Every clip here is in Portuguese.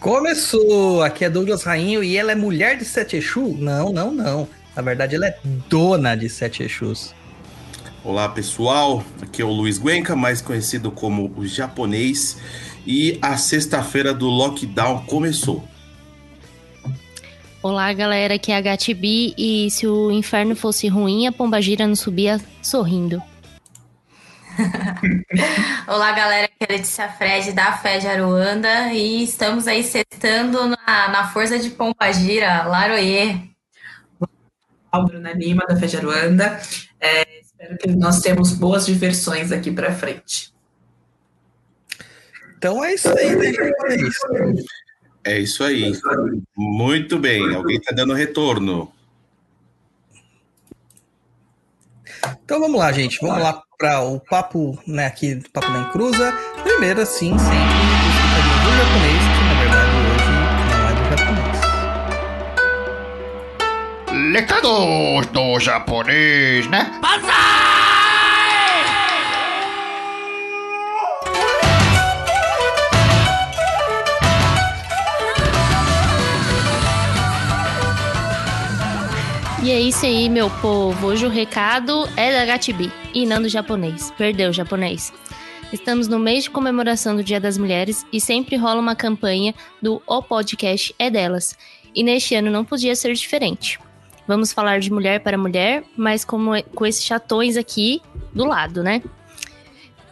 Começou! Aqui é Douglas Rainho e ela é mulher de Sete Exu? Não, não, não. Na verdade, ela é dona de Sete Exus. Olá, pessoal. Aqui é o Luiz Guenca, mais conhecido como o japonês. E a sexta-feira do lockdown começou. Olá, galera. Aqui é a Gatibi e se o inferno fosse ruim, a Pombagira não subia sorrindo. Olá, galera, aqui é a Letícia Fred da Fé de Aruanda e estamos aí sextando na, na força de Pombagira, Laroie. Olá, Bruna Lima da Fé de Aruanda. É, espero que nós temos boas diversões aqui para frente. Então é isso aí, né? É isso. É isso aí. Muito bem. Alguém está dando retorno. Então vamos lá, gente. Vamos lá para o papo, né, aqui do Papo na Encruza. Primeiro, assim, sempre o do japonês, que na verdade hoje não é do japonês. Lecados do japonês, né? E é isso aí, meu povo. Hoje o recado é da Gatibi e não do japonês. Perdeu, japonês. Estamos no mês de comemoração do Dia das Mulheres e sempre rola uma campanha do O Podcast é Delas. E neste ano não podia ser diferente. Vamos falar de mulher para mulher, mas como com esses chatões aqui do lado, né?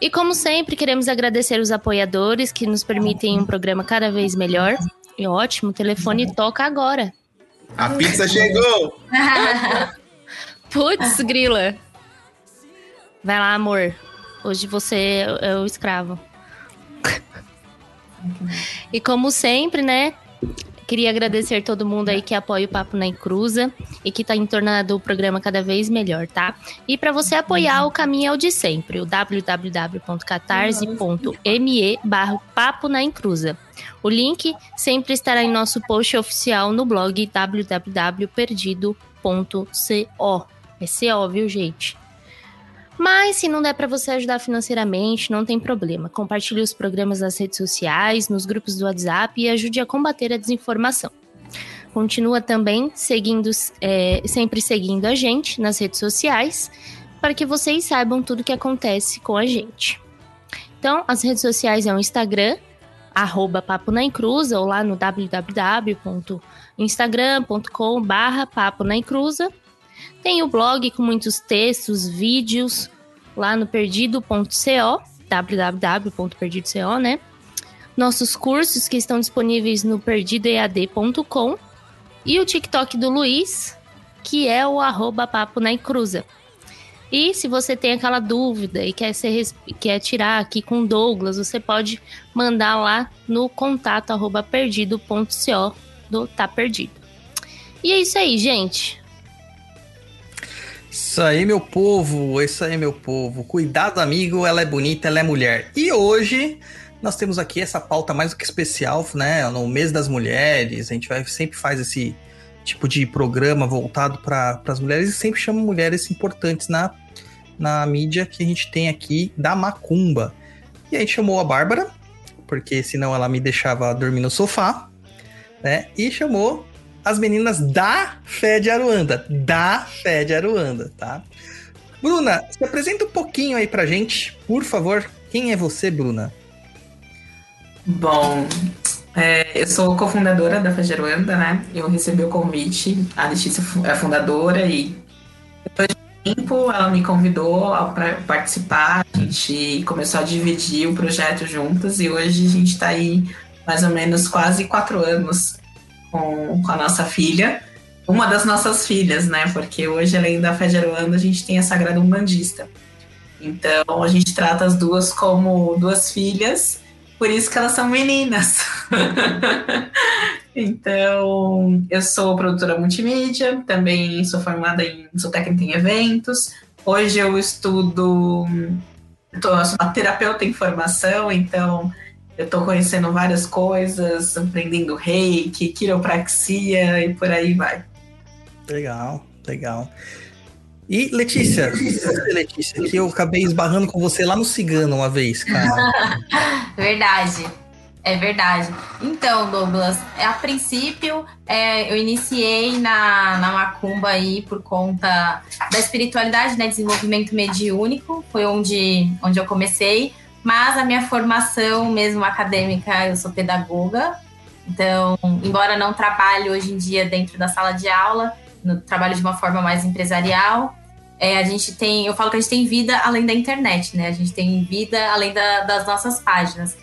E como sempre, queremos agradecer os apoiadores que nos permitem um programa cada vez melhor. E ótimo, o telefone toca agora. A pizza chegou! Putz, grila. Vai lá, amor. Hoje você é o escravo. E como sempre, né? Queria agradecer todo mundo aí que apoia o Papo na Encruza e que tá tornando o programa cada vez melhor, tá? E para você apoiar, o caminho é o de sempre, o www.catarse.me barra Papo na Encruza. O link sempre estará em nosso post oficial no blog www.perdido.co. É CO, viu, gente? Mas se não der para você ajudar financeiramente, não tem problema. Compartilhe os programas nas redes sociais, nos grupos do WhatsApp e ajude a combater a desinformação. Continua também seguindo, é, sempre seguindo a gente nas redes sociais para que vocês saibam tudo que acontece com a gente. Então, as redes sociais é o Instagram, arroba Papo na Encruza, ou lá no www.instagram.com Papo na Encruza. Tem o blog com muitos textos, vídeos, lá no perdido.co, www.perdido.co, né? Nossos cursos que estão disponíveis no perdidoead.com e o TikTok do Luiz, que é o arroba Papo na Encruza. E se você tem aquela dúvida e quer, ser, quer tirar aqui com Douglas, você pode mandar lá no contato arroba perdido.co do Tá Perdido. E é isso aí, gente. Isso aí, meu povo. Isso aí, meu povo. Cuidado, amigo. Ela é bonita, ela é mulher. E hoje nós temos aqui essa pauta mais do que especial, né? No mês das mulheres. A gente vai sempre faz esse tipo de programa voltado para as mulheres e sempre chama mulheres importantes na, na mídia que a gente tem aqui da Macumba. E a gente chamou a Bárbara, porque senão ela me deixava dormir no sofá, né? E chamou as meninas da Fé de Aruanda. Da Fé de Aruanda, tá? Bruna, se apresenta um pouquinho aí pra gente, por favor. Quem é você, Bruna? Bom, é, eu sou cofundadora da Fajeruanda, né? Eu recebi o convite, a Letícia é fundadora e depois de um tempo ela me convidou para participar, a gente começou a dividir o projeto juntas e hoje a gente está aí mais ou menos quase quatro anos com, com a nossa filha. Uma das nossas filhas, né? Porque hoje, além da Aruanda, a gente tem a Sagrada Umbandista. Então, a gente trata as duas como duas filhas, por isso que elas são meninas. então, eu sou produtora multimídia, também sou formada em. sou técnica em eventos. Hoje eu estudo. Tô, sou uma terapeuta em formação, então eu estou conhecendo várias coisas, aprendendo reiki, quiropraxia e por aí vai. Legal, legal. E Letícia, Letícia, que eu acabei esbarrando com você lá no Cigano uma vez, cara. verdade. É verdade. Então, Douglas, a princípio é, eu iniciei na, na Macumba aí por conta da espiritualidade, né? Desenvolvimento mediúnico, foi onde, onde eu comecei. Mas a minha formação mesmo acadêmica, eu sou pedagoga. Então, embora não trabalhe hoje em dia dentro da sala de aula, no, trabalho de uma forma mais empresarial, é, a gente tem, eu falo que a gente tem vida além da internet, né? A gente tem vida além da, das nossas páginas.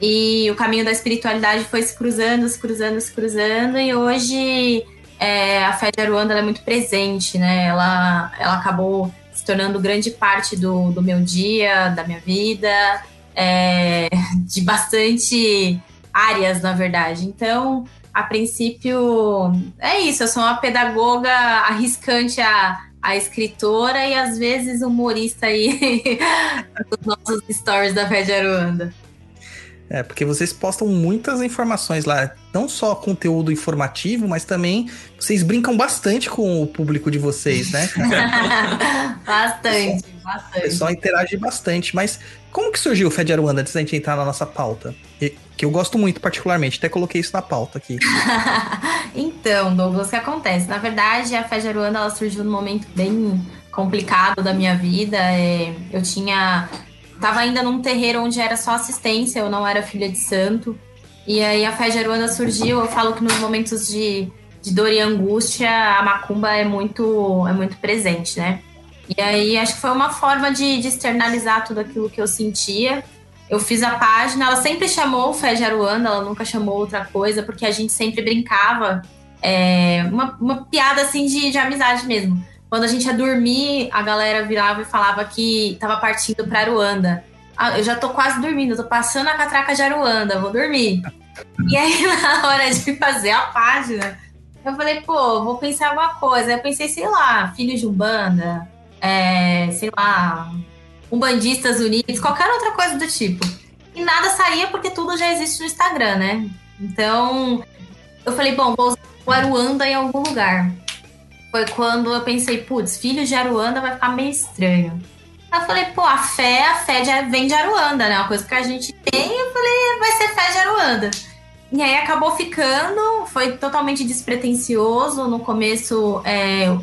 E o caminho da espiritualidade foi se cruzando, se cruzando, se cruzando, e hoje é, a fé de Aruanda é muito presente, né? Ela, ela acabou se tornando grande parte do, do meu dia, da minha vida, é, de bastante áreas, na verdade. Então, a princípio, é isso. Eu sou uma pedagoga arriscante a, a escritora e às vezes humorista aí dos nossos stories da Fé de Aruanda. É, porque vocês postam muitas informações lá, não só conteúdo informativo, mas também vocês brincam bastante com o público de vocês, né? bastante, bastante. O pessoal interage bastante, mas como que surgiu o Fé de Aruanda antes da gente entrar na nossa pauta? Que eu gosto muito particularmente, até coloquei isso na pauta aqui. então, Douglas, o que acontece? Na verdade, a Fé de Aruanda ela surgiu num momento bem complicado da minha vida. É, eu tinha tava ainda num terreiro onde era só assistência, eu não era filha de santo. E aí a fé de Aruanda surgiu, eu falo que nos momentos de, de dor e angústia, a macumba é muito, é muito presente, né? E aí acho que foi uma forma de, de externalizar tudo aquilo que eu sentia. Eu fiz a página, ela sempre chamou Fé de Aruanda, ela nunca chamou outra coisa, porque a gente sempre brincava. É, uma, uma piada assim de, de amizade mesmo. Quando a gente ia dormir, a galera virava e falava que tava partindo para Aruanda. Ah, eu já tô quase dormindo, tô passando a catraca de Aruanda, vou dormir. E aí, na hora de fazer a página, eu falei, pô, vou pensar alguma coisa. Eu pensei, sei lá, filho de Umbanda, é, sei lá, Umbandistas Unidos, qualquer outra coisa do tipo. E nada saía porque tudo já existe no Instagram, né? Então, eu falei, bom, vou usar o Aruanda em algum lugar foi quando eu pensei, putz, filho de Aruanda vai ficar meio estranho. Eu falei, pô, a fé, a fé de, vem de Aruanda, né? Uma coisa que a gente tem, eu falei, vai ser fé de Aruanda. E aí acabou ficando, foi totalmente despretensioso. No começo é,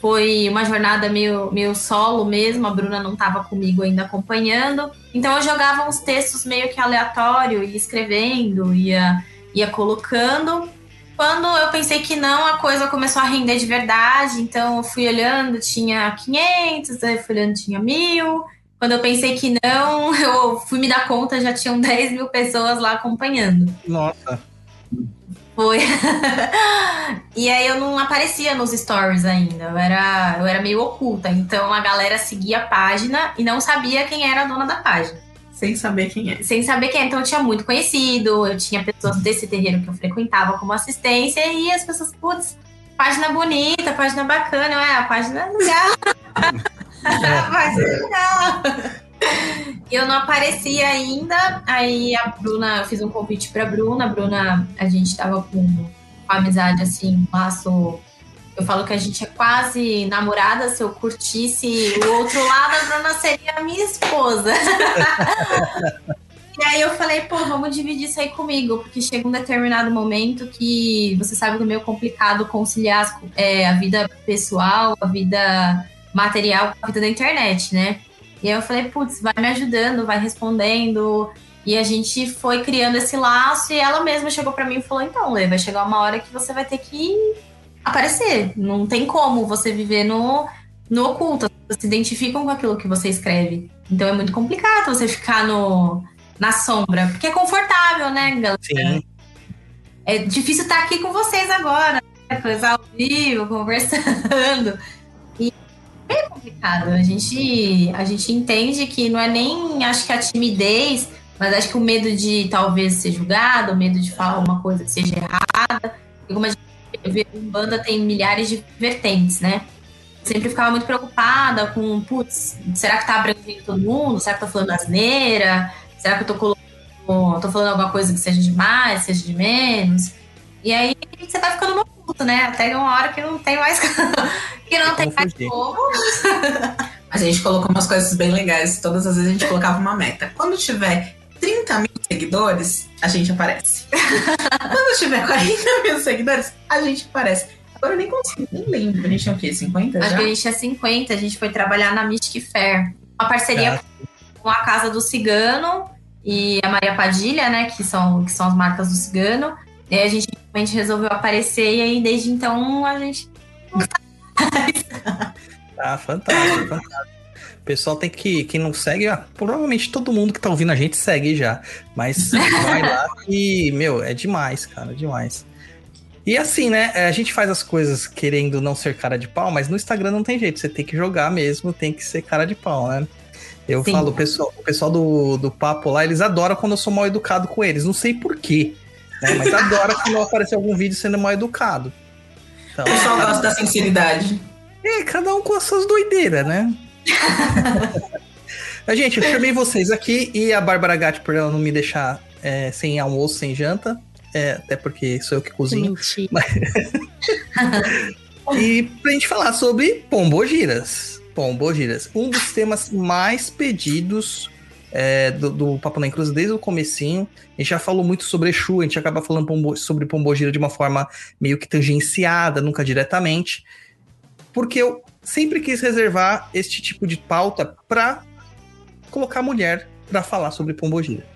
foi uma jornada meio, meio solo mesmo, a Bruna não estava comigo ainda acompanhando. Então eu jogava uns textos meio que aleatório, ia escrevendo, ia, ia colocando. Quando eu pensei que não, a coisa começou a render de verdade. Então eu fui olhando, tinha 500, aí fui olhando, tinha mil. Quando eu pensei que não, eu fui me dar conta, já tinham 10 mil pessoas lá acompanhando. Nossa. Foi. e aí eu não aparecia nos stories ainda. Eu era, eu era meio oculta. Então a galera seguia a página e não sabia quem era a dona da página. Sem saber quem é. Sem saber quem é. Então eu tinha muito conhecido, eu tinha pessoas desse terreiro que eu frequentava como assistência, e as pessoas, putz, página bonita, página bacana, é, a página é legal. a página é legal. Eu não aparecia ainda, aí a Bruna, eu fiz um convite pra Bruna, a Bruna, a gente tava com, com amizade assim, um laço eu falo que a gente é quase namorada. Se eu curtisse o outro lado, a Bruna seria a minha esposa. e aí eu falei, pô, vamos dividir isso aí comigo, porque chega um determinado momento que você sabe que é meio complicado conciliar é, a vida pessoal, a vida material com a vida da internet, né? E aí eu falei, putz, vai me ajudando, vai respondendo. E a gente foi criando esse laço e ela mesma chegou para mim e falou: então, Lê, vai chegar uma hora que você vai ter que aparecer. Não tem como você viver no, no oculto. As pessoas se identificam com aquilo que você escreve. Então é muito complicado você ficar no, na sombra, porque é confortável, né, galera? Sim. É difícil estar aqui com vocês agora, né? coisa ao vivo, conversando. E é complicado. A gente, a gente entende que não é nem, acho que a timidez, mas acho que o medo de talvez ser julgado, o medo de falar uma coisa que seja errada. E como a gente vê, banda tem milhares de vertentes, né? Sempre ficava muito preocupada com, putz, será que tá abrangendo todo mundo? Será que eu tô falando asneira? Será que eu tô colocando, tô falando alguma coisa que seja de mais, seja de menos? E aí você vai ficando no puto, né? Até uma hora que não tem mais que não tem mais fugir. como. A gente colocou umas coisas bem legais. Todas as vezes a gente colocava uma meta. Quando tiver 30 mil seguidores, a gente aparece. Quando tiver 40 mil seguidores, a gente aparece. Agora eu nem consigo, nem lembro. A gente tinha o quê? 50 Acho já? que a gente tinha 50, a gente foi trabalhar na Mystic Fair. Uma parceria Ah. com a Casa do Cigano e a Maria Padilha, né? Que são, que são as marcas do Cigano. E aí a gente realmente resolveu aparecer e aí desde então a gente. Ah, fantástico, fantástico. O pessoal tem que. Quem não segue, ah, provavelmente todo mundo que tá ouvindo a gente segue já. Mas vai lá e, meu, é demais, cara, é demais. E assim, né? A gente faz as coisas querendo não ser cara de pau, mas no Instagram não tem jeito. Você tem que jogar mesmo, tem que ser cara de pau, né? Eu Sim. falo, o pessoal, o pessoal do, do papo lá, eles adoram quando eu sou mal educado com eles. Não sei porquê, né? Mas adoram quando aparecer algum vídeo sendo mal educado. Então, O pessoal gosta da sinceridade. é, cada um com as suas doideiras, né? Mas, Gente, eu chamei vocês aqui e a Bárbara Gatti, por ela não me deixar é, sem almoço, sem janta. é, até porque sou eu que cozinho. mentira. E pra gente falar sobre pombogiras. Pombogiras. Um dos temas mais pedidos é, do, do Papo na Cruz desde o comecinho. A gente já falou muito sobre Exu, a gente acaba falando pombo- sobre pombogira de uma forma meio que tangenciada, nunca diretamente. Porque eu sempre quis reservar este tipo de pauta pra colocar mulher pra falar sobre pombogira.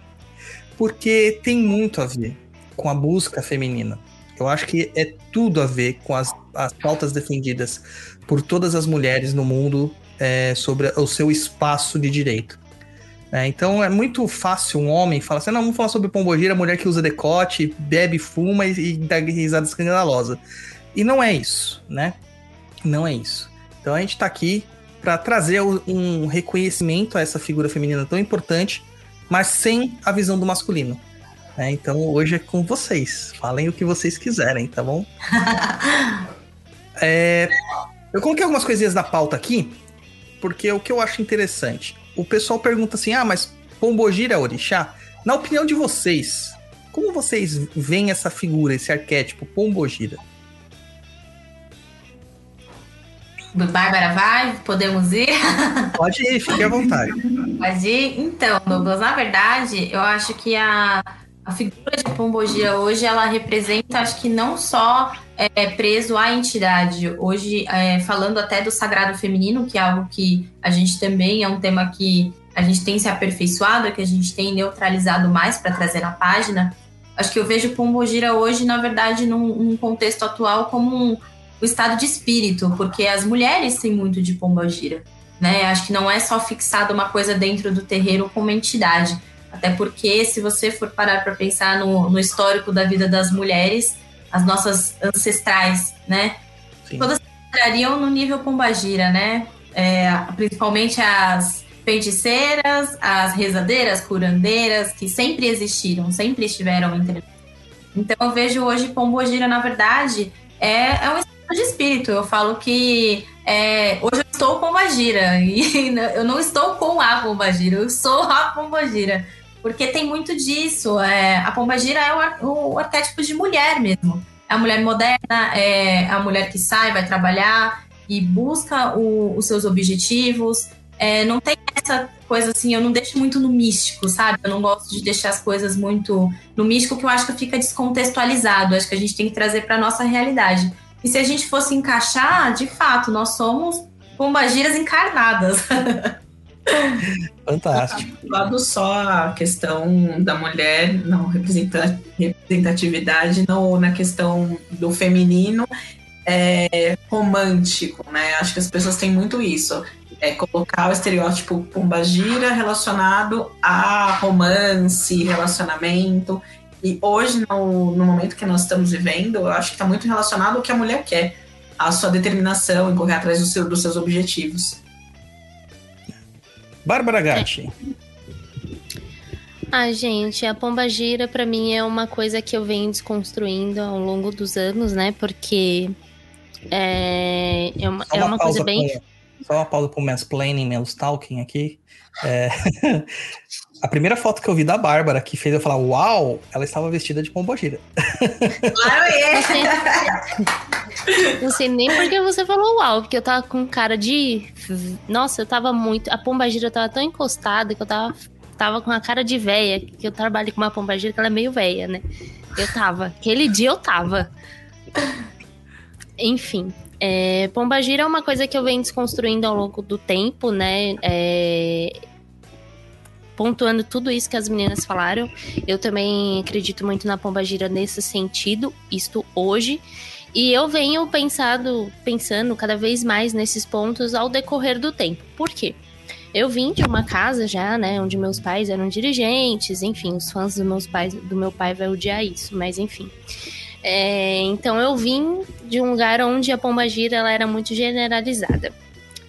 Porque tem muito a ver com a busca feminina. Eu acho que é tudo a ver com as, as pautas defendidas por todas as mulheres no mundo é, sobre o seu espaço de direito. É, então é muito fácil um homem falar assim: não, vamos falar sobre pombogira, mulher que usa decote, bebe, fuma e, e dá risada escandalosa. E não é isso, né? Não é isso. Então a gente tá aqui para trazer um reconhecimento a essa figura feminina tão importante, mas sem a visão do masculino. né? então hoje é com vocês. Falem o que vocês quiserem, tá bom? É, eu coloquei algumas coisinhas na pauta aqui, porque o que eu acho interessante. O pessoal pergunta assim: ah, mas Pombogira é orixá? Na opinião de vocês, como vocês veem essa figura, esse arquétipo Pombogira? Bárbara vai, podemos ir? Pode ir, fique à vontade. Pode ir? Então, Douglas, na verdade, eu acho que a, a figura de Pombogira hoje, ela representa, acho que não só é, preso à entidade. Hoje, é, falando até do sagrado feminino, que é algo que a gente também é um tema que a gente tem se aperfeiçoado, que a gente tem neutralizado mais para trazer na página. Acho que eu vejo Pombogira hoje, na verdade, num, num contexto atual como um, o estado de espírito, porque as mulheres têm muito de Pombogira né? Acho que não é só fixado uma coisa dentro do terreiro como entidade. Até porque, se você for parar para pensar no, no histórico da vida das mulheres, as nossas ancestrais, né? Sim. Todas entrariam no nível Pombagira, né? É, principalmente as feiticeiras, as rezadeiras, curandeiras, que sempre existiram, sempre estiveram entre Então eu vejo hoje Pombogira, na verdade, é, é um de espírito. Eu falo que é, hoje eu estou com Magira e eu não estou com a Pombagira, eu sou a Pombagira. Porque tem muito disso. é, a Pombagira é o, ar- o arquétipo de mulher mesmo. É a mulher moderna, é a mulher que sai, vai trabalhar e busca o- os seus objetivos. É, não tem essa coisa assim, eu não deixo muito no místico, sabe? Eu não gosto de deixar as coisas muito no místico, que eu acho que fica descontextualizado. Acho que a gente tem que trazer para nossa realidade. E se a gente fosse encaixar, de fato, nós somos pombagiras encarnadas. Fantástico. lado só a questão da mulher, não representa- representatividade, não na questão do feminino é, romântico, né? Acho que as pessoas têm muito isso. é colocar o estereótipo pombagira relacionado a romance, relacionamento. E hoje, no, no momento que nós estamos vivendo, eu acho que está muito relacionado ao que a mulher quer, a sua determinação em correr atrás do seu, dos seus objetivos. Bárbara Gatti. Ah, gente, a pomba gira pra mim é uma coisa que eu venho desconstruindo ao longo dos anos, né? Porque é, é uma, Só é uma coisa pausa bem. pro- Só uma pausa pro mansplaining, manstalking aqui. É, A primeira foto que eu vi da Bárbara que fez eu falar, uau, ela estava vestida de pombogira. Claro, é. Não sei nem porque você falou uau, porque eu tava com cara de. Nossa, eu tava muito. A pombagira tava tão encostada que eu tava, tava com a cara de véia. Que eu trabalho com uma pombagira que ela é meio véia, né? Eu tava. Aquele dia eu tava. Enfim. É, pombagira é uma coisa que eu venho desconstruindo ao longo do tempo, né? É, pontuando tudo isso que as meninas falaram, eu também acredito muito na pombagira nesse sentido, isto hoje. E eu venho pensado, pensando cada vez mais nesses pontos ao decorrer do tempo. Por quê? Eu vim de uma casa já, né, onde meus pais eram dirigentes, enfim, os fãs dos meus pais, do meu pai vai odiar isso, mas enfim. É, então eu vim de um lugar onde a pombagira ela era muito generalizada,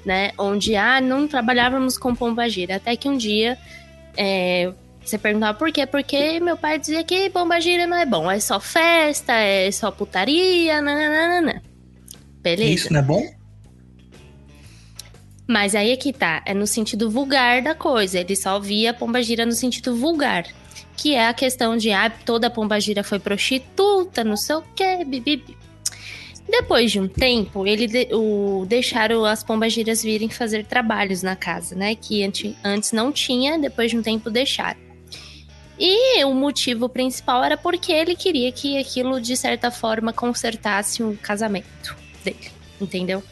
né? Onde ah, não trabalhávamos com pombagira, até que um dia é, você perguntava por quê? Porque meu pai dizia que pombagira não é bom, é só festa, é só putaria, nananana. Beleza. Isso não é bom? Mas aí é que tá, é no sentido vulgar da coisa. Ele só via a pombagira no sentido vulgar. Que é a questão de, ah, toda pombagira foi prostituta, não sei o quê, bibibi. Depois de um tempo, ele de- o, deixaram as pombagiras virem fazer trabalhos na casa, né? Que antes, antes não tinha, depois de um tempo deixaram. E o motivo principal era porque ele queria que aquilo, de certa forma, consertasse o casamento dele, entendeu?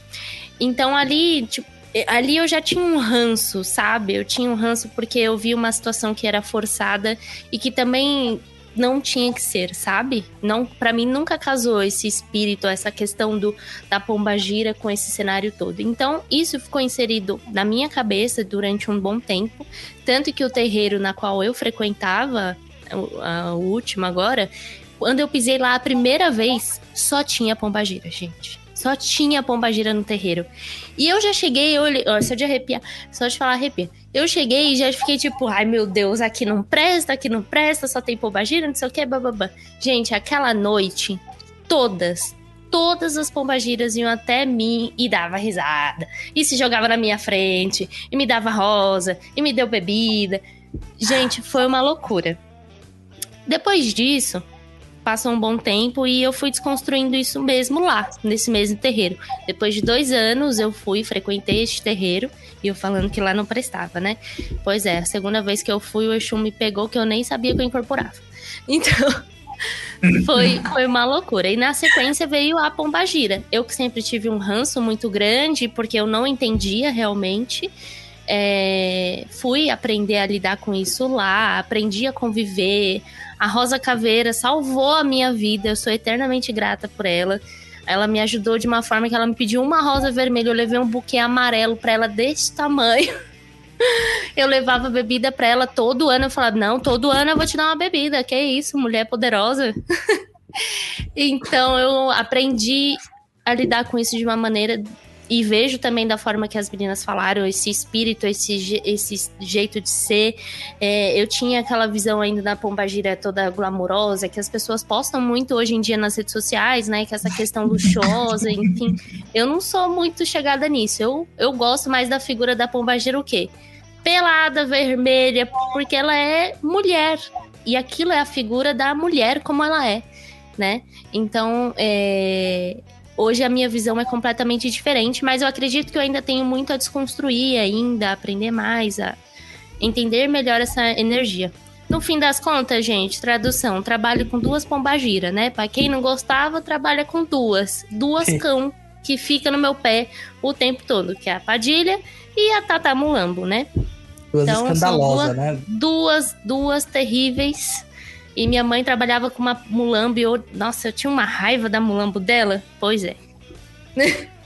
Então ali, tipo, ali eu já tinha um ranço, sabe? Eu tinha um ranço porque eu vi uma situação que era forçada e que também não tinha que ser, sabe? Não, para mim nunca casou esse espírito, essa questão do da pombagira com esse cenário todo. Então, isso ficou inserido na minha cabeça durante um bom tempo, tanto que o terreiro na qual eu frequentava, a- o último agora, quando eu pisei lá a primeira vez, só tinha pombagira, gente. Só tinha pombagira no terreiro. E eu já cheguei, eu olhei, ó, só de arrepiar, só de falar arrepia. Eu cheguei e já fiquei tipo, ai meu Deus, aqui não presta, aqui não presta, só tem pombagira, não sei o que, bababá. Gente, aquela noite, todas, todas as pombagiras iam até mim e dava risada. E se jogava na minha frente, e me dava rosa, e me deu bebida. Gente, foi uma loucura. Depois disso, passou um bom tempo e eu fui desconstruindo isso mesmo lá, nesse mesmo terreiro. Depois de dois anos, eu fui, frequentei este terreiro e eu falando que lá não prestava, né? Pois é, a segunda vez que eu fui, o Exu me pegou que eu nem sabia que eu incorporava. Então, foi, foi uma loucura. E na sequência veio a Pombagira. Eu que sempre tive um ranço muito grande, porque eu não entendia realmente. É, fui aprender a lidar com isso lá, aprendi a conviver. A Rosa Caveira salvou a minha vida, eu sou eternamente grata por ela. Ela me ajudou de uma forma que ela me pediu uma rosa vermelha, eu levei um buquê amarelo pra ela desse tamanho. Eu levava bebida pra ela todo ano. Eu falava, não, todo ano eu vou te dar uma bebida. Que isso, mulher poderosa. então eu aprendi a lidar com isso de uma maneira e vejo também da forma que as meninas falaram, esse espírito, esse, esse jeito de ser. É, eu tinha aquela visão ainda da pombagira toda glamourosa, que as pessoas postam muito hoje em dia nas redes sociais, né? Que essa questão luxuosa, enfim. Eu não sou muito chegada nisso. Eu, eu gosto mais da figura da pombagira o quê? Pelada, vermelha, porque ela é mulher. E aquilo é a figura da mulher como ela é, né? Então, é, Hoje a minha visão é completamente diferente, mas eu acredito que eu ainda tenho muito a desconstruir ainda, a aprender mais, a entender melhor essa energia. No fim das contas, gente, tradução, trabalho com duas pombagira, né? Pra quem não gostava, trabalha com duas. Duas cão que fica no meu pé o tempo todo, que é a Padilha e a Tata Mulambo, né? Duas Então, escandalosas, duas- né? duas, duas terríveis. E minha mãe trabalhava com uma mulambo e eu, nossa, eu tinha uma raiva da mulambo dela. Pois é.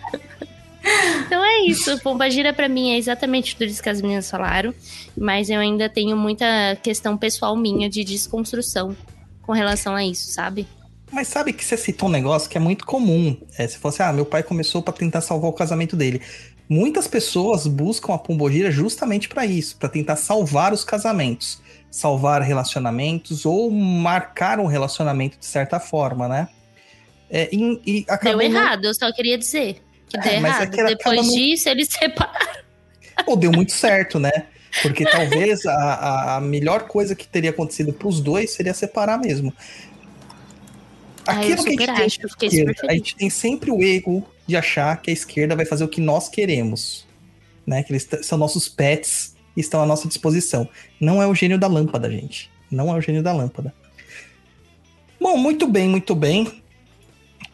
Então é isso. Pombagira pra mim é exatamente tudo isso que as meninas falaram. Mas eu ainda tenho muita questão pessoal minha de desconstrução com relação a isso, sabe? Mas sabe que você citou um negócio que é muito comum. É, se fosse, ah, meu pai começou pra tentar salvar o casamento dele. Muitas pessoas buscam a pombogira justamente pra isso, pra tentar salvar os casamentos, salvar relacionamentos ou marcar um relacionamento de certa forma, né? É, e, e acabou Deu não- errado, eu só queria dizer. Que É, deu mas é errado. que ela Depois não- disso, eles separaram. Ou deu muito certo, né? Porque talvez a, a- melhor coisa que teria acontecido pros dois seria separar mesmo. Ah, Aquilo que a gente tem acho, fiquei esquerda, a gente tem sempre o erro de achar que a esquerda vai fazer o que nós queremos. Né? Que eles são nossos pets estão à nossa disposição. Não é o gênio da lâmpada, gente. Não é o gênio da lâmpada. Bom, muito bem, muito bem.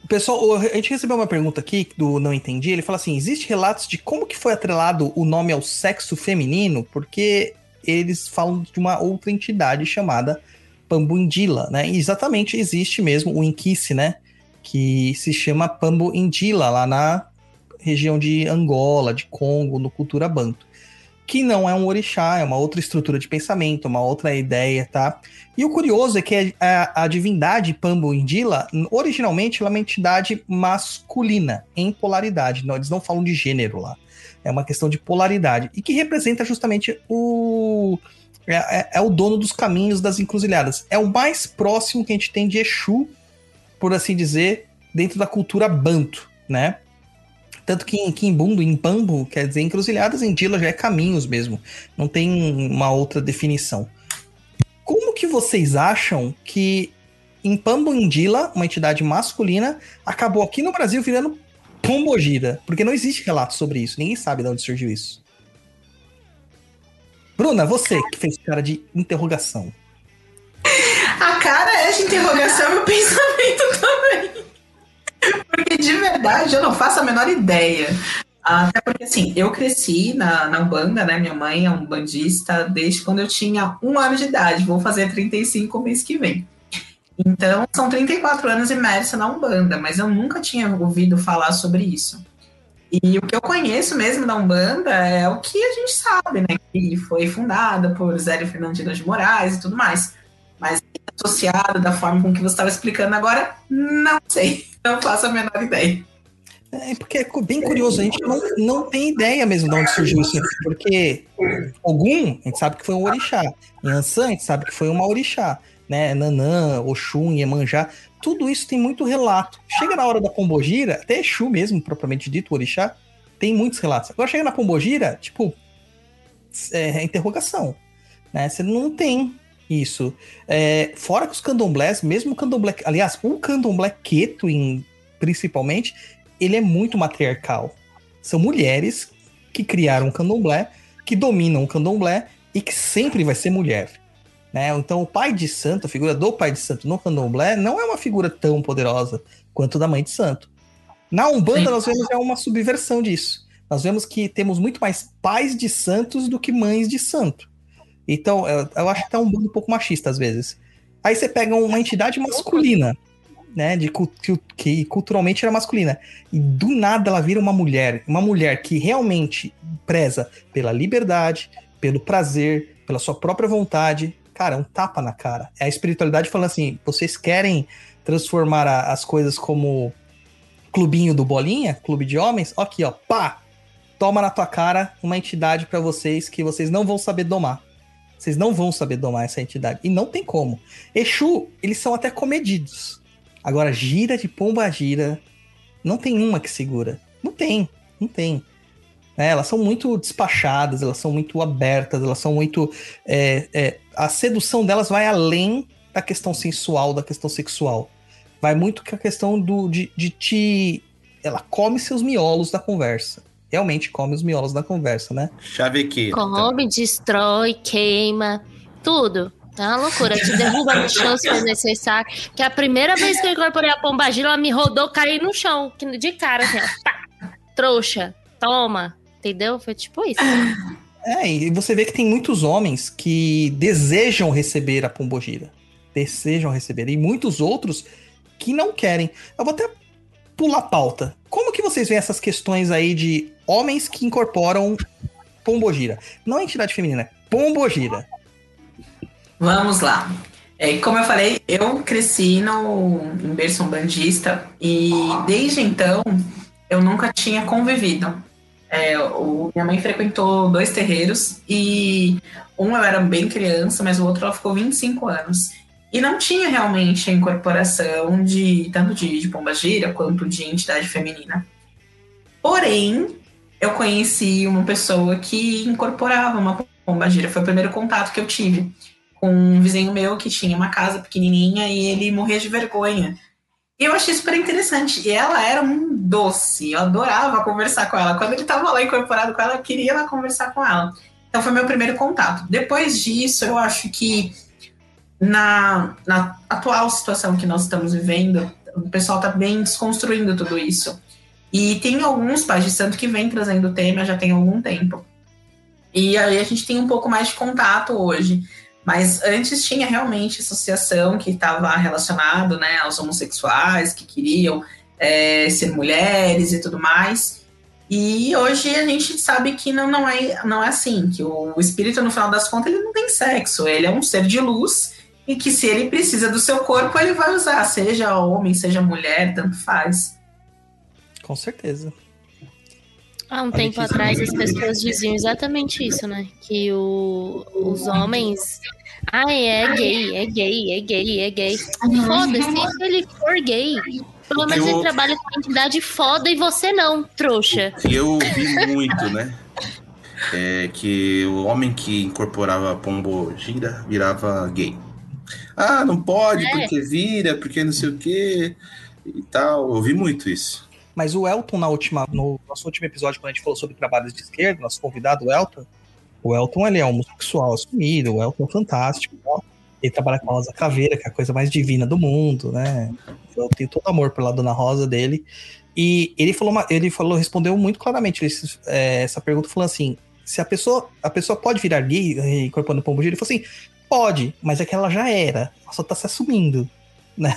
Pessoal, a gente recebeu uma pergunta aqui do Não Entendi. Ele fala assim: existe relatos de como que foi atrelado o nome ao sexo feminino? Porque eles falam de uma outra entidade chamada Pambundila, né? E exatamente existe mesmo o Inquice, né? Que se chama Pambundila lá na região de Angola, de Congo, no cultura banto. Que não é um orixá, é uma outra estrutura de pensamento, uma outra ideia, tá? E o curioso é que a, a divindade Pambo Indila, originalmente, ela é uma entidade masculina, em polaridade. Não, eles não falam de gênero lá. É uma questão de polaridade. E que representa justamente o. É, é- é o dono dos caminhos das encruzilhadas. É o mais próximo que a gente tem de Exu, por assim dizer, dentro da cultura banto, né? Tanto que em Kimbundo, em Pambo, quer dizer encruzilhadas, em Dila já é caminhos mesmo. Não tem uma outra definição. Como que vocês acham que em Pambundila, uma entidade masculina, acabou aqui no Brasil virando Pombogira? Porque não existe relato sobre isso, ninguém sabe de onde surgiu isso. Bruna, você que fez cara de interrogação. A cara é de interrogação o pensamento também. Porque de verdade eu não faço a menor ideia. Até porque, assim, eu cresci na, na Umbanda, né? Minha mãe é um bandista desde quando eu tinha um ano de idade. Vou fazer 35 mês que vem. Então, são 34 anos imersa na Umbanda, mas eu nunca tinha ouvido falar sobre isso. E o que eu conheço mesmo da Umbanda é o que a gente sabe, né? Que foi fundada por Zélio Fernandino de Moraes e tudo mais. Mas associado da forma com que você estava explicando agora, não sei. Não faço a menor ideia. É porque é bem curioso, a gente não, não tem ideia mesmo de onde surgiu isso. Porque Ogum, a gente sabe que foi um orixá. Yansan, a gente sabe que foi uma orixá. Né? Nanã, Oxum, Iemanjá, tudo isso tem muito relato. Chega na hora da Pombogira, até Exu mesmo, propriamente dito, orixá, tem muitos relatos. Agora chega na Pombogira, tipo, é interrogação. Né? Você não tem isso. É, fora que os candomblés, mesmo o candomblé, aliás, o candomblé queto, em, principalmente, ele é muito matriarcal. São mulheres que criaram um candomblé, que dominam o candomblé e que sempre vai ser mulher. Né? Então, o pai de santo, a figura do pai de santo no candomblé, não é uma figura tão poderosa quanto da mãe de santo. Na Umbanda, Sim. nós vemos é uma subversão disso. Nós vemos que temos muito mais pais de santos do que mães de santo. Então, eu, eu acho que tá um bando um pouco machista às vezes. Aí você pega uma entidade masculina, né? De, que, que culturalmente era masculina. E do nada ela vira uma mulher. Uma mulher que realmente preza pela liberdade, pelo prazer, pela sua própria vontade. Cara, é um tapa na cara. É a espiritualidade falando assim: vocês querem transformar a- as coisas como clubinho do Bolinha, clube de homens? Aqui, ó, pá! Toma na tua cara uma entidade pra vocês que vocês não vão saber domar. Vocês não vão saber domar essa entidade. E não tem como. Exu, eles são até comedidos. Agora, gira de pomba gira, não tem uma que segura. Não tem, não tem. né? elas são muito despachadas, elas são muito abertas, elas são muito. é, é, a sedução delas vai além da questão sensual, da questão sexual. Vai muito com a questão do, de, de te. Ela come seus miolos da conversa. Realmente come os miolos da conversa, né? Chavequeira. Come, destrói, queima, tudo. É uma loucura. Te derruba no chão se for necessário. Que a primeira vez que eu incorporei a pombagira, ela me rodou, caí no chão. que- De cara, assim, ó. Pá! Trouxa. Toma. Entendeu? Foi tipo isso. É, e você vê que tem muitos homens que desejam receber a pombogira. Desejam receber. E muitos outros que não querem. Eu vou até pular pauta. Como que vocês veem essas questões aí de homens que incorporam pombogira? Não entidade feminina, é pombogira. Vamos lá. É, como eu falei, eu cresci no, em berço umbandista e desde então eu nunca tinha convivido. É, o, minha mãe frequentou dois terreiros e um eu era bem criança, mas o outro ela ficou 25 anos. E não tinha realmente a incorporação de tanto de, de pomba gira quanto de entidade feminina. Porém, eu conheci uma pessoa que incorporava uma pomba gira. Foi o primeiro contato que eu tive com um vizinho meu que tinha uma casa pequenininha e ele morria de vergonha. E eu achei super interessante. E ela era um doce. Eu adorava conversar com ela. Quando ele estava lá incorporado com ela, eu queria lá conversar com ela. Então foi meu primeiro contato. Depois disso, eu acho que na, na atual situação que nós estamos vivendo, o pessoal está bem desconstruindo tudo isso. E tem alguns pais de santo que vêm trazendo o tema já tem algum tempo. E aí a gente tem um pouco mais de contato hoje. Mas antes tinha realmente associação que estava relacionado né, aos homossexuais que queriam é, ser mulheres e tudo mais. E hoje a gente sabe que não, não, é, não é assim, que o espírito, no final das contas, ele não tem sexo, ele é um ser de luz e que se ele precisa do seu corpo, ele vai usar, seja homem, seja mulher, tanto faz. Com certeza. Há um tempo atrás as pessoas diziam exatamente isso, né? Que o, os homens. Ai, é gay, é gay, é gay, é gay. Foda-se, se ele for gay. Pelo menos Eu- ele trabalha com uma entidade foda e você não, trouxa. que eu ouvi muito, né? É que o homem que incorporava pombo gira virava gay. Ah, não pode, É. porque vira, porque não sei o quê e tal. Eu ouvi muito isso. Mas o Elton, na última, no nosso último episódio, quando a gente falou sobre trabalhos de esquerda, nosso convidado, o Elton, o Elton ele é homossexual assumido, o Elton é fantástico. ó. Ele trabalha com a Rosa Caveira, que é a coisa mais divina do mundo, né? Eu tenho todo amor pela Dona Rosa dele. E ele falou, uma- ele falou, respondeu muito claramente esse- é, essa pergunta, falando assim: se a pessoa, a pessoa pode virar gay eh, incorporando pombo gira? Ele falou assim: pode, mas é que ela já era, ela só tá se assumindo, né?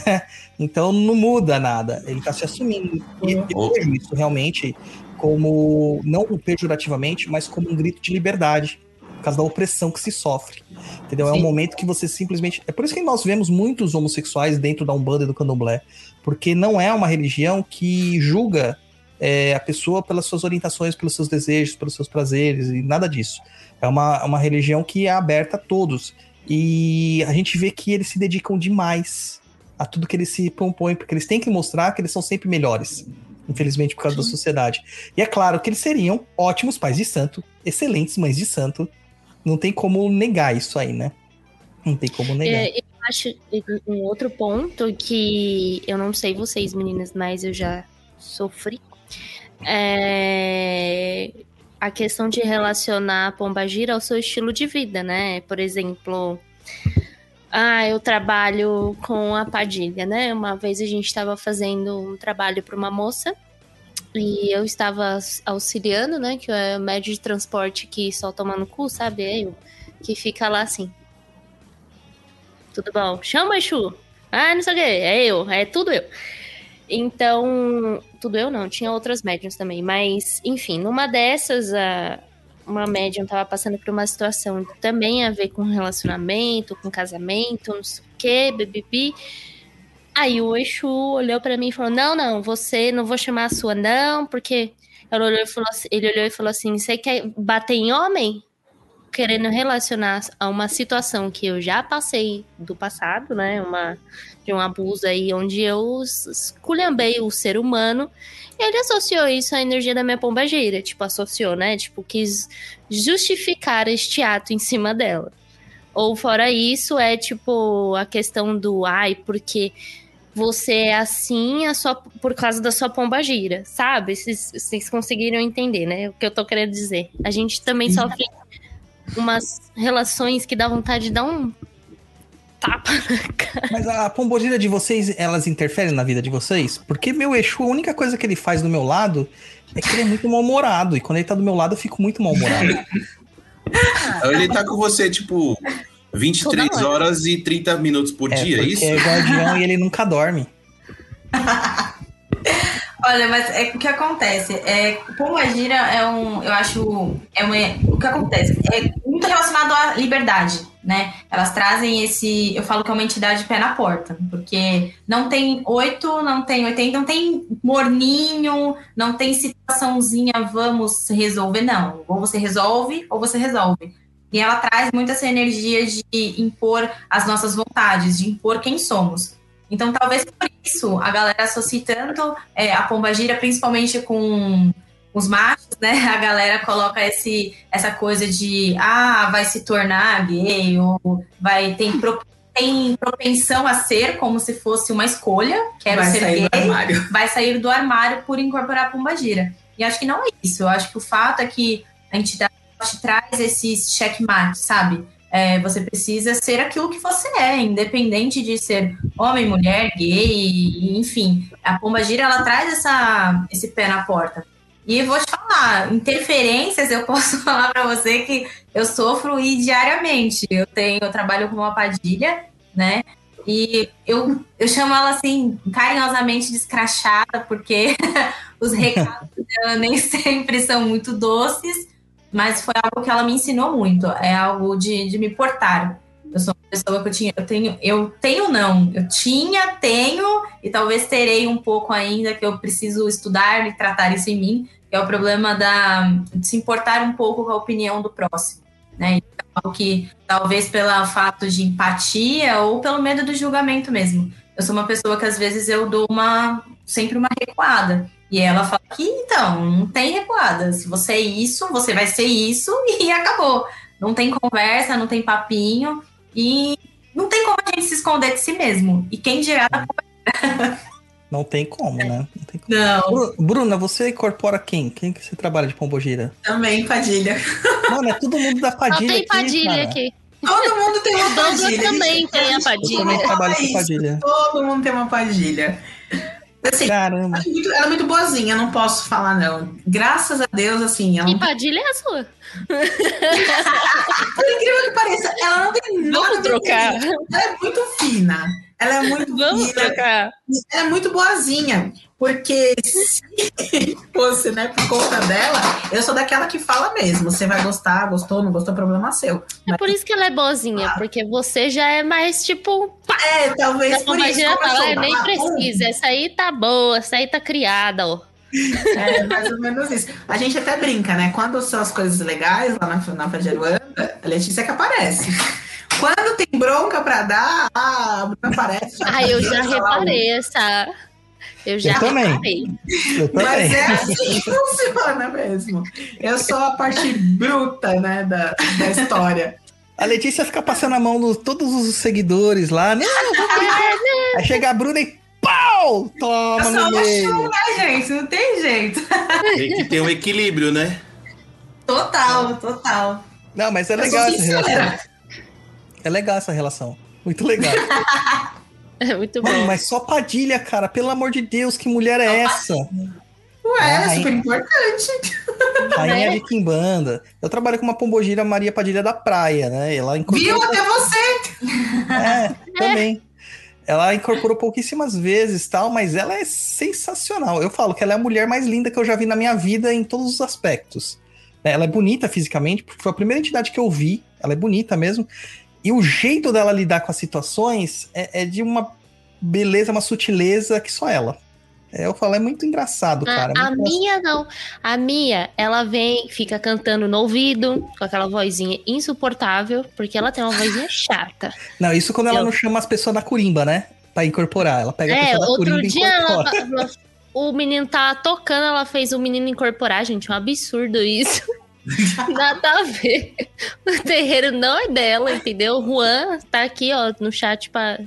Então não muda nada, ele tá se assumindo. E eu Uhum. vejo isso realmente como, não pejorativamente, mas como um grito de liberdade, por causa da opressão que se sofre. Entendeu? É um Sim. momento que você simplesmente. É por isso que nós vemos muitos homossexuais dentro da Umbanda e do Candomblé. Porque não é uma religião que julga é, a pessoa pelas suas orientações, pelos seus desejos, pelos seus prazeres e nada disso. É uma, uma religião que é aberta a todos. E a gente vê que eles se dedicam demais a tudo que eles se propõem, porque eles têm que mostrar que eles são sempre melhores. Infelizmente, por causa da sociedade. E é claro que eles seriam ótimos pais de santo, excelentes mães de santo. Não tem como negar isso aí, né? Não tem como negar. É, eu acho um outro ponto que eu não sei vocês, meninas, mas eu já sofri. É a questão de relacionar a pombagira ao seu estilo de vida, né? Por exemplo, ah, eu trabalho com a Padilha, né? Uma vez a gente estava fazendo um trabalho para uma moça e eu estava auxiliando, né? Que é o médio de transporte que só toma no cu, sabe? É eu. Que fica lá assim. Tudo bom? Chama, Exu. Ah, não sei o quê. É eu. É tudo eu. Então, tudo eu não, tinha outras médiums também. Mas, enfim, numa dessas, a, uma médium tava passando por uma situação também a ver com relacionamento, com casamento, não sei o quê, bibibi. Aí o Exu olhou pra mim e falou: Não, não, você não vou chamar a sua, não, porque ele olhou e falou assim: Você quer bater em homem? Querendo relacionar a uma situação que eu já passei do passado, né? Uma, de um abuso aí onde eu esculhambei o ser humano. Ele associou isso à energia da minha pombageira. Tipo, associou, né? Tipo, quis justificar este ato em cima dela. Ou fora isso, é tipo a questão do ai, porque você é assim a sua, por causa da sua pombagira, sabe? Vocês, vocês conseguiram entender, né? O que eu tô querendo dizer. A gente também sofre umas relações que dá vontade de dar um tapa na cara. Mas a pombogira de vocês, elas interferem na vida de vocês? Porque meu Exu, a única coisa que ele faz do meu lado é que ele é muito mal-humorado. E quando ele tá do meu lado, eu fico muito mal-humorado. Ele tá com você, tipo, 23 Toda hora. horas e 30 minutos por É, dia, é isso? é guardião e ele nunca dorme. Olha, mas é o que acontece. É, Pombagira é um, eu acho, é uma, o que acontece é muito relacionado à liberdade, né? Elas trazem esse, eu falo que é uma entidade pé na porta, porque não tem oito, não tem oitenta, não tem morninho, não tem situaçãozinha, vamos resolver, não. Ou você resolve, ou você resolve. E ela traz muito essa energia de impor as nossas vontades, de impor quem somos. Então, talvez por isso a galera associe tanto é, a pombagira, principalmente com os machos, né? A galera coloca esse, essa coisa de ah, vai se tornar gay, ou vai tem, pro, tem propensão a ser como se fosse uma escolha, quero Vai ser sair gay, do armário. vai sair do armário por incorporar a pombagira. E acho que não é isso. Eu acho que o fato é que a entidade traz esse checkmate, sabe? É, você precisa ser aquilo que você é, independente de ser homem, mulher, gay, enfim. A pombagira ela traz essa, esse pé na porta. E vou te falar, interferências, eu posso falar para você que eu sofro e diariamente. Eu tenho, eu trabalho com uma padilha, né? E eu, eu chamo ela assim, carinhosamente de escrachada, porque os recados dela nem sempre são muito doces, mas foi algo que ela me ensinou muito. É algo de, de me portar. Eu sou uma pessoa que eu tinha, eu tenho, eu tenho não, eu tinha, tenho e talvez terei um pouco ainda que eu preciso estudar e tratar isso em mim, é o problema da de se importar um pouco com a opinião do próximo, né? Então, que talvez pelo fato de empatia ou pelo medo do julgamento mesmo. Eu sou uma pessoa que às vezes eu dou uma sempre uma recuada. E ela fala que então, não tem recuada. Se você é isso, você vai ser isso e acabou. Não tem conversa, não tem papinho e não tem como a gente se esconder de si mesmo. E quem dirá Não tem como, né? Não tem como. Não. Bru- Bruna, você incorpora quem? Quem que você trabalha de pombogira? Também, Padilha. Mano, é todo mundo da Só Padilha tem aqui, Padilha aqui. Todo mundo tem uma Padilha. também gente. tem a Padilha. Também trabalho com isso. Padilha. Todo mundo tem uma Padilha. Assim, Caramba. ela é muito- ela é muito boazinha, não posso falar não. Graças a Deus, assim, ela E Padilha é a sua. Por incrível que pareça, ela não tem nada Vamos trocar. Ela é muito fina. Ela é muito Vamos trocar. Ela é muito boazinha. Porque se fosse, né, por conta dela, eu sou daquela que fala mesmo. Você vai gostar, gostou, não gostou, problema seu. É por isso que ela é boazinha, porque você já é mais tipo. É, talvez A por isso. fala, sou "Ah, nem precisa, essa aí tá boa, essa aí tá criada, ó. É, mais ou menos isso. A gente até brinca, né? Quando são as coisas legais lá na, na Fajeruanda, a Letícia que aparece. Quando tem bronca pra dar, ah, a Bruna aparece. Ah, eu já reparei essa. Eu já Eu também. reparei. Eu Mas também. é assim que funciona mesmo. Eu sou a parte bruta, né, da, da história. A Letícia fica passando a mão nos todos os seguidores lá. Não, Aí chega a Bruna e pau! Eu Toma sou no meio. Né, gente? Não tem jeito. Tem que ter um equilíbrio, né? Total, total. Não, mas é Eu legal essa relação. É legal essa relação. Muito legal. É muito Mano, bom. mas só Padilha, cara. Pelo amor de Deus, que mulher é essa? Ué, é super importante. Rainha de Quimbanda. Eu trabalho com uma pombogira Maria Padilha da Praia, né? Ela incorporou. Viu até você? É, também. Ela incorporou pouquíssimas vezes tal, mas ela é sensacional. Eu falo que ela é a mulher mais linda que eu já vi na minha vida em todos os aspectos. É, Ela é bonita fisicamente, porque foi a primeira entidade que eu vi. Ela é bonita mesmo. E o jeito dela lidar com as situações é, é de uma beleza, uma sutileza que só ela. É, eu falo, é muito engraçado, A, cara. é a engraçado. minha não. A minha, ela vem, fica cantando no ouvido, com aquela vozinha insuportável, porque ela tem uma vozinha chata. Não, isso quando ela Eu- não chama as pessoas da Curimba, né? Pra incorporar. Ela pega a É, pessoa da outro Curimba dia ela, ela- o menino tava tocando, ela fez o menino incorporar, gente, um absurdo isso. Nada a ver. O terreiro não é dela, entendeu? O Juan tá aqui, ó, no chat pra,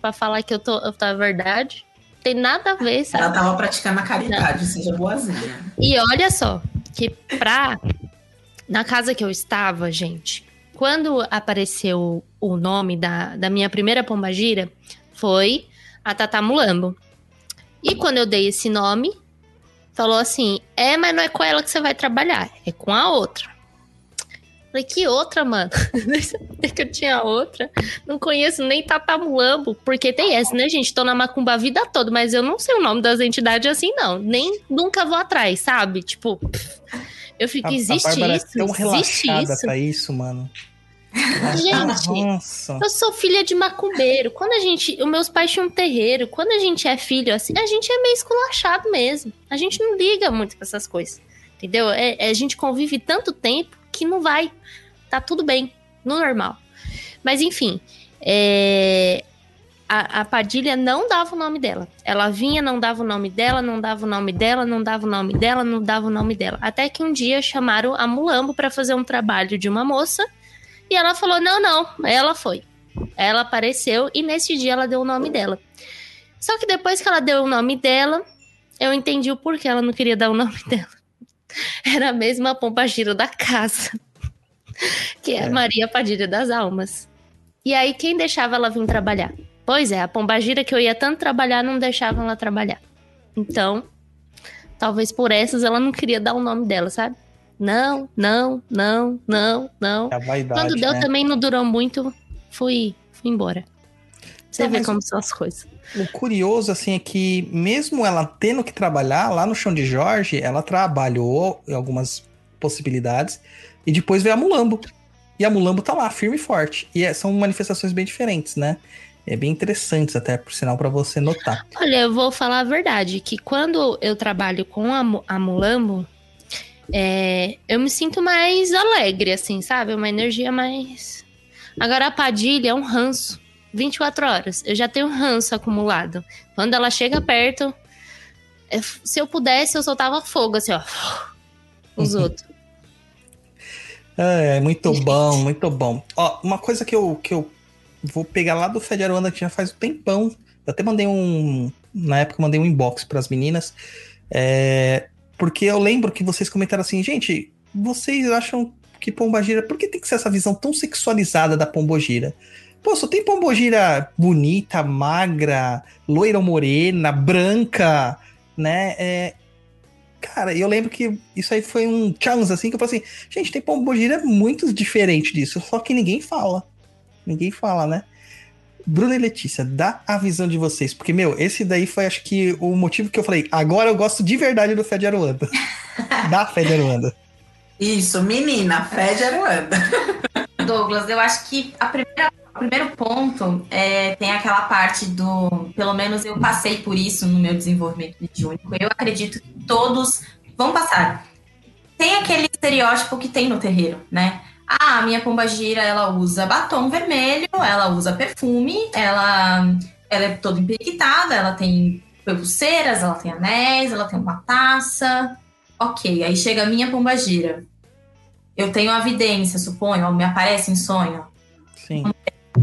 pra falar que eu tô, eu tô a verdade. Tem nada a ver, sabe? Ela tava praticando a caridade, seja boazinha. E olha só, que pra. Na casa que eu estava, gente, quando apareceu o nome da, da minha primeira pombagira, foi a Tata Mulambo. E quando eu dei esse nome, falou assim: é, mas não é com ela que você vai trabalhar, é com a outra. Falei, que outra, mano? Que eu tinha outra. Não conheço nem Tatamulambo, porque tem essa, né, gente? Tô na macumba a vida toda, mas eu não sei o nome das entidades assim, não. Nem nunca vou atrás, sabe? Tipo, eu fico, A- a existe é isso? tão Existe isso? pra isso, mano. Gente, Nossa. Eu sou filha de macumbeiro. Quando a gente. Os meus pais tinham um terreiro. Quando a gente é filho assim, a gente é meio esculachado mesmo. A gente não liga muito com essas coisas. Entendeu? É, é- a gente convive tanto tempo que não vai. Tá tudo bem. No normal. Mas enfim. é, A, a Padilha não dava o nome dela. Ela vinha, não dava o nome dela, não dava o nome dela, não dava o nome dela, não dava o nome dela. Até que um dia chamaram a Mulambo para fazer um trabalho de uma moça. E ela falou: não, não. Ela foi. Ela apareceu e nesse dia ela deu o nome dela. Só que depois que ela deu o nome dela, eu entendi o porquê ela não queria dar o nome dela. Era a mesma pompa gira da casa, que é a É. Maria Padilha das Almas. E aí, quem deixava ela vir trabalhar? Pois é, a pombagira que eu ia tanto trabalhar não deixava ela trabalhar. Então, talvez por essas ela não queria dar o nome dela, sabe? Não, não, não, não, não. É vaidade, Quando deu né? também não durou muito, fui, fui embora. Você Não, vê como são as coisas. O curioso, assim, é que mesmo ela tendo que trabalhar lá no chão de Jorge, ela trabalhou em algumas possibilidades e depois veio a Mulambo. E a Mulambo tá lá, firme e forte. E é- são manifestações bem diferentes, né? É bem interessantes até, por sinal, pra você notar. Olha, eu vou falar a verdade, que quando eu trabalho com a, a Mulambo, é, eu me sinto mais alegre, assim, sabe? Uma energia mais... Agora a Padilha é um ranço. 24 horas. Eu já tenho um ranço acumulado. Quando ela chega perto, se eu pudesse, eu soltava fogo, assim, ó. Os outros. É, muito bom, muito bom. Ó, uma coisa que eu, que eu vou pegar lá do Fé de Aruanda que já faz um tempão. Eu até mandei um. Na época, mandei um inbox pras meninas. é, porque eu lembro que vocês comentaram assim, gente, vocês acham que Pombagira. Por que tem que ser essa visão tão sexualizada da Pombogira? Pô, só tem Pombogira bonita, magra, loira ou morena, branca, né? É, Cara, eu lembro que isso aí foi um chance assim que eu falei assim, gente, tem pombogira muito diferente disso, só que ninguém fala. Ninguém fala, né? Bruna e Letícia, dá a visão de vocês, porque, meu, esse daí foi, acho que, o motivo que eu falei, agora eu gosto de verdade do Fé de Aruanda. da Fé de Aruanda. Isso, menina, fé de Aruanda. Douglas, eu acho que a primeira- o primeiro ponto é, tem aquela parte do. Pelo menos eu passei por isso no meu desenvolvimento mediúnico. Eu acredito que todos vão passar. Tem aquele estereótipo que tem no terreiro, né? Ah, a minha pombagira, ela usa batom vermelho, ela usa perfume, ela, ela é toda emperiquitada, ela tem pulseiras, ela tem anéis, ela tem uma taça. Ok, aí chega a minha pombagira. Eu tenho a evidência, suponho, me aparece em sonho. Sim.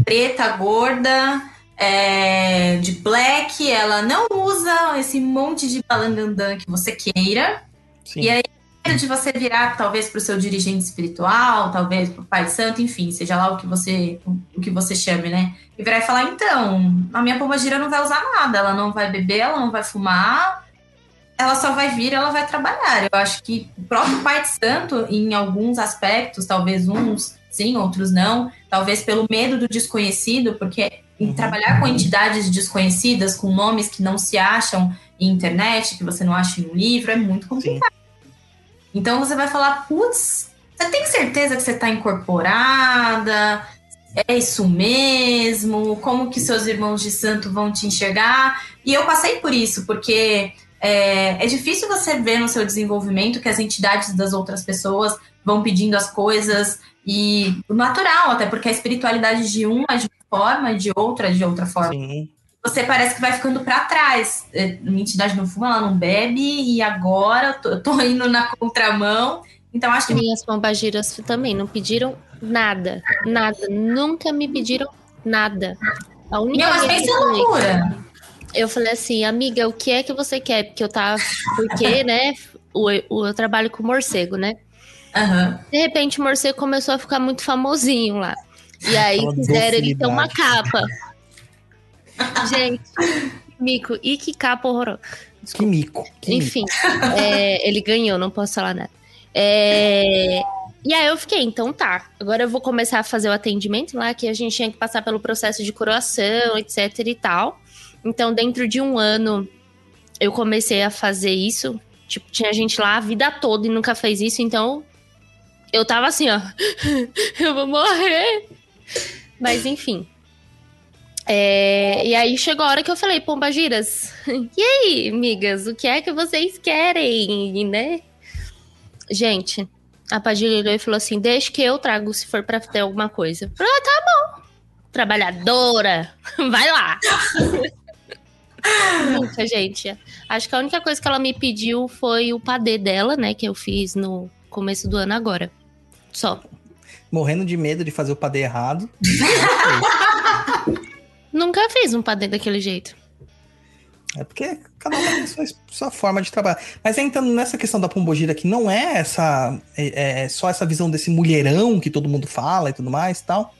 Preta, gorda, é, de black, ela não usa esse monte de balangandã que você queira. Sim. E aí, de você virar talvez para o seu dirigente espiritual, talvez para o Pai Santo, enfim, seja lá o que você o que você chame, né? E virar e falar, então, a minha pombagira não vai usar nada, ela não vai beber, ela não vai fumar, ela só vai vir, ela vai trabalhar. Eu acho que o próprio Pai Santo, em alguns aspectos, talvez uns sim, outros não, talvez pelo medo do desconhecido, porque em Uhum. trabalhar com entidades desconhecidas, com nomes que não se acham em internet, que você não acha em um livro, é muito complicado. Então você vai falar, putz, você tem certeza que você está incorporada? É isso mesmo? Como que seus irmãos de santo vão te enxergar? E eu passei por isso, porque é, é difícil você ver no seu desenvolvimento que as entidades das outras pessoas vão pedindo as coisas e natural, até porque a espiritualidade de um é de uma forma, de outra é de outra forma Sim. Você parece que vai ficando para trás. É, Minha entidade não fuma, ela não bebe, e agora eu tô, eu tô indo na contramão. Então, acho que Minhas pombagiras também não pediram nada. Nada. Nunca me pediram nada. A única Meu, mas pensa loucura. Eu falei assim, amiga, o que é que você quer? Porque eu tava. Porque, né? O, o- eu trabalho com morcego, né? Aham. De repente o morcego começou a ficar muito famosinho lá. E aí fizeram ele ter uma capa. Gente, mico, e que capa horrorosa. Que mico. Que mico. Enfim, é, ele ganhou, não posso falar nada. É, E aí eu fiquei, então tá. Agora eu vou começar a fazer o atendimento lá, que a gente tinha que passar pelo processo de coroação, etc e tal. Então, dentro de um ano, eu comecei a fazer isso. Tipo, tinha gente lá a vida toda e nunca fez isso, então eu tava assim, ó. eu vou morrer. Mas enfim. É, e aí chegou a hora que eu falei, Pomba Giras, e aí, amigas, o que é que vocês querem, né? Gente, a Padilha olhou e falou assim: deixa que eu trago se for pra ter alguma coisa. Eu falei, ah, tá bom. Trabalhadora, vai lá. Nunca, gente. Acho que a única coisa que ela me pediu foi o padê dela, né? Que eu fiz no começo do ano agora. Só. Morrendo de medo de fazer o padê errado. Nunca fiz um padê daquele jeito. É porque cada um tem sua, sua forma de trabalhar. Mas entrando nessa questão da pombogira, que não é essa. É, é só essa visão desse mulherão que todo mundo fala e tudo mais e tal.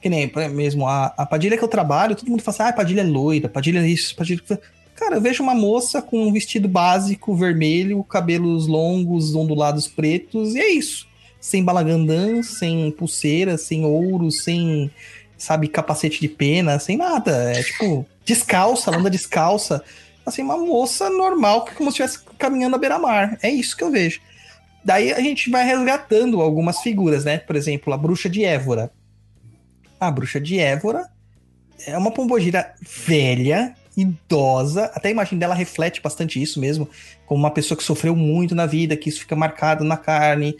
Que nem mesmo a, a Padilha que eu trabalho, todo mundo fala assim: ah, Padilha é loira, Padilha é isso, Padilha. Cara, eu vejo uma moça com um vestido básico, vermelho, cabelos longos, ondulados pretos, e é isso. Sem balagandã, sem pulseira, sem ouro, sem, sabe, capacete de pena, sem nada. É tipo, descalça, ela anda descalça. Assim, uma moça normal, como se estivesse caminhando à beira-mar. É isso que eu vejo. Daí a gente vai resgatando algumas figuras, né? Por exemplo, a bruxa de Évora. A bruxa de Évora é uma pombogira velha, idosa, até a imagem dela reflete bastante isso mesmo, como uma pessoa que sofreu muito na vida, que isso fica marcado na carne,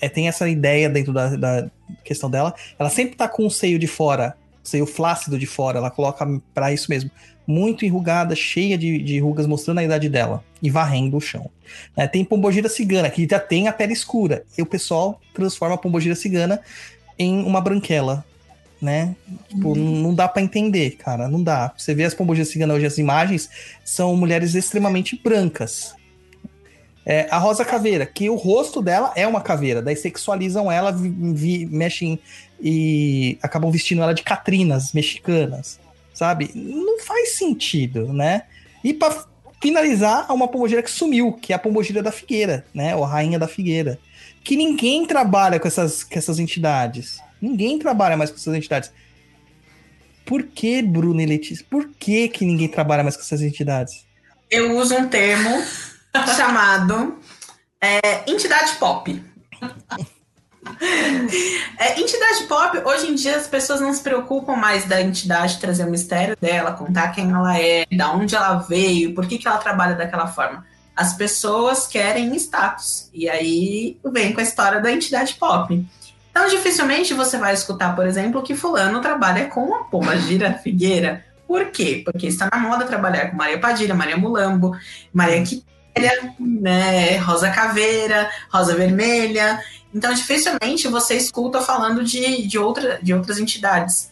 É, tem essa ideia dentro da, da questão dela. Ela sempre tá com o seio de fora, seio flácido de fora, ela coloca para isso mesmo. Muito enrugada, cheia de, de, rugas, mostrando a idade dela e varrendo o chão. É, tem pombogira cigana, que já tem a pele escura, e o pessoal transforma a pombogira cigana em uma branquela, né? Tipo, Uhum. não dá para entender, cara, não dá. Você vê as pombogiras ciganas hoje, as imagens, são mulheres extremamente brancas. É, a Rosa Caveira, que o rosto dela é uma caveira, daí sexualizam ela, vi- vi- mexem e acabam vestindo ela de catrinas mexicanas, sabe? Não faz sentido, né? E para finalizar, há uma pombogira que sumiu, que é a pombogira da figueira, né? Ou a rainha da figueira. Que ninguém trabalha com essas, com essas entidades. Ninguém trabalha mais com essas entidades. Por que, Bruno e Letícia? Por que, que ninguém trabalha mais com essas entidades? Eu uso um termo chamado é, entidade pop. É, entidade pop, hoje em dia as pessoas não se preocupam mais da entidade trazer o mistério dela, contar quem ela é, da onde ela veio, por que, que ela trabalha daquela forma. As pessoas querem status. E aí vem com a história da entidade pop. Então, dificilmente você vai escutar, por exemplo, que fulano trabalha com a Pombagira Figueira. Por quê? Porque está na moda trabalhar com Maria Padilha, Maria Mulambo, Maria Quitéria, né, Rosa Caveira, Rosa Vermelha. Então, dificilmente você escuta falando de, de, outra, de outras entidades.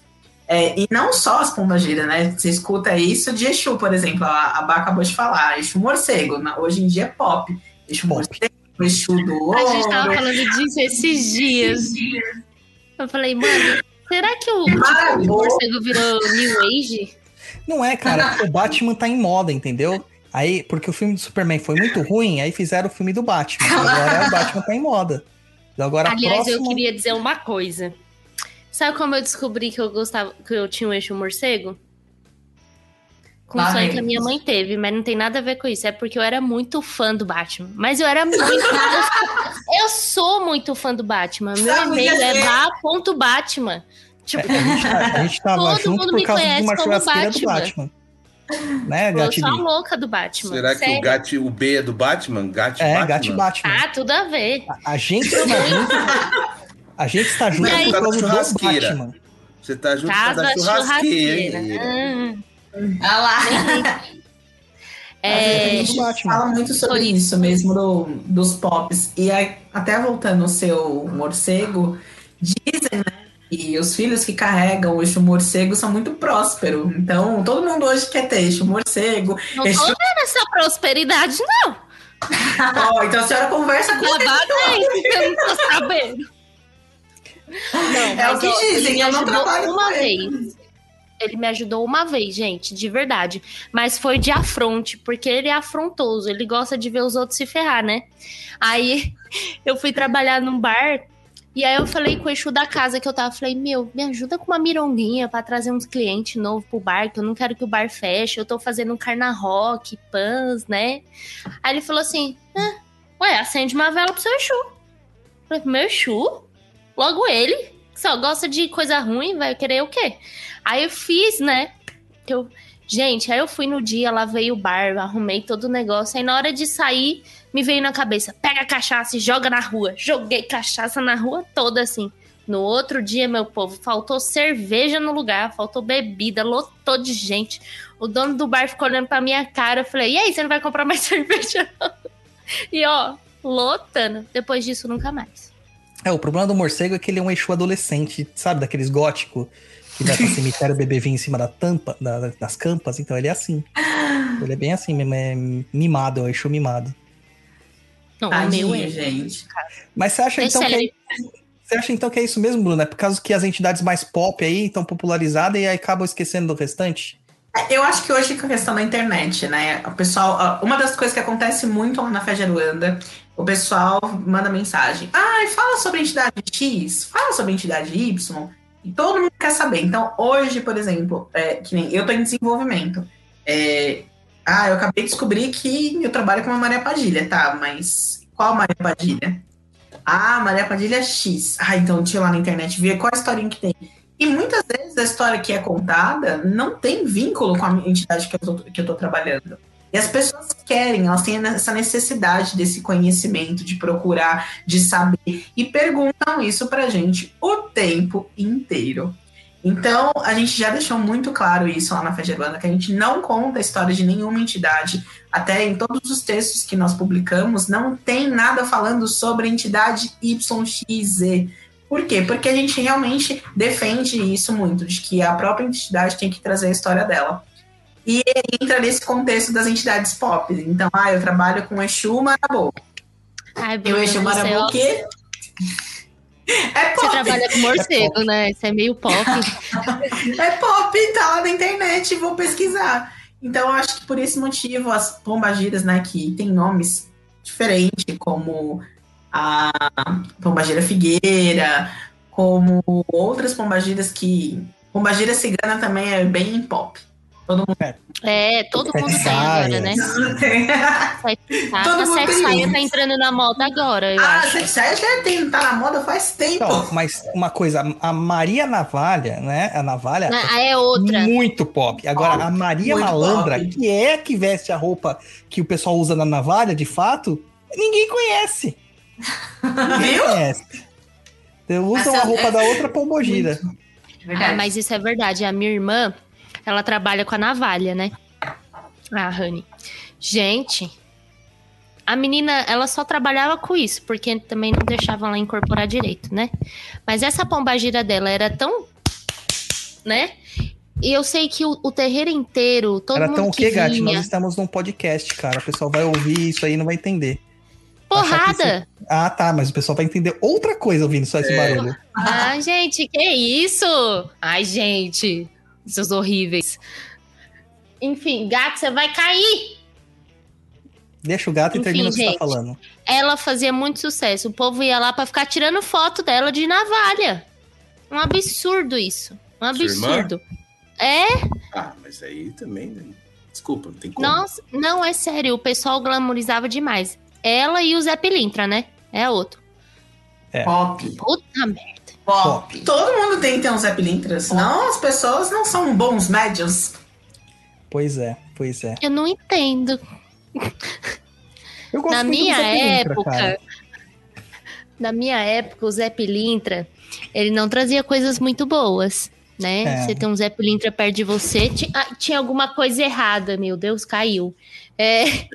É, e não só as pombagiras, né? Você escuta isso de Exu, por exemplo, a, a Bá acabou de falar, Exu morcego, na- hoje em dia é pop. Exu Pop. morcego, Exu do A gente tava ouro. falando disso esses dias. Eu falei, mano, será que o, tipo, o morcego virou New Age? Não é, cara, o Batman tá em moda, entendeu? Aí, porque o filme do Superman foi muito ruim, aí fizeram o filme do Batman. Agora o Batman tá em moda. Agora a Aliás, próxima... eu queria dizer uma coisa. Sabe como eu descobri que eu gostava, que eu tinha um eixo morcego? Com o sonho que a minha mãe teve, mas não tem nada a ver com isso. É porque eu era muito fã do Batman. Mas eu era muito. eu, eu sou muito fã do Batman. Meu e-mail é dizer. ba.batman. Tipo, A gente, tá- a gente tava Todo junto mundo por me causa de conhece uma como churrasqueira do Batman. Né, eu sou a Gatilho? louca do Batman. Será que Sério. o, Gat, o B é do Batman? Gat É, Batman? Gat Batman. Ah, tudo a ver. A, a gente está junto. A gente está junto E aí? por causa do Churrasqueira. Batman. Você tá junto com a Casa da churrasqueira. churrasqueira. Ah, Olha lá. A é, gente do Batman. fala muito sobre Por isso mesmo do- dos pops. E aí, até voltando ao seu morcego, dizem, né? E os filhos que carregam o eixo morcego são muito prósperos. Então, todo mundo hoje quer ter eixo morcego. não tô eixo... vendo essa prosperidade, não. Ó, então a senhora conversa com é isso que eu não tô sabendo. Não, É o que ó, dizem, eu não trabalho uma vez. Ele me ajudou uma vez, gente, de verdade. Mas foi de afronte, porque ele é afrontoso, ele gosta de ver os outros se ferrar, né? Aí eu fui trabalhar num bar E aí eu falei com o Exu da casa que eu tava, falei, meu, me ajuda com uma mironguinha pra trazer uns clientes novos pro bar, que eu não quero que o bar feche, eu tô fazendo um carna rock, pãs, né? Aí ele falou assim, ah, ué, acende uma vela pro seu Exu. Falei, meu Exu? Logo ele, só gosta de coisa ruim, vai querer o quê? Aí eu fiz, né? Eu, gente, aí eu fui no dia, lavei o bar, arrumei todo o negócio, aí na hora de sair me veio na cabeça: pega a cachaça e joga na rua. Joguei cachaça na rua toda assim. No outro dia, meu povo, faltou cerveja no lugar, faltou bebida, lotou de gente. O dono do bar ficou olhando pra minha cara. Eu falei: e aí, você não vai comprar mais cerveja? Não? E ó, lotando. Depois disso, nunca mais. É, o problema do morcego é que ele é um Exu adolescente, sabe? Daqueles góticos que vai pro cemitério beber vinho em cima da tampa, da- das campas. Então ele é assim. Ele é bem assim mesmo, é mimado, é um Exu mimado. Não, o Tadinho, meu é. gente. Mas você acha então que é, você acha então que é isso mesmo, Bruno? É por causa que as entidades mais pop aí estão popularizadas e aí acabam esquecendo do restante? É, Eu acho que hoje com a questão da internet, né? O pessoal, ah, uma das coisas que acontece muito lá na Fé de Aruanda, o pessoal manda mensagem. Ai, fala sobre a entidade X, fala sobre a entidade Y. E todo mundo quer saber. Então, hoje, por exemplo, é, que nem eu tô em desenvolvimento. é, ah, eu acabei de descobrir que eu trabalho com a Maria Padilha, tá? Mas qual Maria Padilha? Ah, Maria Padilha X. Ah, então ir lá na internet ver qual a historinha que tem. E muitas vezes a história que é contada não tem vínculo com a entidade que eu tô, que eu tô trabalhando. E as pessoas querem, elas têm essa necessidade desse conhecimento, de procurar, de saber, e perguntam isso pra gente o tempo inteiro. Então, a gente já deixou muito claro isso lá na Aruanda, que a gente não conta a história de nenhuma entidade. Até em todos os textos que nós publicamos, não tem nada falando sobre a entidade YXZ. Por quê? Porque a gente realmente defende isso muito, de que a própria entidade tem que trazer a história dela. E entra nesse contexto das entidades pop. Então, ah, eu trabalho com Exu Marabu. Ai, E o Bruno, Exu você, Marabu ó, o quê? É você pop, trabalha com morcego, né? Isso é meio pop. é pop, tá lá na internet, vou pesquisar. Então, eu acho que por esse motivo, as pombagiras, né, que tem nomes diferentes, como a pombagira figueira, como outras pombagiras que... Pombagira cigana também é bem pop. Todo mundo É, todo mundo tem agora, né? Todo saia, mundo sete tem saia isso. tá entrando na moda agora, eu ah, acho. você já tem, tá na moda faz tempo. Então, mas uma coisa, a Maria Navalha, né? A Navalha Ah, é outra. muito pop. Agora, a Maria Muito Malandra, pop. que é a que veste a roupa que o pessoal usa na navalha, de fato, ninguém conhece. Ninguém Viu? conhece. Então, usam Essa- a roupa da outra pombogira. Ah, mas isso é verdade. A minha irmã, ela trabalha com a navalha, né? A Rani. Gente, a menina, ela só trabalhava com isso, porque também não deixavam ela incorporar direito, né? Mas essa pombagira dela era tão. né? E eu sei que o, o terreiro inteiro, todo Era mundo tão o que quê, Gati? vinha, Nós estamos num podcast, cara. O pessoal vai ouvir isso aí e não vai entender. que porrada! Ah, tá, mas o pessoal vai entender outra coisa ouvindo só esse É. barulho. Ai, gente, que isso? Ai, gente, seus horríveis. Enfim, gato, você vai cair! Deixa o gato e Enfim, termina o que você tá falando. Ela fazia muito sucesso. O povo ia lá pra ficar tirando foto dela de navalha. Um absurdo isso. Um absurdo. É? Ah, mas aí também, né? Desculpa, não tem como. Nossa, não, é sério. O pessoal glamorizava demais. Ela e o Zé Pilintra, né? É outro. Pop. Puta merda. Pop. Todo mundo tem que ter um Zé Pilintra, senão as pessoas não são bons médios. Pois é, pois é. Eu não entendo. Eu Na minha Pilintra, época. cara. Na minha época, o Zé Pilintra, ele não trazia coisas muito boas, né? É. Você tem um Zé Pilintra perto de você, ti- ah, tinha alguma coisa errada, meu Deus, caiu. É,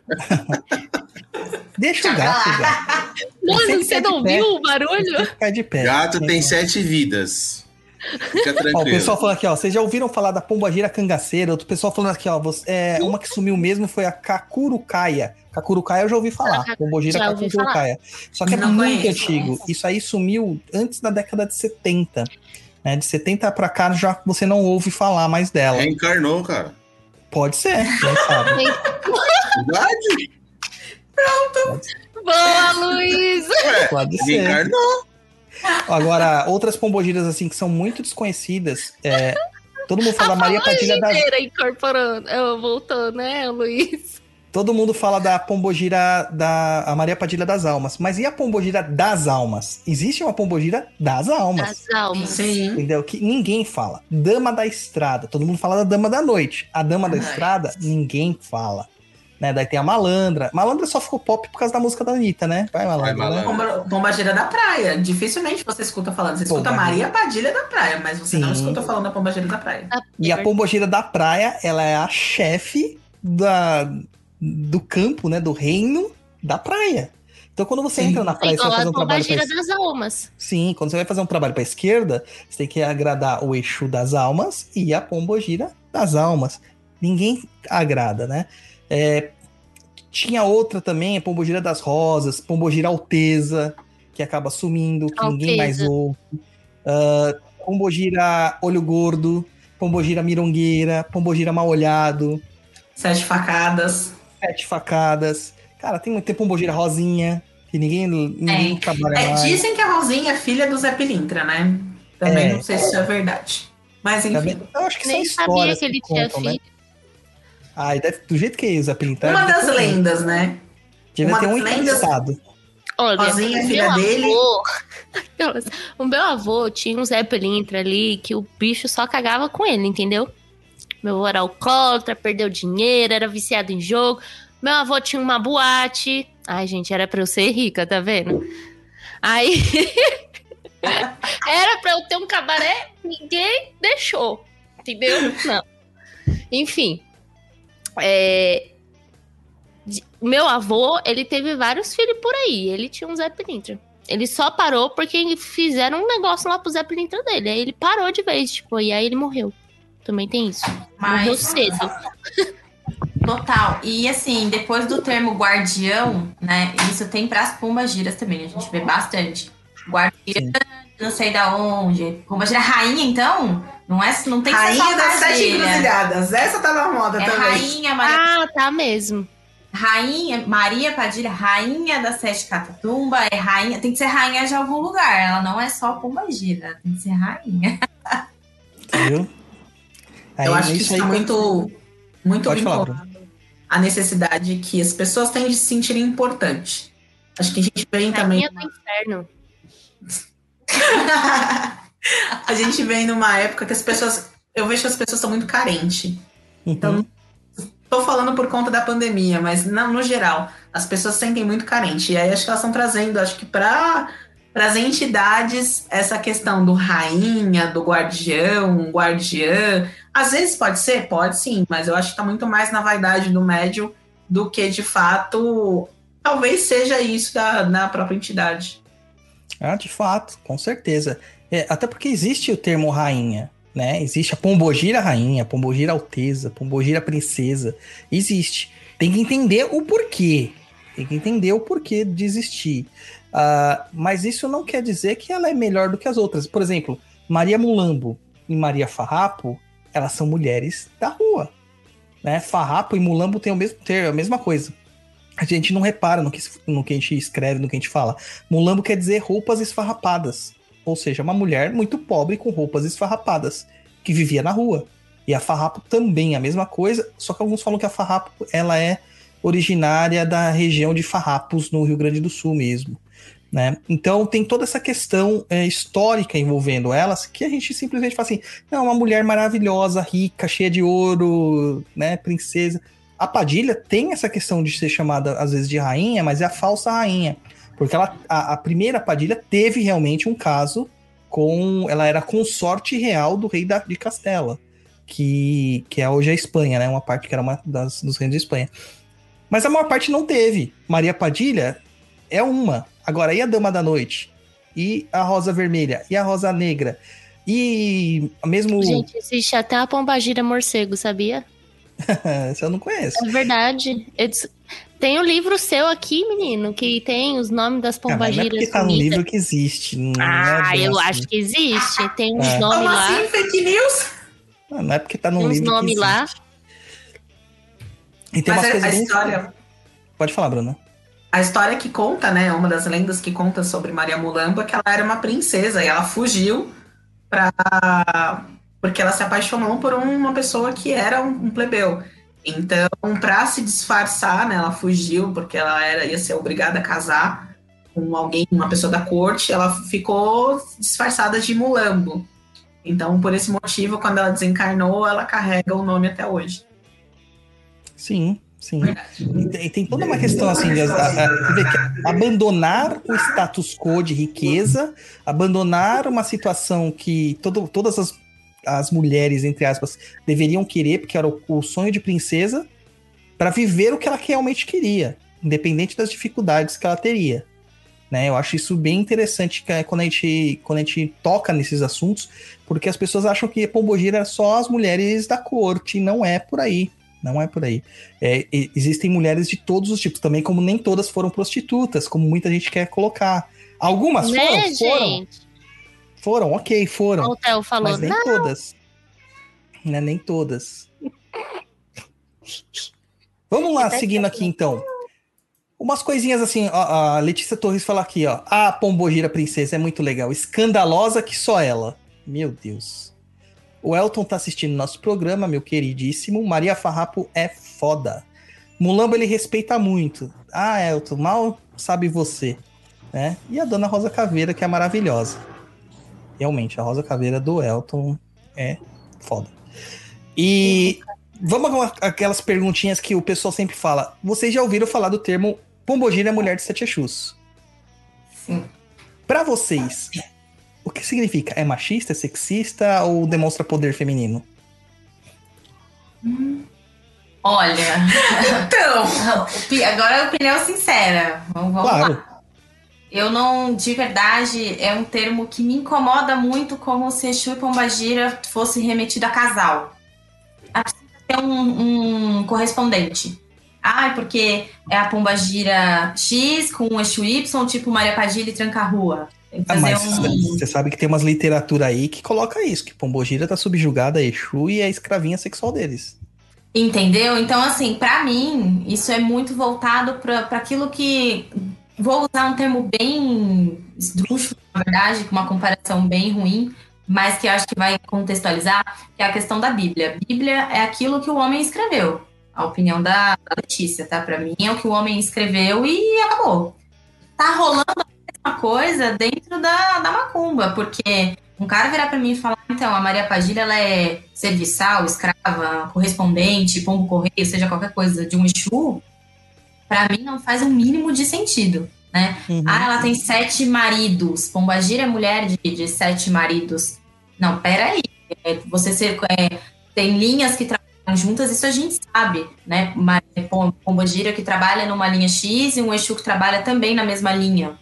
Deixa o gato, gato. Mano, você não pé. viu o barulho? Ficar de pé. Gato tem sete vidas. Fica Ó, o pessoal falando aqui, ó. Vocês já ouviram falar da pombagira cangaceira? Outro pessoal falando aqui, ó. você- é, uma que sumiu mesmo foi a Kakurucaia. Kakurucaia eu já ouvi falar. Ah, ouvi Kakurucaia. Só que é Não muito conheço. antigo. Isso aí sumiu antes da década de 70. Né? De 70 pra cá já você não ouve falar mais dela. Reencarnou, cara. Pode ser, quem sabe. Verdade? Boa, Luiz! Ué, Pode ser. Agora, outras pombogiras, assim, que são muito desconhecidas. é, todo mundo fala da Maria Padilha inteira incorporando, eu, voltando, né, Luiz? Todo mundo fala da pombogira da a Maria Padilha das Almas. Mas e a pombogira das almas? Existe uma pombogira das almas. As almas. Sim. Entendeu? Que ninguém fala. Dama da Estrada. Todo mundo fala da Dama da Noite. A Dama da Ai. Estrada, ninguém fala. Né? Daí tem a Malandra. Malandra só ficou pop por causa da música da Anitta, né? Vai, Malandra. Vai, né? Malandra. Pomba, pombagira da praia. Dificilmente você escuta falando. Você escuta. Maria Padilha da praia, mas você não Sim. escuta falando da pombagira da praia. E a pombogira da praia, ela é a chefe da, do campo, né? Do reino da praia. Então, quando você Sim. entra na É praia, você vai fazer a um trabalho pra pombagira das almas. Sim, quando você vai fazer um trabalho para esquerda, você tem que agradar o Exu das almas e a Pombogira das almas. Ninguém agrada, né? É, tinha outra também, a Pombogira das rosas, Pombogira Alteza, que acaba sumindo, que ninguém mais Alteza. ouve. Ah, Pombogira Olho Gordo, Pombogira Mirongueira, Pombogira Mal Olhado, Sete facadas. Sete Facadas. Cara, tem muito tempo Pombogira Rosinha, que ninguém, ninguém trabalha É, mais. dizem que a Rosinha é filha do Zé Pilintra, né? Também É. não sei se isso é verdade. Mas enfim. Também- Eu acho que Nem são sabia que ele que tinha contam, né? filho. Ah, e deve, do jeito que é o Zé Pilintar. Uma das ter- lendas, né? Devia uma ter um das lendas-. Olha, Rosinha, o filha dele. avô- Aquelas- O meu avô tinha um Zé Pelintra ali que o bicho só cagava com ele, entendeu? Meu avô era alcoólatra, perdeu dinheiro, era viciado em jogo. Meu avô tinha uma boate. Ai, gente, era pra eu ser rica, tá vendo? Aí. era pra eu ter um cabaré, ninguém deixou. Entendeu? Não. Enfim. É, Meu avô, ele teve vários filhos por aí. Ele tinha um Zé Pilintra. Ele só parou porque fizeram um negócio lá pro Zé Pilintra dele. Aí ele parou de vez, tipo, e aí ele morreu. Também tem isso. Morreu Mas cedo. Total. E assim, depois do termo guardião, né? Isso tem pras pombagiras também, a gente vê bastante. Guardiã, não sei da onde. Pombagira rainha, então? Não, é, não tem que ser Rainha das Sete. Encruzilhadas. Essa tá na moda É também. rainha, Maria, Ah, tá mesmo. rainha, Maria Padilha, rainha das sete catatumba, é rainha, tem que ser rainha de algum lugar. Ela não é só pombagira, tem que ser rainha. Viu? Aí, Eu acho que isso aí tá muito, muito Pode falar, vinculado à necessidade que as pessoas têm de se sentirem importantes. Acho que a gente vem também. Rainha do inferno. a gente vem numa época que as pessoas. Eu vejo que as pessoas são muito carentes. Então, Uhum. Tô falando por conta da pandemia, mas não, no geral, as pessoas se sentem muito carentes. E aí acho que elas estão trazendo, acho que para as entidades, essa questão do rainha, do guardião, guardiã. Às vezes pode ser, pode sim, mas eu acho que tá muito mais na vaidade do médium do que de fato. Talvez seja isso da, da própria entidade. Ah, de fato, com certeza. É, até porque existe o termo rainha, né? Existe a pombogira rainha, pombogira alteza, pombogira princesa. Existe. Tem que entender o porquê. Tem que entender o porquê de existir. Ah, mas isso não quer dizer que ela é melhor do que as outras. Por exemplo, Maria Mulambo e Maria Farrapo, elas são mulheres da rua. Né? Farrapo e Mulambo têm o mesmo termo, a mesma coisa. A gente não repara no que, no que a gente escreve, no que a gente fala. Mulambo quer dizer roupas esfarrapadas. Ou seja, uma mulher muito pobre com roupas esfarrapadas, que vivia na rua. E a Farrapo também, a mesma coisa, só que alguns falam que a Farrapo ela é originária da região de Farrapos, no Rio Grande do Sul mesmo. Né? Então tem toda essa questão é, histórica envolvendo elas, que a gente simplesmente fala assim, não, uma mulher maravilhosa, rica, cheia de ouro, né, princesa. A Padilha tem essa questão de ser chamada às vezes de rainha, mas é a falsa rainha. Porque ela, a, a primeira Padilha teve realmente um caso com. Ela era consorte real do rei da, de Castela, que, que é hoje a Espanha, né? Uma parte que era uma das, dos reinos de Espanha. Mas a maior parte não teve. Maria Padilha é uma. Agora, e a Dama da Noite? E a Rosa Vermelha? E a Rosa Negra? E mesmo. Gente, existe até a pombagira morcego, sabia? Essa eu não conheço. É verdade. Eu des- Tem um livro seu aqui, menino, que tem os nomes das Ah, mas não é pombagiras. porque tá no livro que existe. Não Ah, é eu assim. acho que existe. Tem uns É. nomes Como lá. assim, fake news? Ah, Não é porque tá no Tem uns livro que nomes lá. existe. E tem Mas umas a, coisas bem- história. Pode falar, Bruno. A história que conta, né, uma das lendas que conta sobre Maria Mulamba, que ela era uma princesa e ela fugiu para porque ela se apaixonou por uma pessoa que era um, plebeu. Então, para se disfarçar, né, ela fugiu porque ela era ia ser obrigada a casar com alguém, uma pessoa da corte, ela ficou disfarçada de Mulambo. Então, por esse motivo, quando ela desencarnou, ela carrega o nome até hoje. Sim, Sim. E tem, toda uma questão assim de a, a, abandonar o status quo de riqueza, abandonar uma situação que todo, todas as, as mulheres, entre aspas, deveriam querer, porque era o, o sonho de princesa, para viver o que ela realmente queria, independente das dificuldades que ela teria. Né? Eu acho isso bem interessante é quando a, gente, quando a gente toca nesses assuntos, porque as pessoas acham que Pombogira é só as mulheres da corte, e não é por aí. Não é por aí. É, existem mulheres de todos os tipos também, como nem todas foram prostitutas, como muita gente quer colocar. Algumas né, foram, gente? foram. Foram, ok, foram. O Theo falou, mas nem não. todas. Né, nem todas. Vamos lá, seguindo aqui então. Umas coisinhas assim, ó, a Letícia Torres fala aqui, ó. A Pombogira Princesa é muito legal. Escandalosa que só ela. Meu Deus. O Elton tá assistindo nosso programa, meu queridíssimo. Maria Farrapo é foda. Mulambo ele respeita muito. Ah, Elton, mal sabe você. Né? E a Dona Rosa Caveira, que é maravilhosa. Realmente, a Rosa Caveira do Elton é foda. E vamos aquelas perguntinhas que o pessoal sempre fala. Vocês já ouviram falar do termo Pombogira mulher de sete Exus? Sim. Para vocês, o que significa? É machista, é sexista ou demonstra poder feminino? Olha, então, agora é opinião sincera. Vamos, vamos claro. lá. Eu não, de verdade, é um termo que me incomoda muito como se Exu e Pombagira fosse remetido a casal. É um, um correspondente. Ah, porque é a Pombagira X com o Exu Y, tipo Maria Padilha e Tranca-Rua. Ah, mas você um... sabe que tem umas literatura aí que coloca isso, que Pombogira tá subjugada a Exu e é a escravinha sexual deles. Entendeu? Então, assim, para mim, isso é muito voltado para aquilo que. Vou usar um termo bem esdrúxulo, na verdade, com uma comparação bem ruim, mas que eu acho que vai contextualizar, que é a questão da Bíblia. Bíblia é aquilo que o homem escreveu. A opinião da, da Letícia, tá? Para mim é o que o homem escreveu e acabou. Tá rolando uma coisa dentro da, da macumba, porque um cara virar para mim e falar, então, a Maria Padilha, ela é serviçal, escrava, correspondente, pombo correio, seja qualquer coisa de um Exu, para mim não faz o um mínimo de sentido, né? Uhum. Ah, ela tem sete maridos, Pombagira é mulher de, de sete maridos. Não, peraí, é, você ser, é, tem linhas que trabalham juntas, isso a gente sabe, né? Pombagira que trabalha numa linha X e um Exu que trabalha também na mesma linha.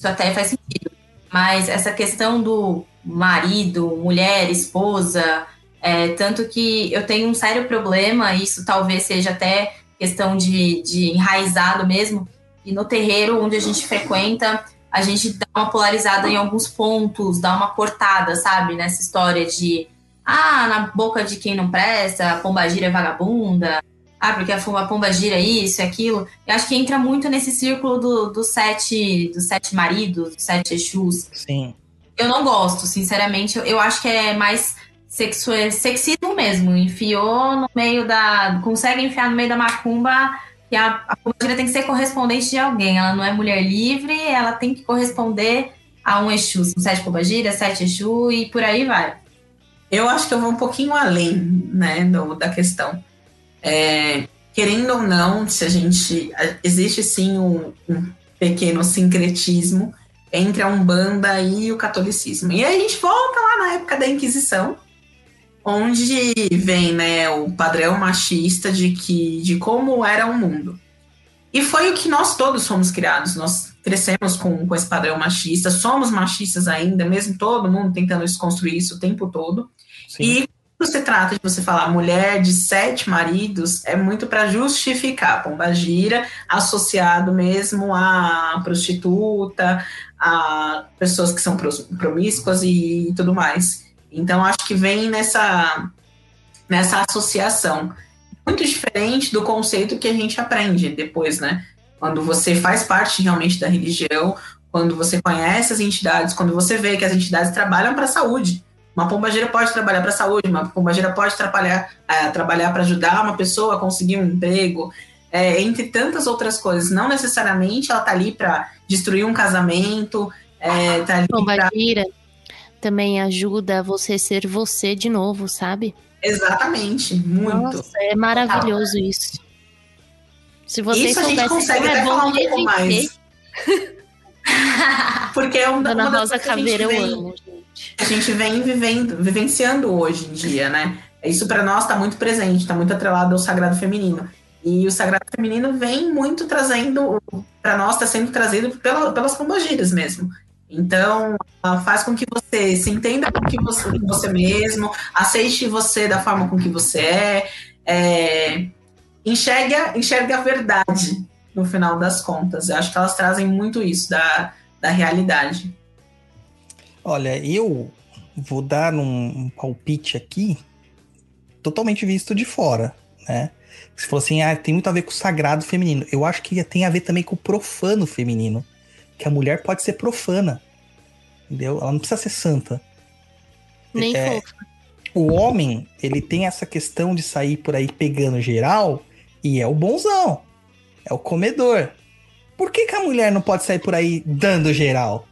Isso até faz sentido. Mas essa questão do marido, mulher, esposa, é, tanto que eu tenho um sério problema, isso talvez seja até questão de, de enraizado mesmo, e no terreiro onde a gente frequenta, a gente dá uma polarizada em alguns pontos, dá uma cortada, sabe? Nessa história de ah, na boca de quem não presta, pombagira é vagabunda, ah, porque a pomba gira isso e aquilo. Eu acho que entra muito nesse círculo do, do sete, dos sete maridos, dos sete Exus. Sim. Eu não gosto, sinceramente. Eu, eu acho que é mais sexo, é sexismo mesmo. Enfiou no meio da. Consegue enfiar no meio da macumba que a, a pombagira tem que ser correspondente de alguém. Ela não é mulher livre, ela tem que corresponder a um Exu. São sete pombagira, sete Exu e por aí vai. Eu acho que eu vou um pouquinho além, né, do, da questão. É, querendo ou não, se a gente. Existe sim um, um, pequeno sincretismo entre a Umbanda e o catolicismo. E aí a gente volta lá na época da Inquisição, onde vem né, o padrão machista de, que, de como era o mundo. E foi o que nós todos fomos criados. Nós crescemos com, com esse padrão machista, somos machistas ainda, mesmo todo mundo tentando desconstruir isso o tempo todo. Sim. E quando se trata de você falar mulher de sete maridos, é muito para justificar pomba gira, associado mesmo a prostituta, a pessoas que são promíscuas e tudo mais. Então, acho que vem nessa, nessa associação. Muito diferente do conceito que a gente aprende depois, né? Quando você faz parte realmente da religião, quando você conhece as entidades, quando você vê que as entidades trabalham para a saúde. Uma pombageira pode trabalhar para a saúde, uma pombageira pode trabalhar, é, trabalhar para ajudar uma pessoa a conseguir um emprego, é, entre tantas outras coisas. Não necessariamente ela está ali para destruir um casamento, é, tá ali pra... Pombagira também ajuda você ser você de novo, sabe? Exatamente, muito. Nossa, é maravilhoso isso. Se vocês Isso a gente consegue até é bom falar um pouco mais. Porque é uma, Dona Rosa coisas que a gente Caveira eu vem- amo, gente. a gente vem vivendo, vivenciando hoje em dia, né? Isso para nós está muito presente, está muito atrelado ao sagrado feminino. E o sagrado feminino vem muito trazendo, para nós está sendo trazido pela, pelas pombagiras mesmo. Então, ela faz com que você se entenda com, que você, com você mesmo, aceite você da forma com que você é, é enxergue, a- enxergue a verdade no final das contas. Eu acho que elas trazem muito isso da, da realidade. Olha, eu vou dar um, um palpite aqui totalmente visto de fora, né? Você falou assim, ah, tem muito a ver com o sagrado feminino. Eu acho que tem a ver também com o profano feminino. Que a mulher pode ser profana. Entendeu? Ela não precisa ser santa. Nem É, fofa. O homem, ele tem essa questão de sair por aí pegando geral e é o bonzão. É o comedor. Por que, que a mulher não pode sair por aí dando geral?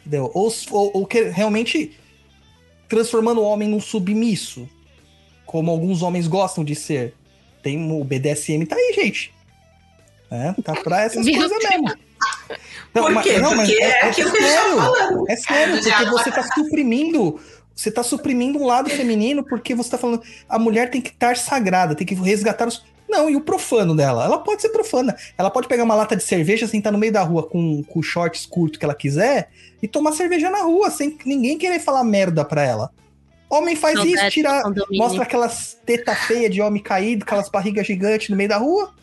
Entendeu? Ou, ou, ou que realmente transformando o homem num submisso. Como alguns homens gostam de ser. Tem o BDSM, tá aí, gente. É, tá pra essas Meu coisas mesmo. Por quê? Porque é aquilo que a gente tá sério. falando. É sério, porque não você tá suprimindo. Você tá suprimindo um lado feminino porque você tá falando. A mulher tem que estar sagrada, tem que resgatar os. Não, e o profano dela? Ela pode ser profana. Ela pode pegar uma lata de cerveja, sentar no meio da rua com, com shorts curto que ela quiser e tomar cerveja na rua, sem ninguém querer falar merda pra ela. Homem faz isso, tira, mostra aquelas tetas feias de homem caído, aquelas barrigas gigantes no meio da rua.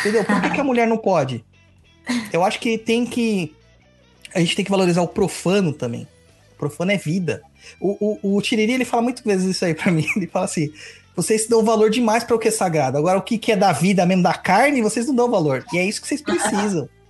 Entendeu? Por que, que a mulher não pode? Eu acho que tem que. A gente tem que valorizar o profano também. O profano é vida. O, o, o Tiriri, ele fala muitas vezes isso aí pra mim. Ele fala assim: vocês dão valor demais para o que é sagrado. Agora, o que, que é da vida mesmo, da carne, vocês não dão valor. E é isso que vocês precisam.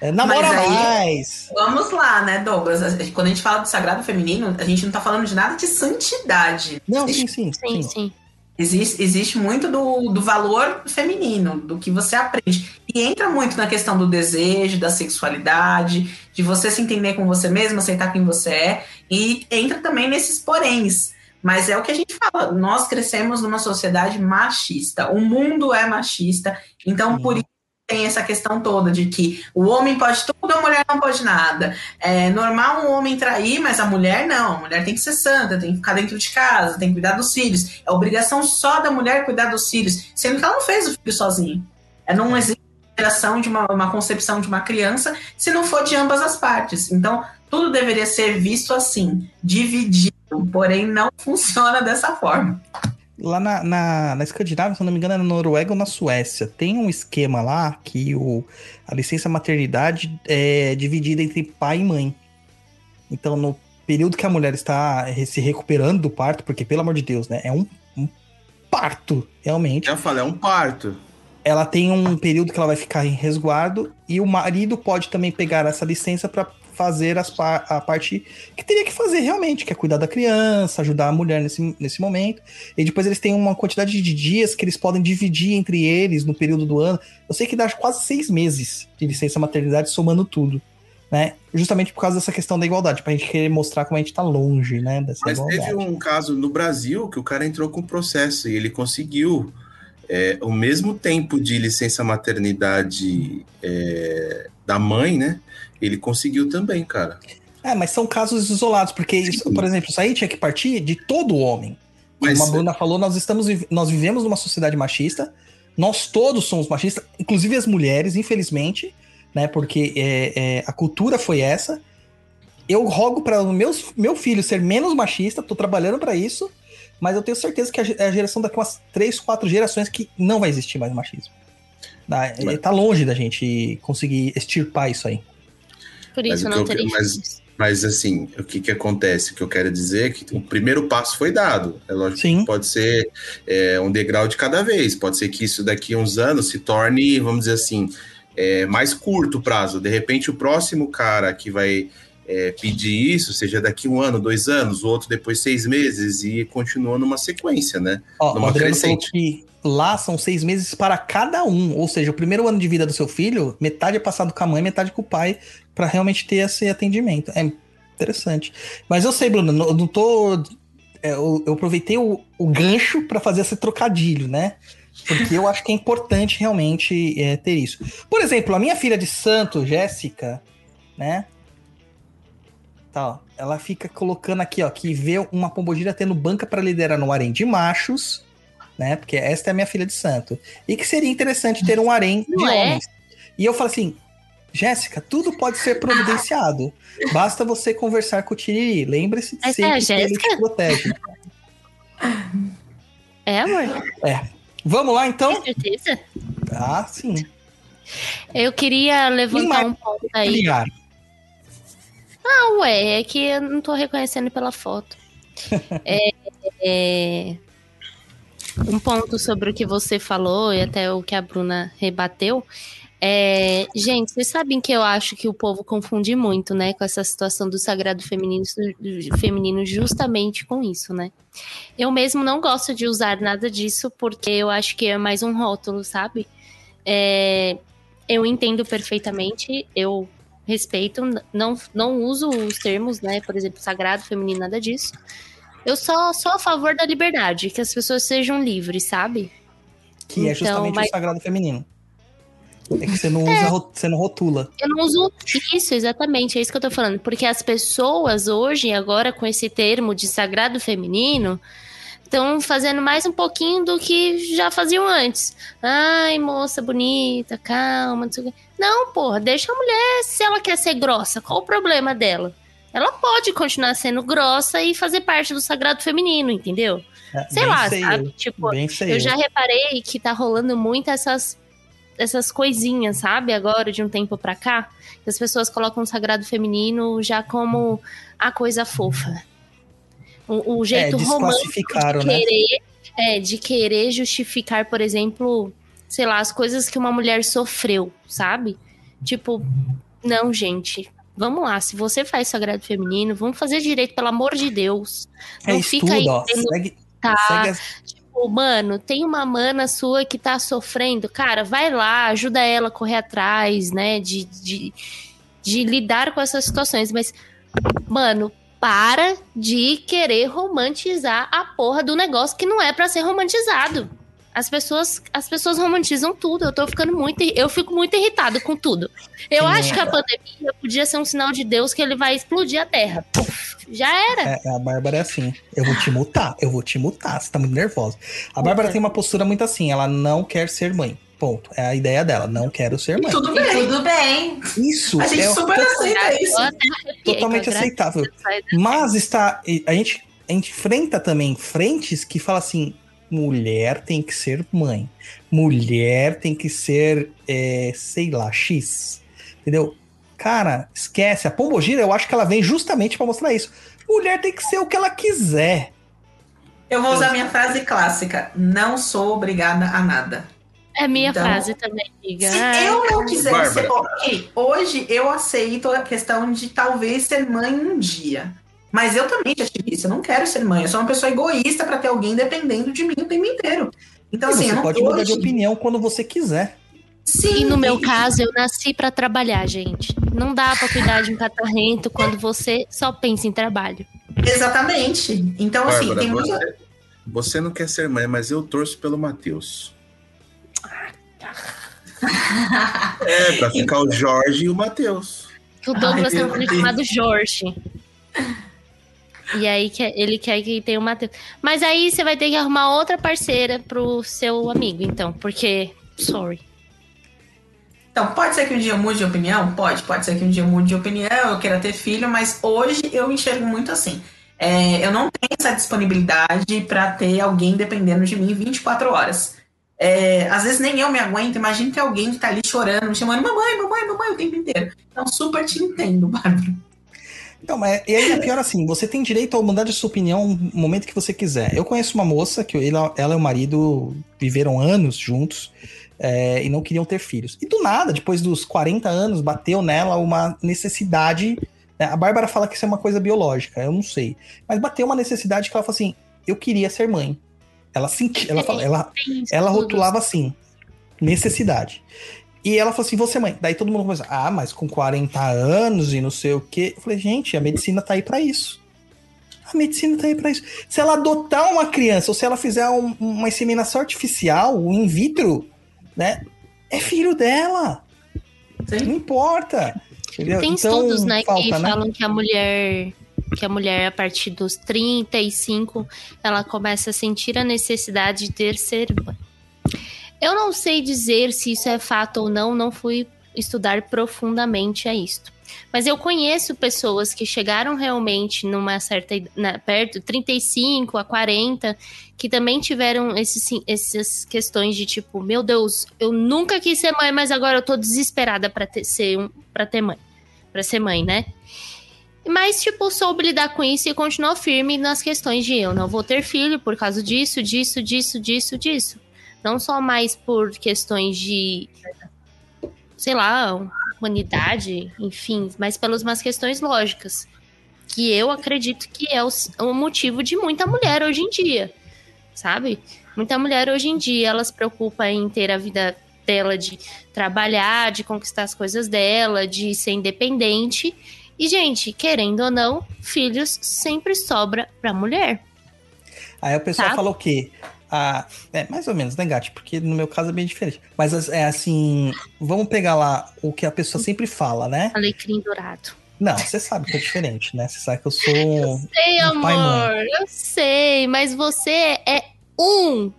É, namora aí- mais. Vamos lá, né, Douglas? Quando a gente fala do sagrado feminino, a gente não tá falando de nada de santidade. Não, existe, sim, sim. Sim, sim. sim. existe, existe muito do, do valor feminino, do que você aprende. E entra muito na questão do desejo, da sexualidade, de você se entender com você mesmo, aceitar quem você é. E entra também nesses poréns. Mas é o que a gente fala, nós crescemos numa sociedade machista. O mundo é machista. Então, Sim. por isso tem essa questão toda de que o homem pode tudo, a mulher não pode nada. É normal um homem trair, mas a mulher não. A mulher tem que ser santa, tem que ficar dentro de casa, tem que cuidar dos filhos. É obrigação só da mulher cuidar dos filhos, sendo que ela não fez o filho sozinha. É, não existe geração de uma, uma concepção de uma criança se não for de ambas as partes. Então, tudo deveria ser visto assim, dividido, porém não funciona dessa forma. Lá na, na, na Escandinávia, se eu não me engano, é na Noruega ou na Suécia, tem um esquema lá que o, a licença maternidade é dividida entre pai e mãe. Então, no período que a mulher está se recuperando do parto, porque, pelo amor de Deus, né? É um, um parto, realmente. Já falei, é um parto. Ela tem um período que ela vai ficar em resguardo e o marido pode também pegar essa licença para fazer as a parte que teria que fazer realmente, que é cuidar da criança, ajudar a mulher nesse, nesse momento. E depois eles têm uma quantidade de dias que eles podem dividir entre eles no período do ano. Eu sei que dá quase seis meses de licença maternidade somando tudo. Né? Justamente por causa dessa questão da igualdade, pra gente querer mostrar como a gente tá longe, né? Mas igualdade. teve um caso no Brasil que o cara entrou com processo e ele conseguiu é, o mesmo tempo de licença maternidade é, da mãe, né? Ele conseguiu também, cara. É, mas são casos isolados, porque, isso, por exemplo, isso aí tinha que partir de todo homem. Como Mas a Bruna falou, nós, estamos, nós vivemos numa sociedade machista, nós todos somos machistas, inclusive as mulheres, infelizmente, né? Porque é, é, a cultura foi essa. Eu rogo para o meu, meu filho ser menos machista, tô trabalhando para isso, mas eu tenho certeza que é a geração daqui umas três, quatro gerações que não vai existir mais machismo. Tá, Mas- tá longe da gente conseguir extirpar isso aí. Por Mas isso o não teria mas-. Mas assim, o que que acontece? O que eu quero dizer é que o primeiro passo foi dado. É lógico Sim. que pode ser é, um degrau de cada vez. Pode ser que isso daqui a uns anos se torne, vamos dizer assim, é, mais curto prazo. De repente, o próximo cara que vai é, pedir isso, seja daqui um ano, dois anos, o outro depois seis meses, e continua numa sequência, né? Ó, numa crescente. que lá são seis meses para cada um. Ou seja, o primeiro ano de vida do seu filho, metade é passado com a mãe, metade com o pai, para realmente ter esse atendimento. É interessante. Mas eu sei, Bruno, eu não tô. é, Eu, eu aproveitei o, o gancho para fazer esse trocadilho, né? Porque eu acho que é importante realmente é, ter isso. Por exemplo, a minha filha de santo, Jéssica, né? Tá, ó, ela fica colocando aqui, ó, que vê uma pombogira tendo banca para liderar no harém de machos, né? Porque esta é a minha filha de santo. E que seria interessante ter um harém de Não é? homens. E eu falo assim, Jéssica, tudo pode ser providenciado. Basta você conversar com o Tiriri. Lembre-se de Essa é que ele te protege. É, amor? Vamos lá, então? Certeza? Ah, sim. Eu queria levantar um ponto aí. Ligar. Ah, ué, é que eu não tô reconhecendo pela foto. é, é, um ponto sobre o que você falou e até o que a Bruna rebateu. É, gente, vocês sabem que eu acho que o povo confunde muito, né, com essa situação do sagrado feminino, feminino justamente com isso, né? Eu mesmo não gosto de usar nada disso porque eu acho que é mais um rótulo, sabe? É, eu entendo perfeitamente, eu respeito, não, não uso os termos, né? Por exemplo, sagrado, feminino, nada disso. Eu só sou a favor da liberdade, que as pessoas sejam livres, sabe? Que é Então, justamente mas- o sagrado feminino. É que você não usa, ro- você não rotula. Eu não uso isso, exatamente, é isso que eu tô falando. Porque as pessoas hoje, agora com esse termo de sagrado feminino, estão fazendo mais um pouquinho do que já faziam antes. Ai, moça bonita, calma, não sei o quê. Não, porra, deixa a mulher, se ela quer ser grossa, qual o problema dela? Ela pode continuar sendo grossa e fazer parte do sagrado feminino, entendeu? É, Sei lá, sei sabe? eu, Tipo, bem sei eu já reparei que tá rolando muito essas, essas coisinhas, sabe? Agora, de um tempo pra cá, que as pessoas colocam o sagrado feminino já como a coisa fofa. O, o jeito romântico de né? querer, é, de querer justificar, por exemplo, sei lá, as coisas que uma mulher sofreu, sabe? Tipo, não, gente. Vamos lá, se você faz sagrado feminino, vamos fazer direito, pelo amor de Deus. É Não estudo, fica aí ó. tendo- Segue, Tá, segue as- Tipo, mano, tem uma mana sua que tá sofrendo, cara, vai lá, ajuda ela a correr atrás, né, de, de, de lidar com essas situações, mas, mano, para de querer romantizar a porra do negócio que não é pra ser romantizado. As pessoas, as pessoas romantizam tudo. Eu tô ficando muito, eu fico muito irritado com tudo. Eu Sim, acho é. que a pandemia podia ser um sinal de Deus que ele vai explodir a Terra. Puf, já era. É, a Bárbara é assim. Eu vou te mutar, eu vou te mutar. Você tá muito nervosa. A Bárbara tem uma postura muito assim. Ela não quer ser mãe. Ponto. É a ideia dela. Não quero ser mãe. Tudo E bem. tudo bem. Isso A gente é super aceita isso. A totalmente aceitável. ideia. Mas está. A gente, a gente enfrenta também frentes que fala assim: mulher tem que ser mãe. Mulher tem que ser, é, sei lá, X. Entendeu? Cara, esquece. A Pombogira, eu acho que ela vem justamente para mostrar isso. Mulher tem que ser o que ela quiser. Eu vou usar minha frase clássica. Não sou obrigada a nada. É minha Então, frase também, amiga. Se eu não quiser Bárbara. ser. Ok, hoje eu aceito a questão de talvez ser mãe um dia. Mas eu também já tive isso. Eu não quero ser mãe. Eu sou uma pessoa egoísta pra ter alguém dependendo de mim o tempo inteiro. Então, E assim, eu você não pode mudar de hoje- opinião quando você quiser. Sim, E no meu caso, eu nasci pra trabalhar, gente. Não dá pra cuidar de um catarrento quando você só pensa em trabalho. Exatamente. Então, assim, Bárbara, tem muita. você, você não quer ser mãe, mas eu torço pelo Matheus. É, pra ficar o Jorge e o Matheus. O Douglas tem um filho chamado Jorge. E aí que ele quer que tenha o Matheus. Mas aí você vai ter que arrumar outra parceira pro seu amigo, então. Porque, sorry. Então, pode ser que um dia eu mude de opinião? Pode. Pode ser que um dia eu mude de opinião, eu queira ter filho, mas hoje eu enxergo muito assim. É, eu não tenho essa disponibilidade para ter alguém dependendo de mim 24 horas. É, às vezes nem eu me aguento, imagina ter alguém que tá ali chorando, me chamando mamãe, mamãe, mamãe o tempo inteiro. Então, super te entendo, Bárbara. Então, mas e aí é pior assim, você tem direito a mudar de sua opinião no momento que você quiser. Eu conheço uma moça que ela, ela e o marido viveram anos juntos é, e não queriam ter filhos. E do nada, depois dos 40 anos, bateu nela uma necessidade. né? A Bárbara fala que isso é uma coisa biológica, eu não sei. Mas bateu uma necessidade que ela falou assim: eu queria ser mãe. Ela sentia, ela, fala, ela, ela rotulava assim, necessidade. E ela falou assim, você mãe. Daí todo mundo começou, ah, mas com 40 anos e não sei o quê. Eu falei, gente, a medicina tá aí pra isso. A medicina tá aí pra isso. Se ela adotar uma criança ou se ela fizer um- uma inseminação artificial, um in vitro, né? É filho dela. Sim. Não importa. Entendeu? Tem Então, estudos, né, que falta, né? falam que a mulher que a mulher a partir dos 35, ela começa a sentir a necessidade de ter ser mãe. Eu não sei dizer se isso é fato ou não, não fui estudar profundamente a isto. Mas eu conheço pessoas que chegaram realmente numa certa na, perto 35 a 40 que também tiveram esses, essas questões de tipo, meu Deus, eu nunca quis ser mãe, mas agora eu tô desesperada para ter ser um, para ter mãe, para ser mãe, né? Mas, tipo, soube lidar com isso e continuou firme nas questões de eu não vou ter filho por causa disso, disso, disso, disso, disso. Não só mais por questões de, sei lá, humanidade, enfim, mas pelas umas questões lógicas. Que eu acredito que é o, o motivo de muita mulher hoje em dia, sabe? Muita mulher hoje em dia, ela se preocupa em ter a vida dela de trabalhar, de conquistar as coisas dela, de ser independente. E, gente, querendo ou não, filhos sempre sobra pra mulher. Aí o pessoal Tá. fala o quê? Ah, é, mais ou menos, né, Gati? Porque no meu caso é bem diferente. Mas é assim, vamos pegar lá o que a pessoa sempre fala, né? Alecrim dourado. Não, você sabe que é diferente, né? Você sabe que eu sou. Sei, Um pai amor, eu sei, mas você é um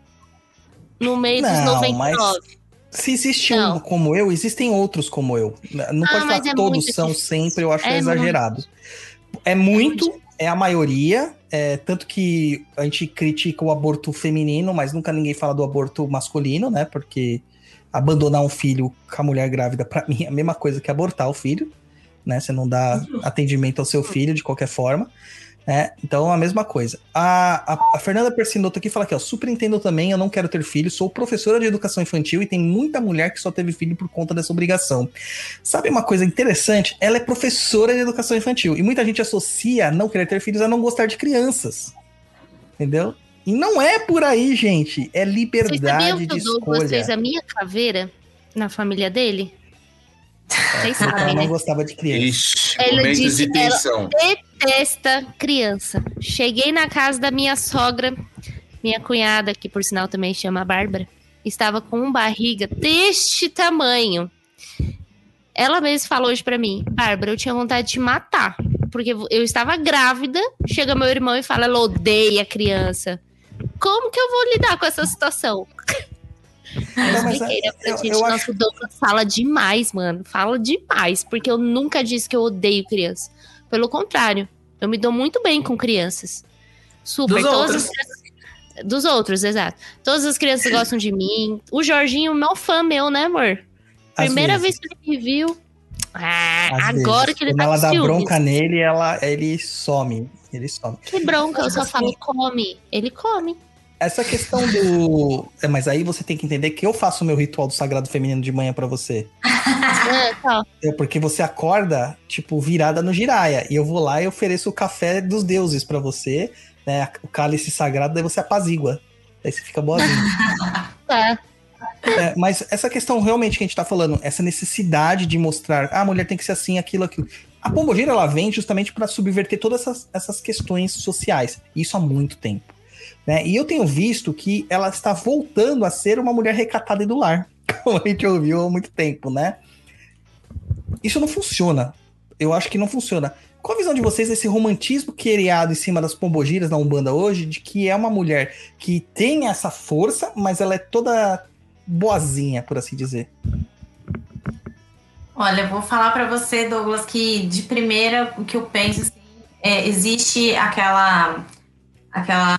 no meio dos Não, 99. Se existe um Não. como eu, existem outros como eu. Não Ah, pode falar que é todos muito são difícil. sempre, eu acho É exagerado. É muito, é a maioria. É, tanto que a gente critica o aborto feminino, mas nunca ninguém fala do aborto masculino, né? Porque abandonar um filho com a mulher grávida, pra mim, é a mesma coisa que abortar o filho, né? Você não dá atendimento ao seu filho de qualquer forma. Né? Então, a mesma coisa. A, a, a Fernanda Persinotto aqui fala aqui, ó, super entendo também, eu não quero ter filho, sou professora de educação infantil e tem muita mulher que só teve filho por conta dessa obrigação. Sabe uma coisa interessante? Ela é professora de educação infantil e muita gente associa não querer ter filhos a não gostar de crianças. Entendeu? E não é por aí, gente. É Vocês sabiam liberdade que de o Douglas escolha. fez a minha caveira na família dele? Vocês Ela sabem, não né? gostava de criança. Ixi, Ela momentos disse de que ela- tensão. Detesta criança. Cheguei na casa da minha sogra, minha cunhada, que por sinal também chama Bárbara, estava com um barriga deste tamanho. Ela mesma falou hoje pra mim, Bárbara, eu tinha vontade de te matar. Porque eu estava grávida, chega meu irmão e fala, ela odeia criança. Como que eu vou lidar com essa situação? Não, mas expliquei, né? eu- gente, eu nossa, acho- o Douglas fala demais, mano. Fala demais, porque eu nunca disse que eu odeio criança. Pelo contrário, eu me dou muito bem com crianças. Super. Dos Todas outros. as Dos outros, exato. Todas as crianças gostam de mim. O Jorginho, meu fã meu, né, amor? Às Primeira vezes. vez que ele me viu. Ah, Às agora vezes. que ele Quando tá ela dá ciúmes. bronca nele, ela, ele some. Ele some. Que bronca, eu só Assim- falo come. Ele come. Essa questão do. É, mas aí você tem que entender que eu faço o meu ritual do sagrado feminino de manhã pra você. Ah, tá. É porque você acorda, tipo, virada no giraia. E eu vou lá e ofereço o café dos deuses pra você, né? O cálice sagrado, daí você apazigua. Daí você fica boazinha. Tá. É, mas essa questão realmente que a gente tá falando, essa necessidade de mostrar, ah, a mulher tem que ser assim, aquilo, aquilo. A pombogira, ela vem justamente para subverter todas essas, essas questões sociais. Isso há muito tempo. Né? E eu tenho visto que ela está voltando a ser uma mulher recatada e do lar. Como a gente ouviu há muito tempo, né? Isso não funciona. Eu acho que não funciona. Qual a visão de vocês desse romantismo criado em cima das pombogiras na Umbanda hoje, de que é uma mulher que tem essa força, mas ela é toda boazinha, por assim dizer? Olha, eu vou falar pra você, Douglas, que de primeira o que eu penso assim, é, existe aquela aquela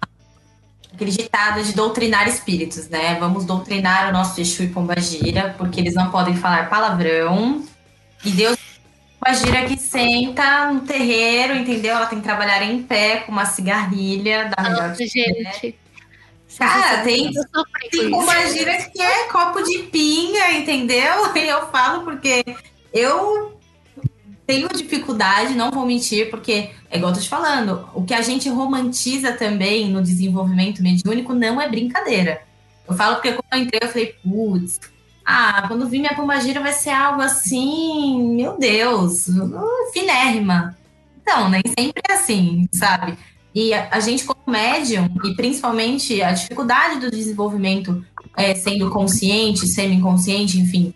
aquele ditado de doutrinar espíritos, né? Vamos doutrinar o nosso Exu e Pombagira, porque eles não podem falar palavrão. E Deus pombagira que senta no terreiro, entendeu? Ela tem que trabalhar em pé com uma cigarrilha da melhor Nossa, gente. Cara, tem, tem pombagira que é copo de pinga, entendeu? E eu falo porque eu tenho dificuldade, não vou mentir, porque é igual eu tô te falando, o que a gente romantiza também no desenvolvimento mediúnico não é brincadeira. Eu falo porque quando eu entrei, eu falei, putz, ah, quando vir minha pombagira vai ser algo assim, meu Deus, finérrima. Então, nem sempre é assim, sabe? E a, a gente, como médium, e principalmente a dificuldade do desenvolvimento é, sendo consciente, semi-inconsciente, enfim,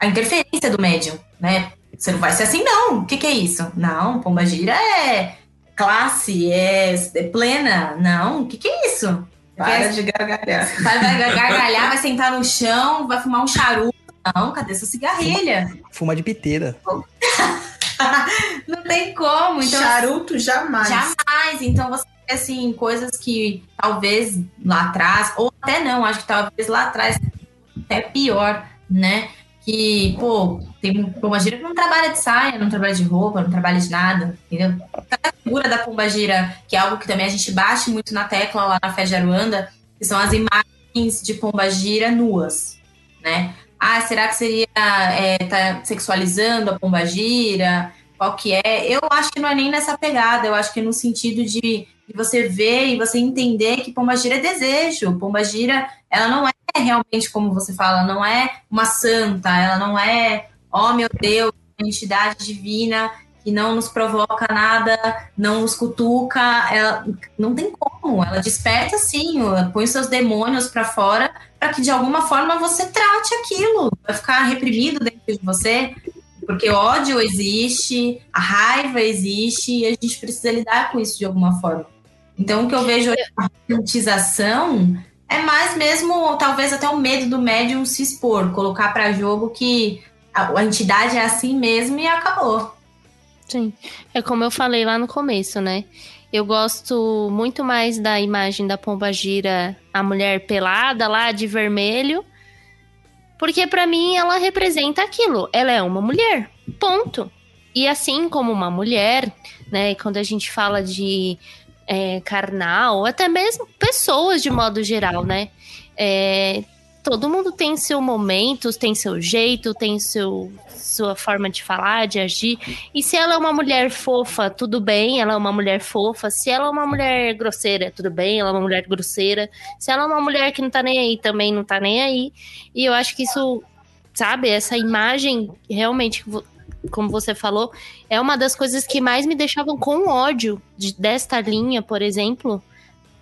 a interferência do médium, né? Você não vai ser assim, não. O que, que é isso? Não, pombagira é classe, é, é plena. Não, o que, que é isso? Para de gargalhar. Vai, vai gargalhar, vai sentar no chão, vai fumar um charuto. Não, cadê sua cigarrilha? Fuma de piteira. Não tem como. Então, Charuto jamais. Jamais. Então você assim, coisas que talvez lá atrás, ou até não, acho que talvez lá atrás até pior, né? Que, pô, tem pombagira que não trabalha de saia, não trabalha de roupa, não trabalha de nada, entendeu? Cada figura da pombagira, que é algo que também a gente bate muito na tecla lá na Fé de Aruanda, que são as imagens de pombagira nuas, né? Ah, será que seria é, tá sexualizando a pombagira? Qual que é? Eu acho que não é nem nessa pegada, eu acho que é no sentido de, de você ver e você entender que pombagira é desejo. Pombagira, ela não é realmente como você fala, não é uma santa, ela não é, oh meu Deus, entidade divina que não nos provoca nada, não nos cutuca, ela não tem como, ela desperta sim, põe seus demônios para fora para que de alguma forma você trate aquilo, vai ficar reprimido dentro de você, porque ódio existe, a raiva existe e a gente precisa lidar com isso de alguma forma. Então, o que eu vejo hoje a romantização é mais mesmo, talvez até o medo do médium se expor, colocar para jogo que a, a entidade é assim mesmo e acabou. Sim. É como eu falei lá no começo, né? Eu gosto muito mais da imagem da pombagira, a mulher pelada lá de vermelho, porque pra mim ela representa aquilo. Ela é uma mulher. Ponto. E assim como uma mulher, né? Quando a gente fala de é, carnal, até mesmo pessoas de modo geral, né? É, todo mundo tem seu momento, tem seu jeito, tem seu, sua forma de falar, de agir. E se ela é uma mulher fofa, tudo bem, ela é uma mulher fofa. Se ela é uma mulher grosseira, tudo bem, ela é uma mulher grosseira. Se ela é uma mulher que não tá nem aí, também não tá nem aí. E eu acho que isso, sabe, essa imagem realmente como você falou, é uma das coisas que mais me deixavam com ódio de, desta linha, por exemplo.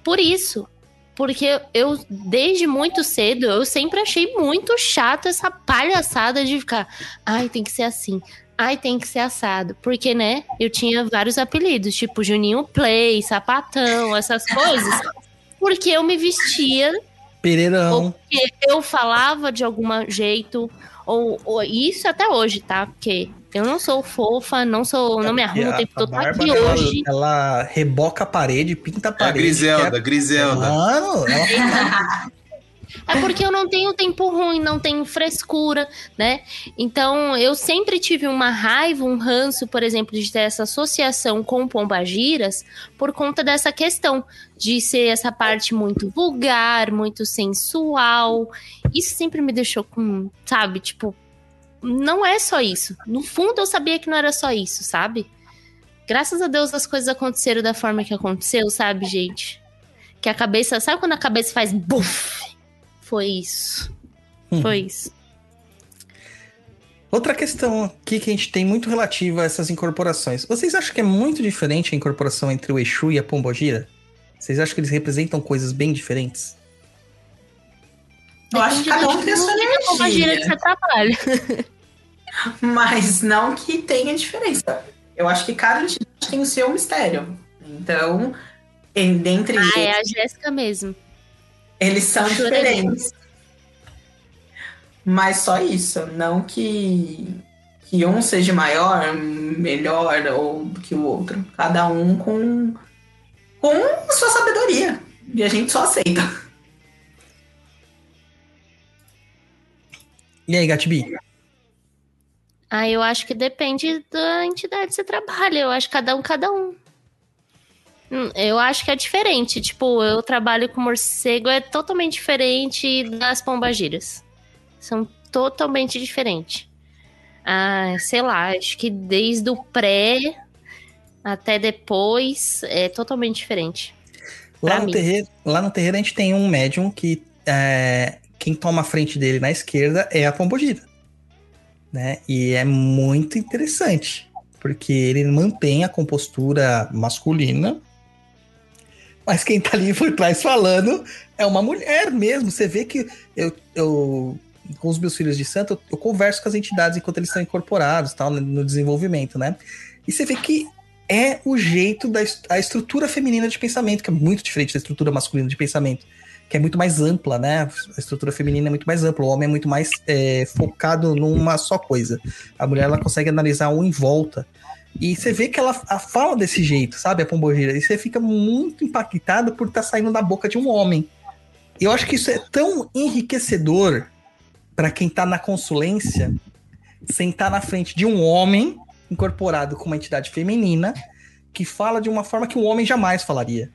Por isso. Porque eu, desde muito cedo, eu sempre achei muito chato essa palhaçada de ficar. Ai, tem que ser assim. Ai, tem que ser assado. Porque, né, eu tinha vários apelidos, tipo Juninho Play, Sapatão, essas coisas. Porque eu me vestia Pereirão. porque eu falava de algum jeito, ou, ou isso até hoje, tá? Porque eu não sou fofa, não sou, não me arrumo o tempo todo. Tô aqui Bárbara, hoje. Ela, ela reboca a parede, pinta a É a parede. Griselda, quer- Griselda. Mano, ela É porque eu não tenho tempo ruim, não tenho frescura, né? Então, eu sempre tive uma raiva, um ranço, por exemplo, de ter essa associação com pombagiras por conta dessa questão de ser essa parte muito vulgar, muito sensual. Isso sempre me deixou com, sabe, tipo, não é só isso. No fundo, eu sabia que não era só isso, sabe? Graças a Deus as coisas aconteceram da forma que aconteceu, sabe, gente? Que a cabeça, sabe quando a cabeça faz buf? Foi isso. Hum. Foi isso. Outra questão aqui que a gente tem muito relativa a essas incorporações. Vocês acham que é muito diferente a incorporação entre o Exu e a Pombogira? Vocês acham que eles representam coisas bem diferentes? Eu acho que cada um tem a sua Uma gira que energia. você trabalha. Mas não que tenha diferença. Eu acho que cada entidade tem o seu mistério. Então, em- dentre Ah, eles, é a Jéssica mesmo. eles são diferentes. Mas só isso. Não que, que um seja maior, melhor ou que o outro. Cada um com, com sua sabedoria. E a gente só aceita. E aí, Gatibi? Ah, eu acho que depende da entidade que você trabalha. Eu acho que cada um, cada um. Hum, Eu acho que é diferente. Tipo, eu trabalho com morcego, é totalmente diferente das pombagiras. São totalmente diferentes. Ah, sei lá, acho que desde o pré até depois é totalmente diferente. Lá no, mim. terreiro, lá no terreiro a gente tem um médium que é, quem toma a frente dele na esquerda é a pombogira. Né? E é muito interessante, porque ele mantém a compostura masculina, mas quem tá ali por trás falando é uma mulher mesmo. Você vê que eu, eu com os meus filhos de santo, eu, eu converso com as entidades enquanto eles estão incorporados, tal, no- desenvolvimento, né? E você vê que é o jeito da a estrutura feminina de pensamento, que é muito diferente da estrutura masculina de pensamento, que é muito mais ampla, né? A estrutura feminina é muito mais ampla, o homem é muito mais é, focado numa só coisa. A mulher ela consegue analisar um em volta. E você vê que ela fala desse jeito, sabe? A pombogira. E você fica muito impactado por estar saindo da boca de um homem. Eu acho que isso é tão enriquecedor para quem tá na consulência, sentar na frente de um homem incorporado com uma entidade feminina que fala de uma forma que um homem jamais falaria.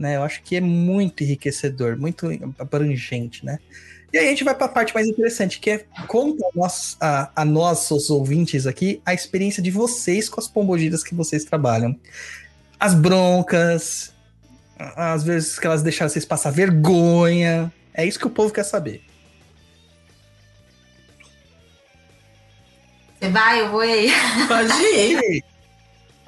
Né? Eu acho que é muito enriquecedor, muito abrangente, né? E aí a gente vai para a parte mais interessante, que é conta a nós, a, a nós, os ouvintes aqui, a experiência de vocês com as pombogiras que vocês trabalham. As broncas, às vezes que elas deixaram vocês passar vergonha. É isso que o povo quer saber. Você vai, eu vou aí. Pode ir.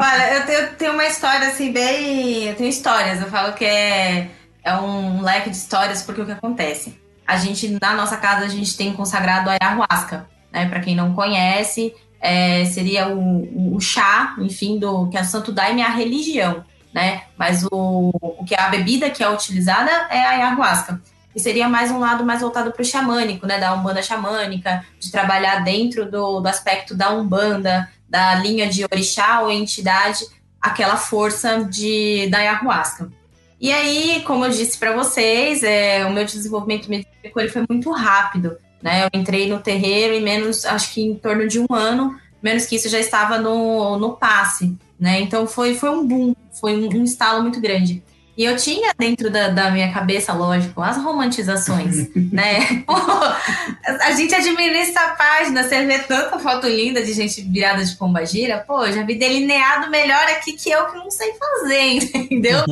Olha, eu tenho, tenho uma história assim, bem. Eu tenho histórias, eu falo que é, é um leque de histórias, porque o que acontece? A gente, na nossa casa, a gente tem consagrado a ayahuasca, né? Pra quem não conhece, é, seria o, o chá, enfim, do que é Santo Daime é a religião, né? Mas o, o que é a bebida que é utilizada é a ayahuasca. E seria mais um lado mais voltado para o xamânico, né? Da umbanda xamânica, de trabalhar dentro do, do aspecto da umbanda, da linha de orixá ou entidade, aquela força de, da ayahuasca. E aí, como eu disse para vocês, é, o meu desenvolvimento medíaco ele foi muito rápido. Né? Eu entrei no terreiro em menos, acho que em torno de um ano, menos que isso já estava no, no passe. Né? Então foi, foi um boom, foi um, um estalo muito grande. E eu tinha dentro da, da minha cabeça, lógico, as romantizações, né? Pô, a gente administra a página, você vê tanta foto linda de gente virada de pombagira, pô, eu já vi delineado melhor aqui que eu que não sei fazer, entendeu?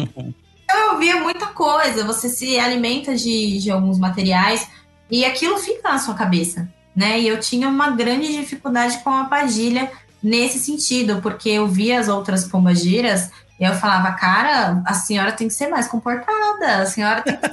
Então eu via muita coisa, você se alimenta de, de alguns materiais e aquilo fica na sua cabeça, né? E eu tinha uma grande dificuldade com a padilha nesse sentido, porque eu via as outras pombagiras e eu falava, cara, a senhora tem que ser mais comportada, a senhora tem que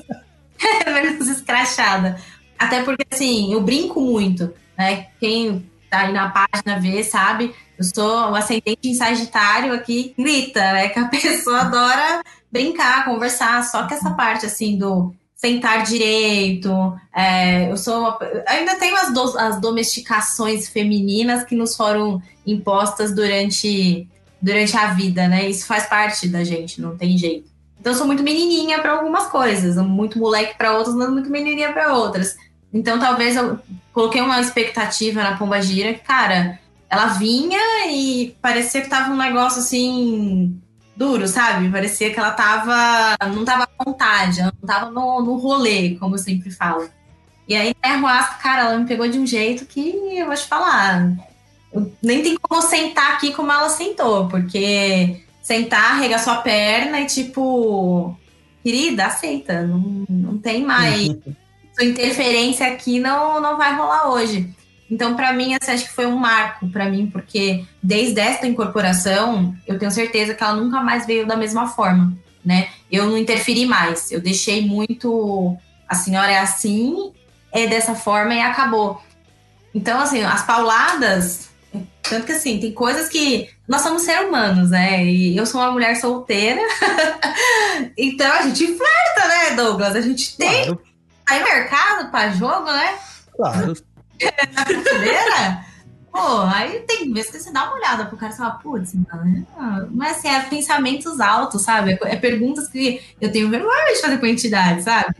ser menos escrachada. Até porque, assim, eu brinco muito, né? Quem tá aí na página vê, sabe? Eu sou o ascendente em Sagitário aqui, grita, né? Que a pessoa adora brincar, conversar. Só que essa parte, assim, do sentar direito, é, eu sou uma, ainda tenho as, do, as domesticações femininas que nos foram impostas durante durante a vida, né? Isso faz parte da gente, não tem jeito. Então eu sou muito menininha para algumas coisas, muito moleque para outras, mas muito menininha para outras. Então talvez eu coloquei uma expectativa na Pomba Gira, cara, ela vinha e parecia que tava um negócio assim duro, sabe? Parecia que ela tava não tava à vontade, ela não tava no, no rolê, como eu sempre falo. E aí a Ayahuasca, cara, ela me pegou de um jeito que eu vou te falar, nem tem como sentar aqui como ela sentou, porque sentar, arregaçou a perna e tipo, querida, aceita, não, não tem mais. Sua interferência aqui não, não vai rolar hoje. Então, para mim, assim, acho que foi um marco para mim, porque desde esta incorporação, eu tenho certeza que ela nunca mais veio da mesma forma, né? Eu não interferi mais, eu deixei muito. A senhora é assim, é dessa forma e acabou. Então, assim, as pauladas tanto que assim, tem coisas que. Nós somos seres humanos, né? E eu sou uma mulher solteira. então a gente flerta, né, Douglas? A gente tem. Claro, Tá em mercado pra jogo, né? claro. Na prateleira. Pô, aí tem vezes que você dá uma olhada pro cara e fala, putz, mano. Mas assim, é pensamentos altos, sabe? É perguntas que eu tenho vergonha de fazer com a entidade, sabe?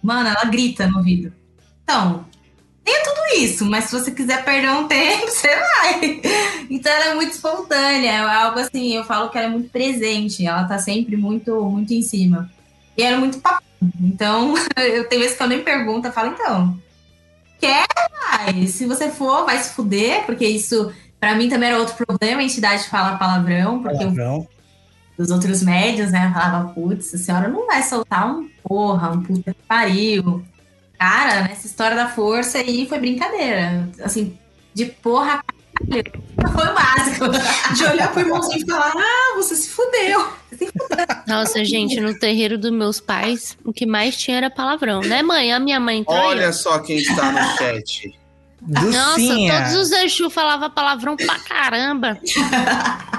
Mano, ela grita no ouvido. Então, tem tudo isso, mas se você quiser perder um tempo, você vai. Então ela é muito espontânea, é algo assim, eu falo que ela é muito presente, ela tá sempre muito, muito em cima. E ela é muito papo. Então, eu tenho vezes que eu nem pergunto, eu falo, então, quer mais? Se você for, vai se fuder, porque isso, pra mim, também era outro problema, a entidade fala palavrão, porque eu Palavrão. dos outros médios, né? Falava, putz, a senhora não vai soltar um porra, um puta que pariu. Cara, nessa história da força aí foi brincadeira. Assim, de porra, caralho, foi o básico. De olhar pro irmãozinho e falar, ah, você se fudeu. Nossa, gente, no terreiro dos meus pais, o que mais tinha era palavrão, né, mãe? A minha mãe aí, ó. Olha só quem está no chat. Nossa, todos os Exu falavam palavrão pra caramba.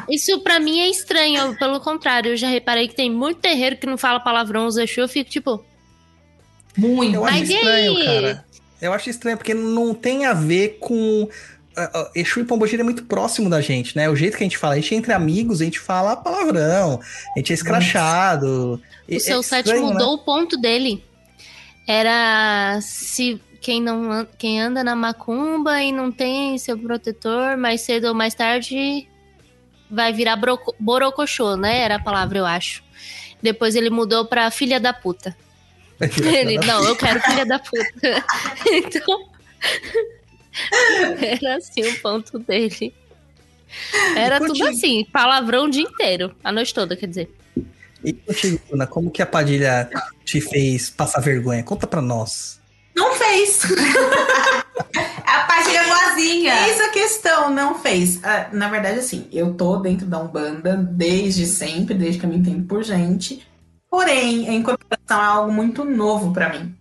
Isso pra mim é estranho, pelo contrário, eu já reparei que tem muito terreiro que não fala palavrão, os Exu, eu fico tipo, Muito. Eu acho Mas e estranho, aí? cara. Eu acho estranho, porque não tem a ver com. ah, ah, Exu e Pombogira é muito próximo da gente, né? O jeito que a gente fala, a gente é entre amigos, a gente fala palavrão, a gente é escrachado. É- o seu é set estranho, mudou né? o ponto dele. Era se quem não quem anda na macumba e não tem seu protetor, mais cedo ou mais tarde vai virar broco- borocochô, né? Era a palavra, eu acho. Depois ele mudou pra filha da puta. Ele, não, eu quero filha da puta. então, era assim o ponto dele. Era tudo assim, palavrão o dia inteiro, a noite toda, quer dizer. E contigo, Bruna, como que a Padilha te fez passar vergonha? Conta pra nós. Não fez. A partilha boazinha. Eis a questão, não fez. Ah, na verdade, assim, eu tô dentro da Umbanda desde sempre, desde que eu me entendo por gente. Porém, a incorporação é algo muito novo pra mim.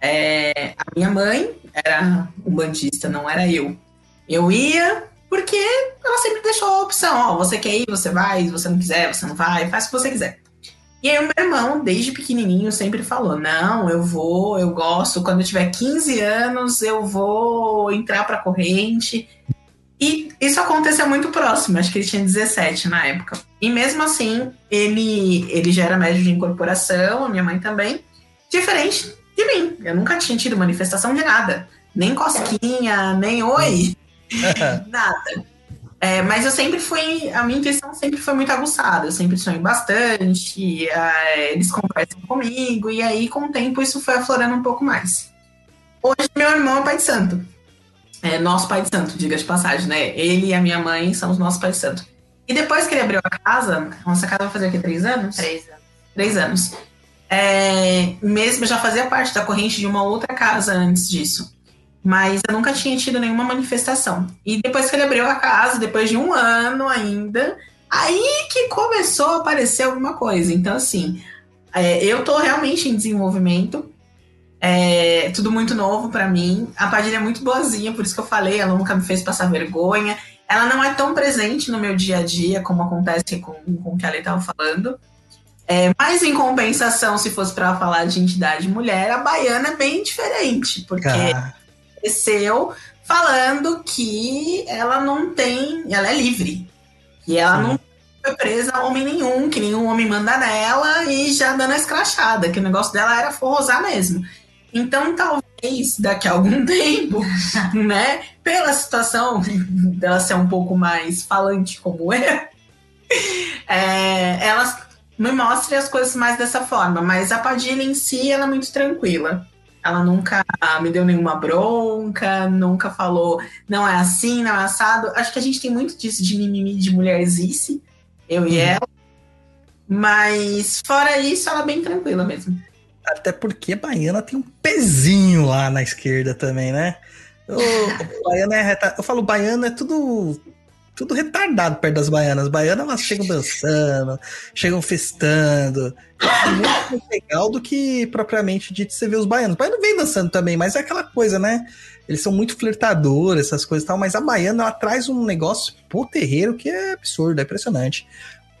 É, a minha mãe era umbandista, não era eu. Eu ia porque ela sempre deixou a opção, ó, você quer ir, você vai, se você não quiser, você não vai, faz o que você quiser. E aí o meu irmão, desde pequenininho, sempre falou, não, eu vou, eu gosto, quando eu tiver 15 anos, eu vou entrar pra corrente. E isso aconteceu muito próximo, acho que ele tinha 17 na época. E mesmo assim, ele, ele já era médio de incorporação, a minha mãe também, diferente de mim. Eu nunca tinha tido manifestação de nada. Nem cosquinha, nem oi, nada. É, mas eu sempre fui, a minha intuição sempre foi muito aguçada, eu sempre sonhei bastante, é, eles conversam comigo, e aí com o tempo isso foi aflorando um pouco mais. Hoje meu irmão é pai de santo, é nosso pai de santo, diga de passagem, né? Ele e a minha mãe são os nossos pais de santo. E depois que ele abriu a casa, nossa casa vai fazer o quê? Três anos? Três anos. Três anos. É, mesmo já fazia parte da corrente de uma outra casa antes disso. Mas eu nunca tinha tido nenhuma manifestação. E depois que ele abriu a casa, depois de um ano ainda, aí que começou a aparecer alguma coisa. Então, assim, é, eu tô realmente em desenvolvimento. É tudo muito novo pra mim. A Padilha é muito boazinha, por isso que eu falei, ela nunca me fez passar vergonha. Ela não é tão presente no meu dia a dia como acontece com, com o que a Lei tava falando. É, mas em compensação, se fosse pra falar de entidade mulher, a baiana é bem diferente, porque Cara, cresceu falando que ela não tem, ela é livre. E ela Sim. não foi presa a homem nenhum, que nenhum homem manda nela e já dando a escrachada, que o negócio dela era forrosar mesmo. Então, talvez daqui a algum tempo, né, pela situação dela ser um pouco mais falante como eu, é, ela me mostre as coisas mais dessa forma. Mas a Padilha em si, ela é muito tranquila. Ela nunca me deu nenhuma bronca, nunca falou, não é assim, não é assado. Acho que a gente tem muito disso de mimimi de mulherzice, eu e Uhum. ela. Mas fora isso, ela é bem tranquila mesmo. Até porque a baiana tem um pezinho lá na esquerda também, né? O, baiano é reta- Eu falo, baiano é tudo. Tudo retardado perto das baianas. Baianas elas chegam dançando, chegam festando. É muito mais legal do que propriamente dito você vê os baianos. O baiano vem dançando também, mas é aquela coisa, né? Eles são muito flertadores, essas coisas e tal, mas a baiana ela traz um negócio pro terreiro que é absurdo, é impressionante.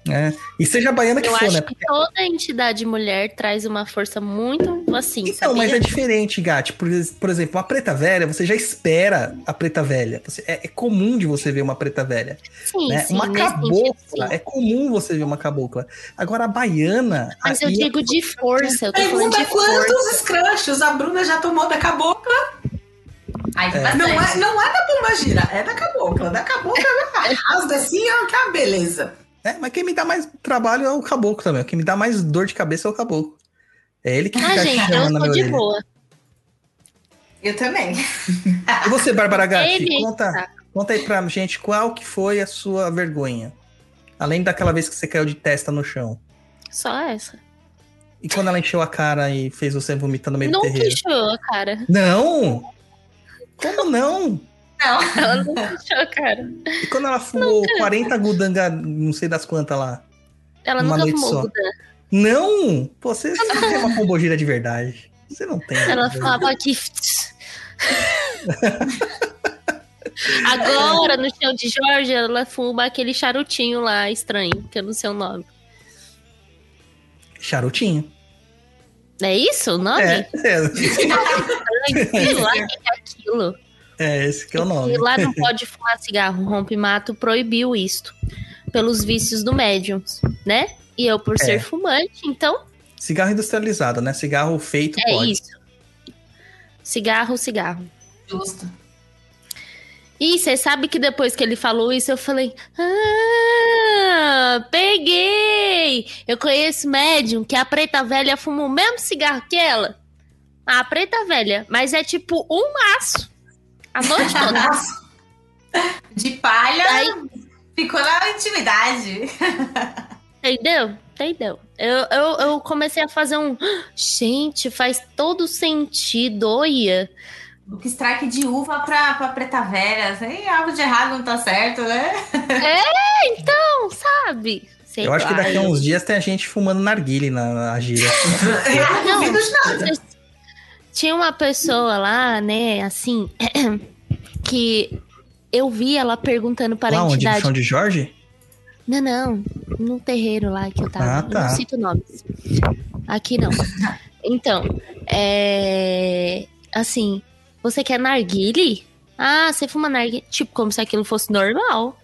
Né? E seja a baiana que Eu for, acho né? que toda entidade mulher traz uma força muito assim, Então, mas é sabia? diferente, Gatti. Por, por exemplo, uma preta velha, você já espera a preta velha. Você- é, é comum de você ver uma preta velha. Sim, né? sim, uma sentido, cabocla, sim. é comum você ver uma cabocla. Agora, a baiana. Mas eu aí- digo de força, eu tô falando Pergunta de força. quantos escrachos a Bruna já tomou da cabocla? Tem É. Não é, não é da pombagira, é da cabocla. Da cabocla rasga assim, ó, que é uma beleza. É, mas quem me dá mais trabalho é o caboclo também. Quem me dá mais dor de cabeça é o caboclo. É ele que Ah, fica gente, eu sou de boa. Eu também. E você, Bárbara Gatti, Ele- conta, tá. conta aí pra gente qual que foi a sua vergonha. Além daquela vez que você caiu de testa no chão. Só essa. E quando ela encheu a cara e fez você vomitar no meio do Nunca terreiro? encheu, cara. Não! Como não? Não. Ela nunca encheu, cara. E quando ela fumou 40 gudanga, não sei das quantas lá? Ela Uma nunca noite fumou só. Gudan. Não! Pô, você você não tem uma pombogira de verdade. Você não tem. Ela falava que. Agora, no chão de Jorge, ela fuma aquele charutinho lá estranho, que eu não sei o nome. Charutinho. É isso o nome? É, é, Ai, sei lá o que é aquilo. É, esse que é o nome. E lá não pode fumar cigarro. O Rompe Mato proibiu isto. Pelos vícios do médium, né? E eu, por É. ser fumante, então Cigarro industrializado, né? Cigarro feito é pode. isso. Cigarro, cigarro. Justo. E você sabe que depois que ele falou isso, eu falei: Ah, peguei! Eu conheço médium que a preta velha fuma o mesmo cigarro que ela. A preta velha, mas é tipo um maço. A noite toda. De palha, Aí- ficou na intimidade. Entendeu? Entendeu? Eu, eu, eu comecei a fazer um. Gente, faz todo sentido, olha. O que strike de uva pra, pra preta velha. Assim, algo de errado não tá certo, né? Então, sabe? Sei Eu acho que lá, daqui a eu- uns dias tem a gente fumando narguile na, na gira. Eu não Não. Tinha uma pessoa lá, né, assim, que eu vi ela perguntando para Lá a onde? No entidade. chão de Jorge? Não, não, no terreiro lá que eu tava. Ah, tá. Eu Não cito nomes. Aqui não. Então, é. Assim, você quer narguile? Ah, você fuma narguile? Tipo, como se aquilo fosse normal.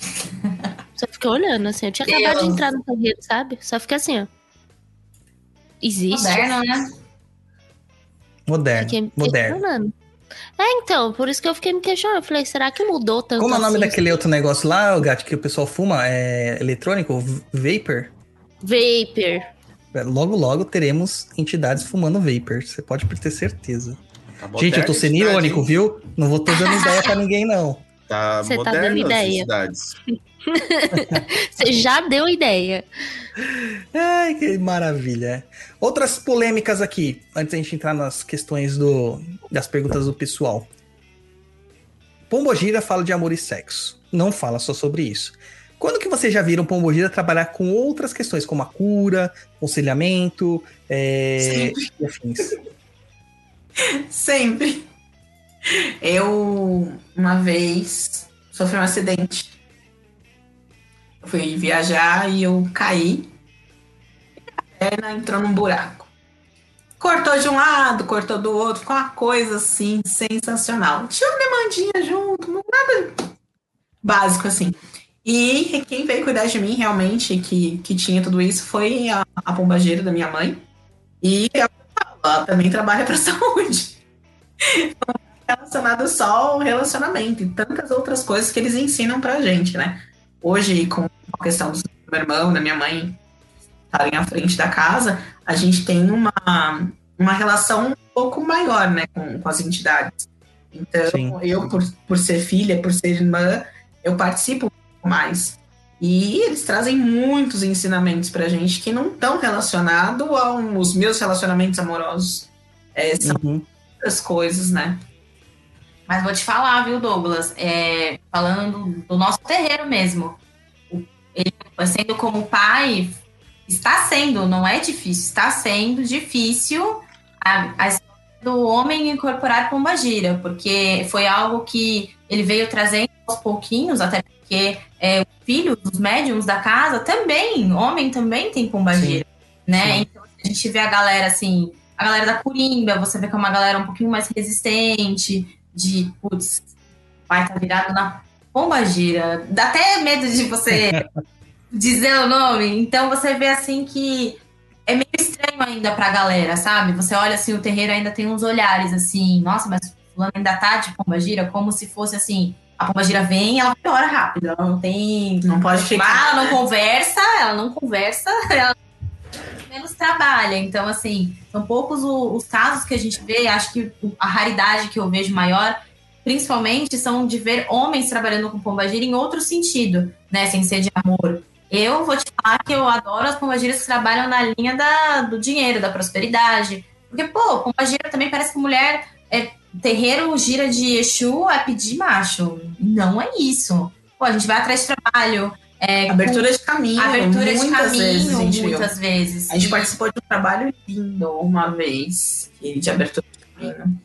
Só fica olhando, assim. Eu tinha acabado de Deus. entrar no terreiro, sabe? Só fica assim, ó. Existe? Moderno, né? Moderno. Fiquei me Moderno. questionando. É, então, por isso que eu fiquei me questionando. Eu falei, será que mudou tanto Como é o nome assim? daquele outro negócio lá, o gato, que o pessoal fuma? É eletrônico? Vapor? Vapor. É, Logo, logo teremos entidades fumando vapor. Você pode ter certeza. Tá Gente, eu tô sendo irônico, viu? Não vou tô dando ideia pra ninguém, não. Tá Você tá dando ideia. Você já deu ideia. Ai, que maravilha. Outras polêmicas aqui, antes da gente entrar nas questões do, das perguntas do pessoal. Pombogira fala de amor e sexo. Não fala só sobre isso. Quando que vocês já viram Pombogira trabalhar com outras questões, como a cura, aconselhamento, é, e afins? Sempre. Eu, uma vez, sofri um acidente. Eu fui viajar e eu caí. Perna entrou num buraco. Cortou de um lado, cortou do outro, ficou uma coisa assim, sensacional. Tinha uma demandinha junto, nada básico assim. E quem veio cuidar de mim realmente, que, que tinha tudo isso, foi a, a pombageira da minha mãe. E ela também trabalha para saúde. Relacionado só ao relacionamento e tantas outras coisas que eles ensinam pra gente, né? Hoje, com a questão do meu irmão, da minha mãe estarem à frente da casa, a gente tem uma, uma relação um pouco maior, né, com, com as entidades. Então, Sim. eu, por, por ser filha, por ser irmã, eu participo mais. E eles trazem muitos ensinamentos pra gente que não estão relacionados aos meus relacionamentos amorosos. É, são Uhum. outras coisas, né? Mas vou te falar, viu, Douglas? É, falando do nosso terreiro mesmo. Ele, sendo como pai, está sendo, não é difícil, está sendo difícil a, a história do homem incorporar pombagira, porque foi algo que ele veio trazendo aos pouquinhos, até porque é, o filho dos médiums da casa também, homem também tem pombagira, né? Sim. Então a gente vê a galera assim, a galera da Corimba, você vê que é uma galera um pouquinho mais resistente, de, putz, vai tá virado na pomba gira. Dá até medo de você dizer o nome. Então você vê assim que é meio estranho ainda pra galera, sabe? Você olha assim, o terreiro ainda tem uns olhares assim, nossa, mas fulano ainda tá de pomba-gira, como se fosse assim, a pomba-gira vem, ela piora rápido, ela não tem... Não pode ficar. ela não conversa, ela não conversa, ela menos trabalha. Então, assim, são poucos os casos que a gente vê. Acho que a raridade que eu vejo maior, principalmente, são de ver homens trabalhando com pombagira em outro sentido, né? Sem ser de amor. Eu vou te falar que eu adoro as pombagiras que trabalham na linha da, do dinheiro, da prosperidade. Porque, pô, pombagira também parece que mulher é terreiro gira de Exu é pedir macho. Não é isso. Pô, a gente vai atrás de trabalho. É, Abertura de caminho. Abertura de caminho, vezes a gente muitas vezes. A gente participou de um trabalho lindo uma vez, de abertura de caminho.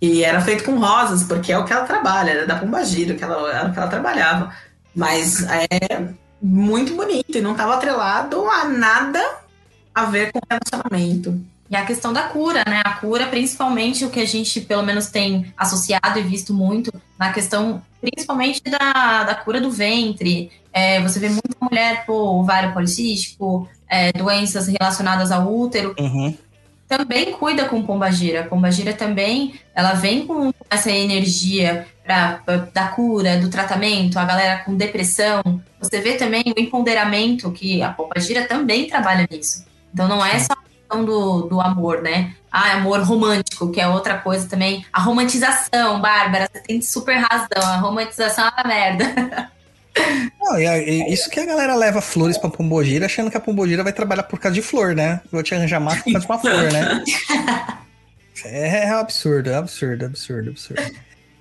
E era feito com rosas, porque é o que ela trabalha, era da Pombagira, que ela, era o que ela trabalhava. Mas é muito bonito e não estava atrelado a nada a ver com relacionamento. E a questão da cura, né? A cura, principalmente o que a gente, pelo menos, tem associado e visto muito na questão, principalmente da, da cura do ventre. É, você vê muita mulher, pô, ovário policístico, é, doenças relacionadas ao útero, Uhum. Também cuida com pombagira. A pombagira também, ela vem com essa energia pra, pra- da cura, do tratamento, a galera com depressão. Você vê também o empoderamento, que a pombagira também trabalha nisso. Então não é só a questão do, do amor, né? Ah, amor romântico, que é outra coisa também. A romantização, Bárbara, você tem super razão. A romantização é uma merda. Não, e a- e isso que a galera leva flores pra Pombogira, achando que a Pombogira vai trabalhar por causa de flor, né? Vou te arranjar macho por causa de uma flor, né? É, é absurdo, é absurdo, absurdo, absurdo.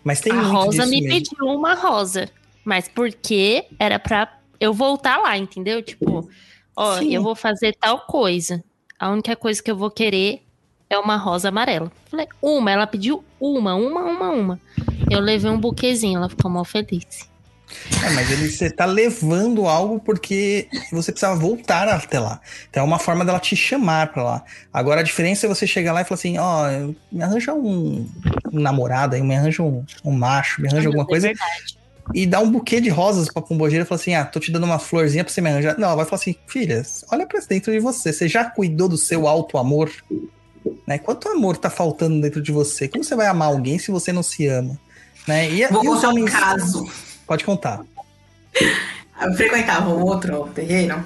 Mas tem a muito Rosa disso me mesmo. pediu uma rosa. Mas porque era pra eu voltar lá, entendeu? Tipo, ó, Sim. eu vou fazer tal coisa. A única coisa que eu vou querer é uma rosa amarela. Falei, uma, ela pediu uma, uma, uma, uma. Eu levei um buquezinho, ela ficou mal feliz. É, mas ele, você tá levando algo porque você precisava voltar até lá. Então é uma forma dela te chamar pra lá. Agora a diferença é você chegar lá e falar assim: ó, me arranja um, um namorado aí, me arranja um, um macho, me arranja alguma É coisa. verdade. E dá um buquê de rosas pra pombogira e fala assim: ah, tô te dando uma florzinha pra você me arranjar. Não, ela vai falar assim: filha, olha pra dentro de você. Você já cuidou do seu alto amor? Né? Quanto amor tá faltando dentro de você? Como você vai amar alguém se você não se ama? Né? E, Vou e contar um caso. Pode contar. Eu frequentava outro terreiro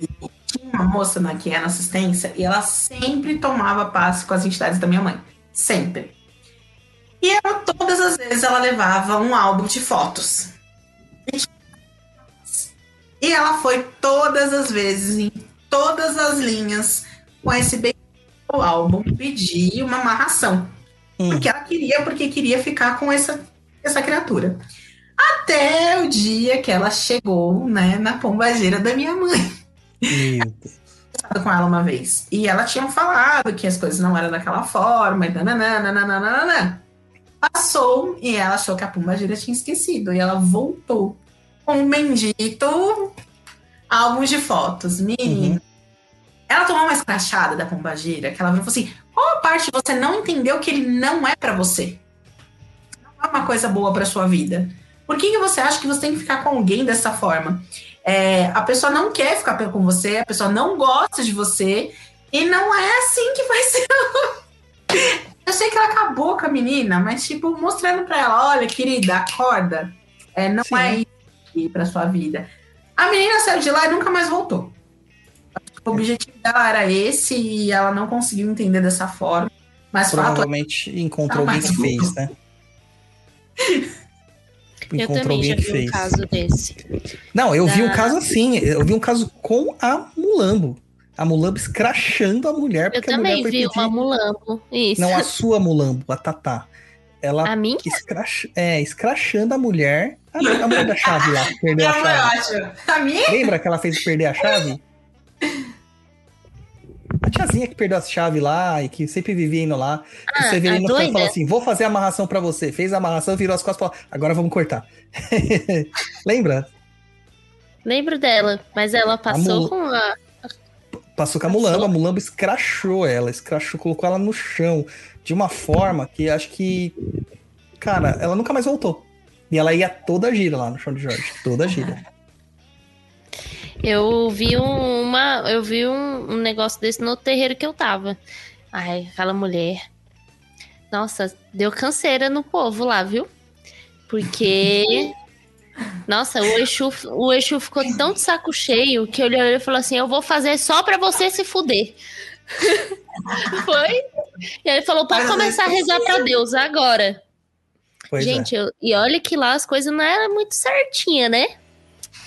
e tinha uma moça na, que era assistência e ela sempre tomava passe com as entidades da minha mãe. Sempre. E ela, todas as vezes ela levava um álbum de fotos. E ela foi todas as vezes, em todas as linhas, com esse bem álbum, pedir uma amarração. Hum. Porque ela queria, porque queria ficar com essa, essa criatura. Até o dia que ela chegou, né, na pombageira da minha mãe. Com ela uma vez. E ela tinha falado que as coisas não eram daquela forma, e nananã, nananã, nananã. Passou e ela achou que a pombageira tinha esquecido. E ela voltou com um bendito álbum de fotos. Menino. Uhum. Ela tomou uma escrachada da pombageira, que ela falou assim: qual a parte você não entendeu que ele não é pra você? Não é uma coisa boa pra sua vida. Por que, que você acha que você tem que ficar com alguém dessa forma? É, a pessoa não quer ficar com você, a pessoa não gosta de você, e não é assim que vai ser. Eu sei que ela acabou com a menina, mas, tipo, mostrando pra ela: olha, querida, acorda. É, não Sim. é isso pra sua vida. A menina saiu de lá e nunca mais voltou. O objetivo dela era esse e ela não conseguiu entender dessa forma. Mas fato é Provavelmente encontrou Tá, alguém que fez, tudo. né? Eu Encontrou também já alguém que vi um fez. caso desse. Não, eu vi um Da- caso assim. Eu vi um caso com a Mulambo. A Mulambo escrachando a mulher Eu porque a mulher também foi vi pedir... uma mulambo. Isso. Não, a sua Mulambo, a Tatá. Ela A minha? escrach... é, escrachando a mulher. A, a mulher da chave lá, perdeu a chave. ótimo. A minha? Lembra que ela fez perder a chave? A tiazinha que perdeu a chave lá e que sempre vivia indo lá. Ah, o Severino a foi e falou assim: vou fazer a amarração pra você. Fez a amarração, virou as costas e falou: agora vamos cortar. Lembra? Lembro dela, mas ela passou mula- com a. Passou com a Mulambo, a Mulambo escrachou ela, escrachou, colocou ela no chão de uma forma que acho que. Cara, ela nunca mais voltou. E ela ia toda gira lá no chão de Jorge, toda gira. Eu vi um- uma. Eu vi um, um negócio desse no terreiro que eu tava. Ai, aquela mulher. Nossa, deu canseira no povo lá, viu? Porque. Nossa, o Exu, o Exu ficou tão de saco cheio que ele olhou e falou assim: Eu vou fazer só pra você se fuder. Foi? E aí ele falou: Pode começar a rezar pra Deus agora. Pois é. Gente, eu- e olha que lá as coisas não eram muito certinhas, né?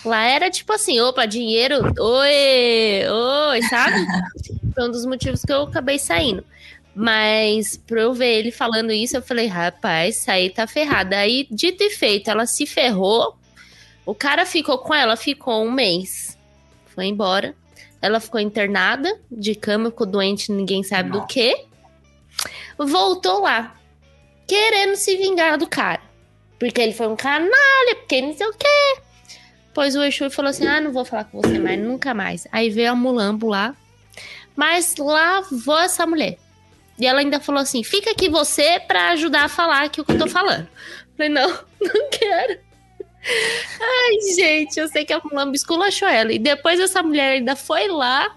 Lá era tipo assim, opa, dinheiro, oi, oi, sabe? Foi um dos motivos que eu acabei saindo. Mas pra eu ver ele falando isso, eu falei, rapaz, isso aí tá ferrada. Aí, dito e feito, ela se ferrou. O cara ficou com ela, ficou um mês. Foi embora. Ela ficou internada, de cama, ficou doente, ninguém sabe do que. Voltou lá, querendo se vingar do cara. Porque ele foi um canalha, porque não sei o quê. Pois o Exu falou assim: ah, não vou falar com você mais, nunca mais. Aí veio a mulambo lá, mas lavou essa mulher. E ela ainda falou assim: fica aqui você pra ajudar a falar aqui o que eu tô falando. Falei, não, não quero. Ai, gente, eu sei que a mulambo esculachou ela. E depois essa mulher ainda foi lá,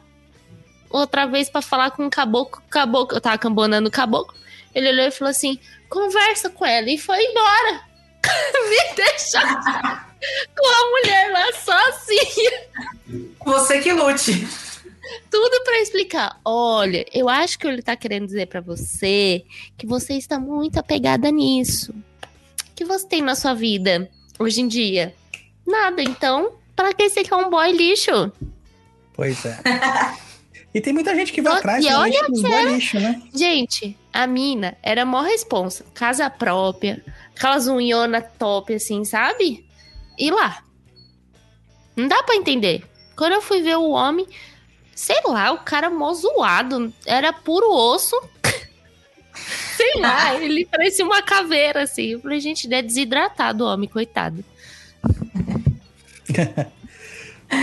outra vez pra falar com o caboclo. Caboclo, eu tava cambonando o caboclo. Ele olhou e falou assim: conversa com ela. E foi embora. Me deixa com a mulher lá sozinha. Você que lute. Tudo pra explicar. Olha, eu acho que ele tá querendo dizer pra você que você está muito apegada nisso. O que você tem na sua vida hoje em dia? Nada, então, pra que você quer um boy lixo? Pois é. E tem muita gente que vai atrás e olha dos boy lixo, né? Gente, a mina era mó responsa. Casa própria, aquelas unhona top, assim, sabe? E lá. Não dá pra entender. Quando eu fui ver o homem, sei lá, o cara mó zoado. Era puro osso. sei lá, ele parecia uma caveira, assim. Eu falei, gente, ele é desidratado o homem, coitado.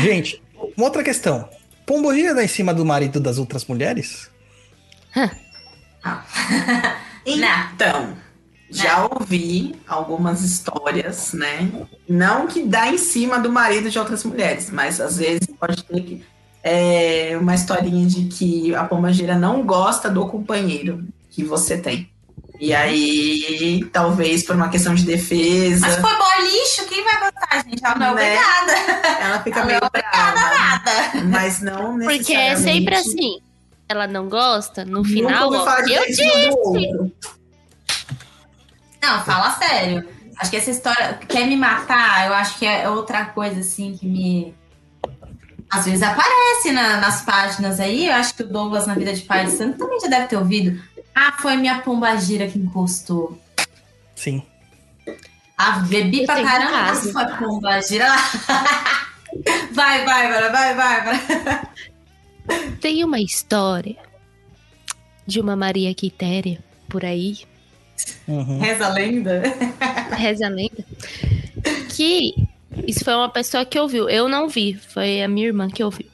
Gente, uma outra questão. Pombogira dá em cima do marido das outras mulheres? Então, já ouvi algumas histórias, né? Não que dá em cima do marido de outras mulheres, mas às vezes pode ter que, é, uma historinha de que a pombagira não gosta do companheiro que você tem. E aí, talvez por uma questão de defesa, Mas foi boy lixo, quem vai gostar, gente? Ela não é Né? obrigada. ela fica Ela meio não é obrigada brava. a nada. Mas não Porque é necessariamente. sempre assim. Ela não gosta, no final, ó, eu dar Não, fala sério. Acho que essa história quer me matar, eu acho que é outra coisa assim que me. Às vezes aparece na- nas páginas aí. Eu acho que o Douglas na vida de pai de santo também já deve ter ouvido. Ah, foi minha pombagira que encostou. Sim. Ah, bebi Eu pra caramba, mas foi pombagira lá. Vai, vai, vai, vai, vai, vai. Tem uma história de uma Maria Quitéria por aí, Uhum. Reza a lenda. reza a lenda, que isso foi uma pessoa que ouviu. Eu não vi, foi a minha irmã que ouviu,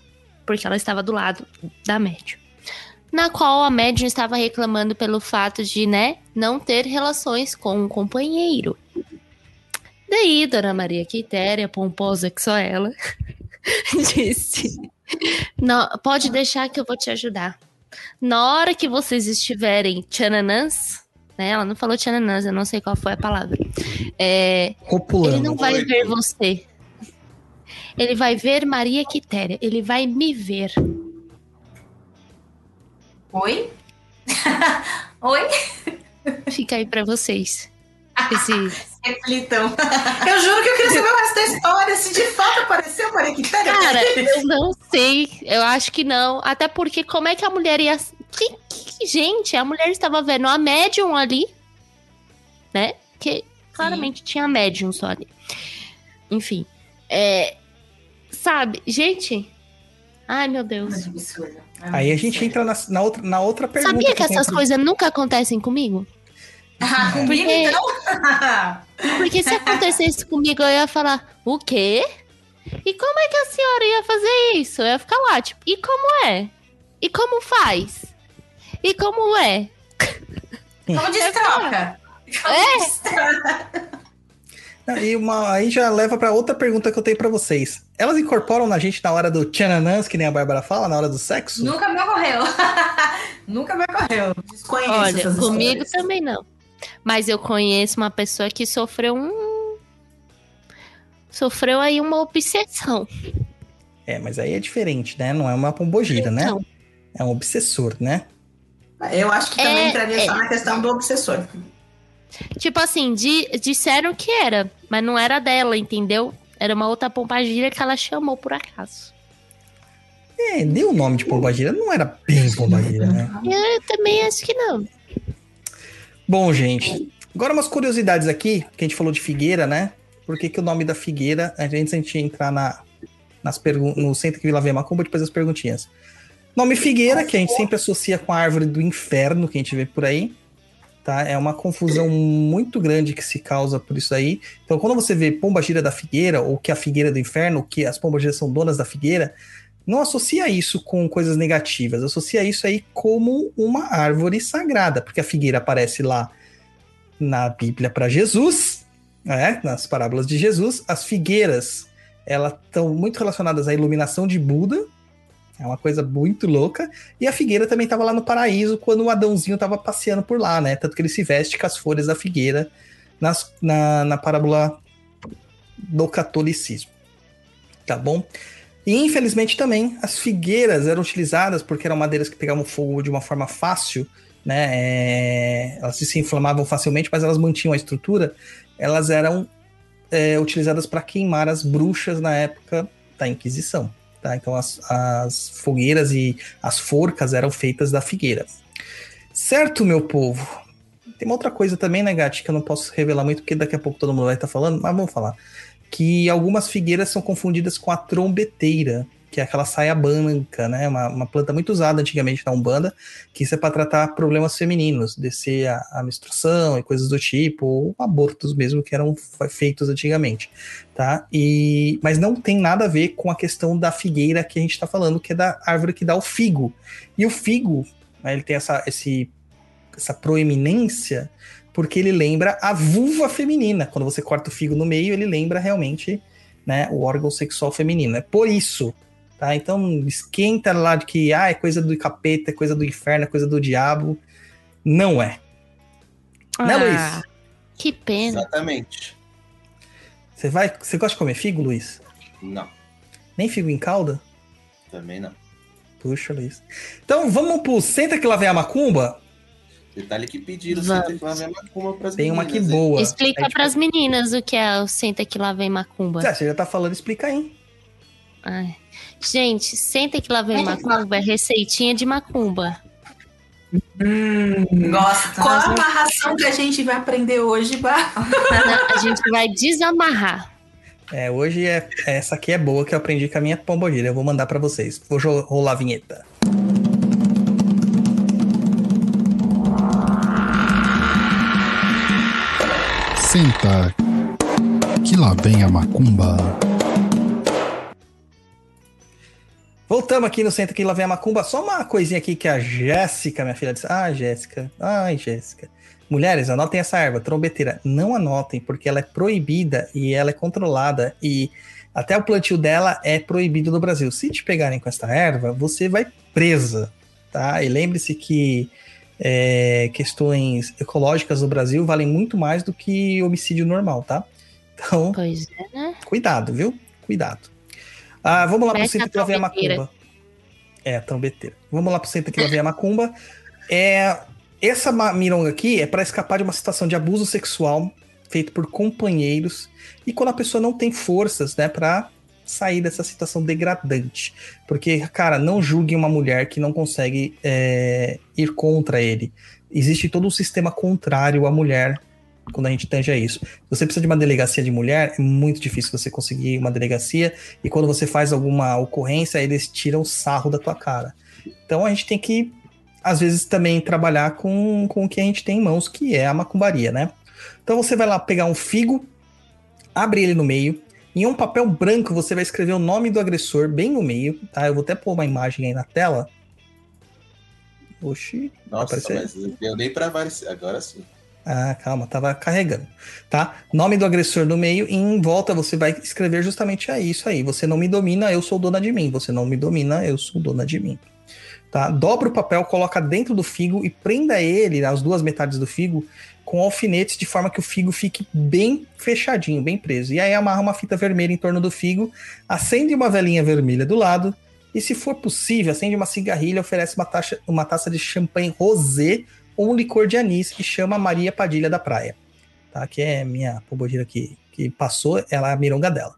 porque ela estava do lado da médium. Na qual a médium estava reclamando pelo fato de, né, não ter relações com o companheiro. Daí, Dona Maria Quitéria, pomposa que só ela, disse: Não, pode deixar que eu vou te ajudar. Na hora que vocês estiverem tchananãs, né? Ela não falou tchananãs, eu não sei qual foi a palavra. É, ele não vai ver você. Ele vai ver Maria Quitéria. Ele vai me ver. Oi? Oi? Fica aí pra vocês. Esse... Reflitam. Eu juro que eu queria saber o resto da história. Se de fato apareceu Maria Quitéria. Cara, eu não sei. Eu acho que não. Até porque como é que a mulher ia. Que, que- gente, a mulher estava vendo a médium ali, né? Que claramente tinha médium só ali. Enfim. É. Sabe, gente. Ai, meu Deus. absurdo. Aí a gente entra na, na outra, na outra pergunta. Sabia que tenho essas coisas nunca acontecem comigo? Ah, comigo Porque- então? Porque se acontecesse comigo, eu ia falar, o quê? E como é que a senhora ia fazer isso? Eu ia ficar lá, tipo, e como é? E como faz? E como é? Como destroca? É. Destroca. E uma, aí já leva pra outra pergunta que eu tenho pra vocês. Elas incorporam na gente na hora do tchananãs, que nem a Bárbara fala, na hora do sexo? Nunca me ocorreu. Nunca me ocorreu. Desconheço Olha, essas comigo histórias. também não. Mas eu conheço uma pessoa que sofreu um. Sofreu aí uma obsessão. É, mas aí é diferente, né? Não é uma pombogira, né? Então, É um obsessor, né? Eu acho que também É, entraria é. só na questão do obsessor. tipo assim, di- disseram que era, mas não era dela, entendeu? Era uma outra pombagira que ela chamou por acaso. É, deu o nome de pombagira, não era bem pombagira, né? Eu também acho que não. Bom, gente, agora umas curiosidades aqui, que a gente falou de figueira, né? Por que, que o nome da figueira, antes a gente entrar na, nas pergun no centro que Vila Vê Macumba, depois as perguntinhas. Nome figueira, que a gente sempre associa com a árvore do inferno, que a gente vê por aí, tá? É uma confusão muito grande que se causa por isso aí. Então, quando você vê pombagira da figueira, ou que a figueira do inferno, que as pombagiras são donas da figueira, não associa isso com coisas negativas, associa isso aí como uma árvore sagrada, porque a figueira aparece lá na Bíblia para Jesus, né, nas parábolas de Jesus, as figueiras elas estão muito relacionadas à iluminação de Buda, é uma coisa muito louca, e a figueira também estava lá no paraíso quando o Adãozinho estava passeando por lá, né? Tanto que ele se veste com as folhas da figueira nas- na, na parábola do catolicismo. Tá bom? E infelizmente também as figueiras eram utilizadas porque eram madeiras que pegavam fogo de uma forma fácil, né? É, elas se inflamavam facilmente, mas elas mantinham a estrutura. Elas eram é, utilizadas para queimar as bruxas na época da Inquisição. Tá? Então as, as fogueiras e as forcas eram feitas da figueira. Certo, meu povo? Tem uma outra coisa também, né, Gatti, que eu não posso revelar muito, porque daqui a pouco todo mundo vai estar falando, mas vamos falar. Que algumas figueiras são confundidas com a trombeteira, que é aquela saia branca, né? Uma, uma planta muito usada antigamente na Umbanda, que isso é para tratar problemas femininos, descer a, a menstruação e coisas do tipo, ou abortos mesmo que eram fe- feitos antigamente, tá? E, mas não tem nada a ver com a questão da figueira que a gente está falando, que é da árvore que dá o figo. E o figo, né, ele tem essa, esse, essa proeminência porque ele lembra a vulva feminina. Quando você corta o figo no meio, ele lembra realmente né, o órgão sexual feminino. É por isso, tá? Então esquenta lá de que ah, é coisa do capeta, é coisa do inferno, é coisa do diabo. Não é. Né, Luiz? Ah, Que pena. Exatamente. Você vai, você gosta de comer figo, Luiz? Não, Nem figo em calda? também não. Puxa, Luiz. Então vamos pro Senta que lá vem a macumba? Detalhe que pediram Vamos. tem que lá ver macumba pras Tem uma aqui meninas, hein? boa. Explica Aí, pras meninas o que é o Senta que lá vem macumba. Ah, você já tá falando, explica aí. Ai. Gente, Senta que lá vem macumba é receitinha de macumba. Gosto. Qual a amarração que a gente vai aprender hoje, Bah? A gente vai desamarrar. É, hoje é essa aqui é boa que eu aprendi com a minha pombogira. Eu vou mandar pra vocês. Vou rolar a vinheta. Senta, que lá vem a macumba. Voltamos aqui no centro que lá vem a macumba. Só uma coisinha aqui que a Jéssica, minha filha, disse. Ah, Jéssica. Ai, Jéssica. Mulheres, anotem essa erva, trombeteira. Não anotem, porque ela é proibida e ela é controlada. E até o plantio dela é proibido no Brasil. Se te pegarem com essa erva, você vai presa, tá? E lembre-se que é, questões ecológicas no Brasil valem muito mais do que homicídio normal, tá? Então, é, né? Cuidado, viu? Cuidado. Ah, vamos lá pro Mexe centro a que lá vem a macumba. É, trombeteira. Vamos lá pro centro que lá vem a macumba. É, essa mironga aqui é para escapar de uma situação de abuso sexual feito por companheiros e quando a pessoa não tem forças, né, para sair dessa situação degradante. Porque, cara, não julgue uma mulher que não consegue é, ir contra ele. Existe todo um sistema contrário à mulher quando a gente tange a isso. Você precisa de uma delegacia de mulher, é muito difícil você conseguir uma delegacia, e quando você faz alguma ocorrência, eles tiram o sarro da tua cara. Então a gente tem que, às vezes, também trabalhar com, com o que a gente tem em mãos, que é a macumbaria, né? Então você vai lá pegar um figo, abre ele no meio, em um papel branco você vai escrever o nome do agressor bem no meio, tá? Eu vou até pôr uma imagem aí na tela. Oxi, Nossa, mas eu dei pra vários. Agora sim. Ah, calma, tava carregando, tá? Nome do agressor no meio e em volta você vai escrever justamente a isso aí. Você não me domina, eu sou dona de mim. Você não me domina, eu sou dona de mim. tá? Dobra o papel, coloca dentro do figo e prenda ele, as duas metades do figo, com alfinetes de forma que o figo fique bem fechadinho, bem preso. E aí amarra uma fita vermelha em torno do figo, acende uma velinha vermelha do lado e, se for possível, acende uma cigarrilha, oferece uma, taxa, uma taça de champanhe rosé um licor de anis que chama Maria Padilha da Praia, tá? Que é minha pombogira que, que passou, ela é a mironga dela.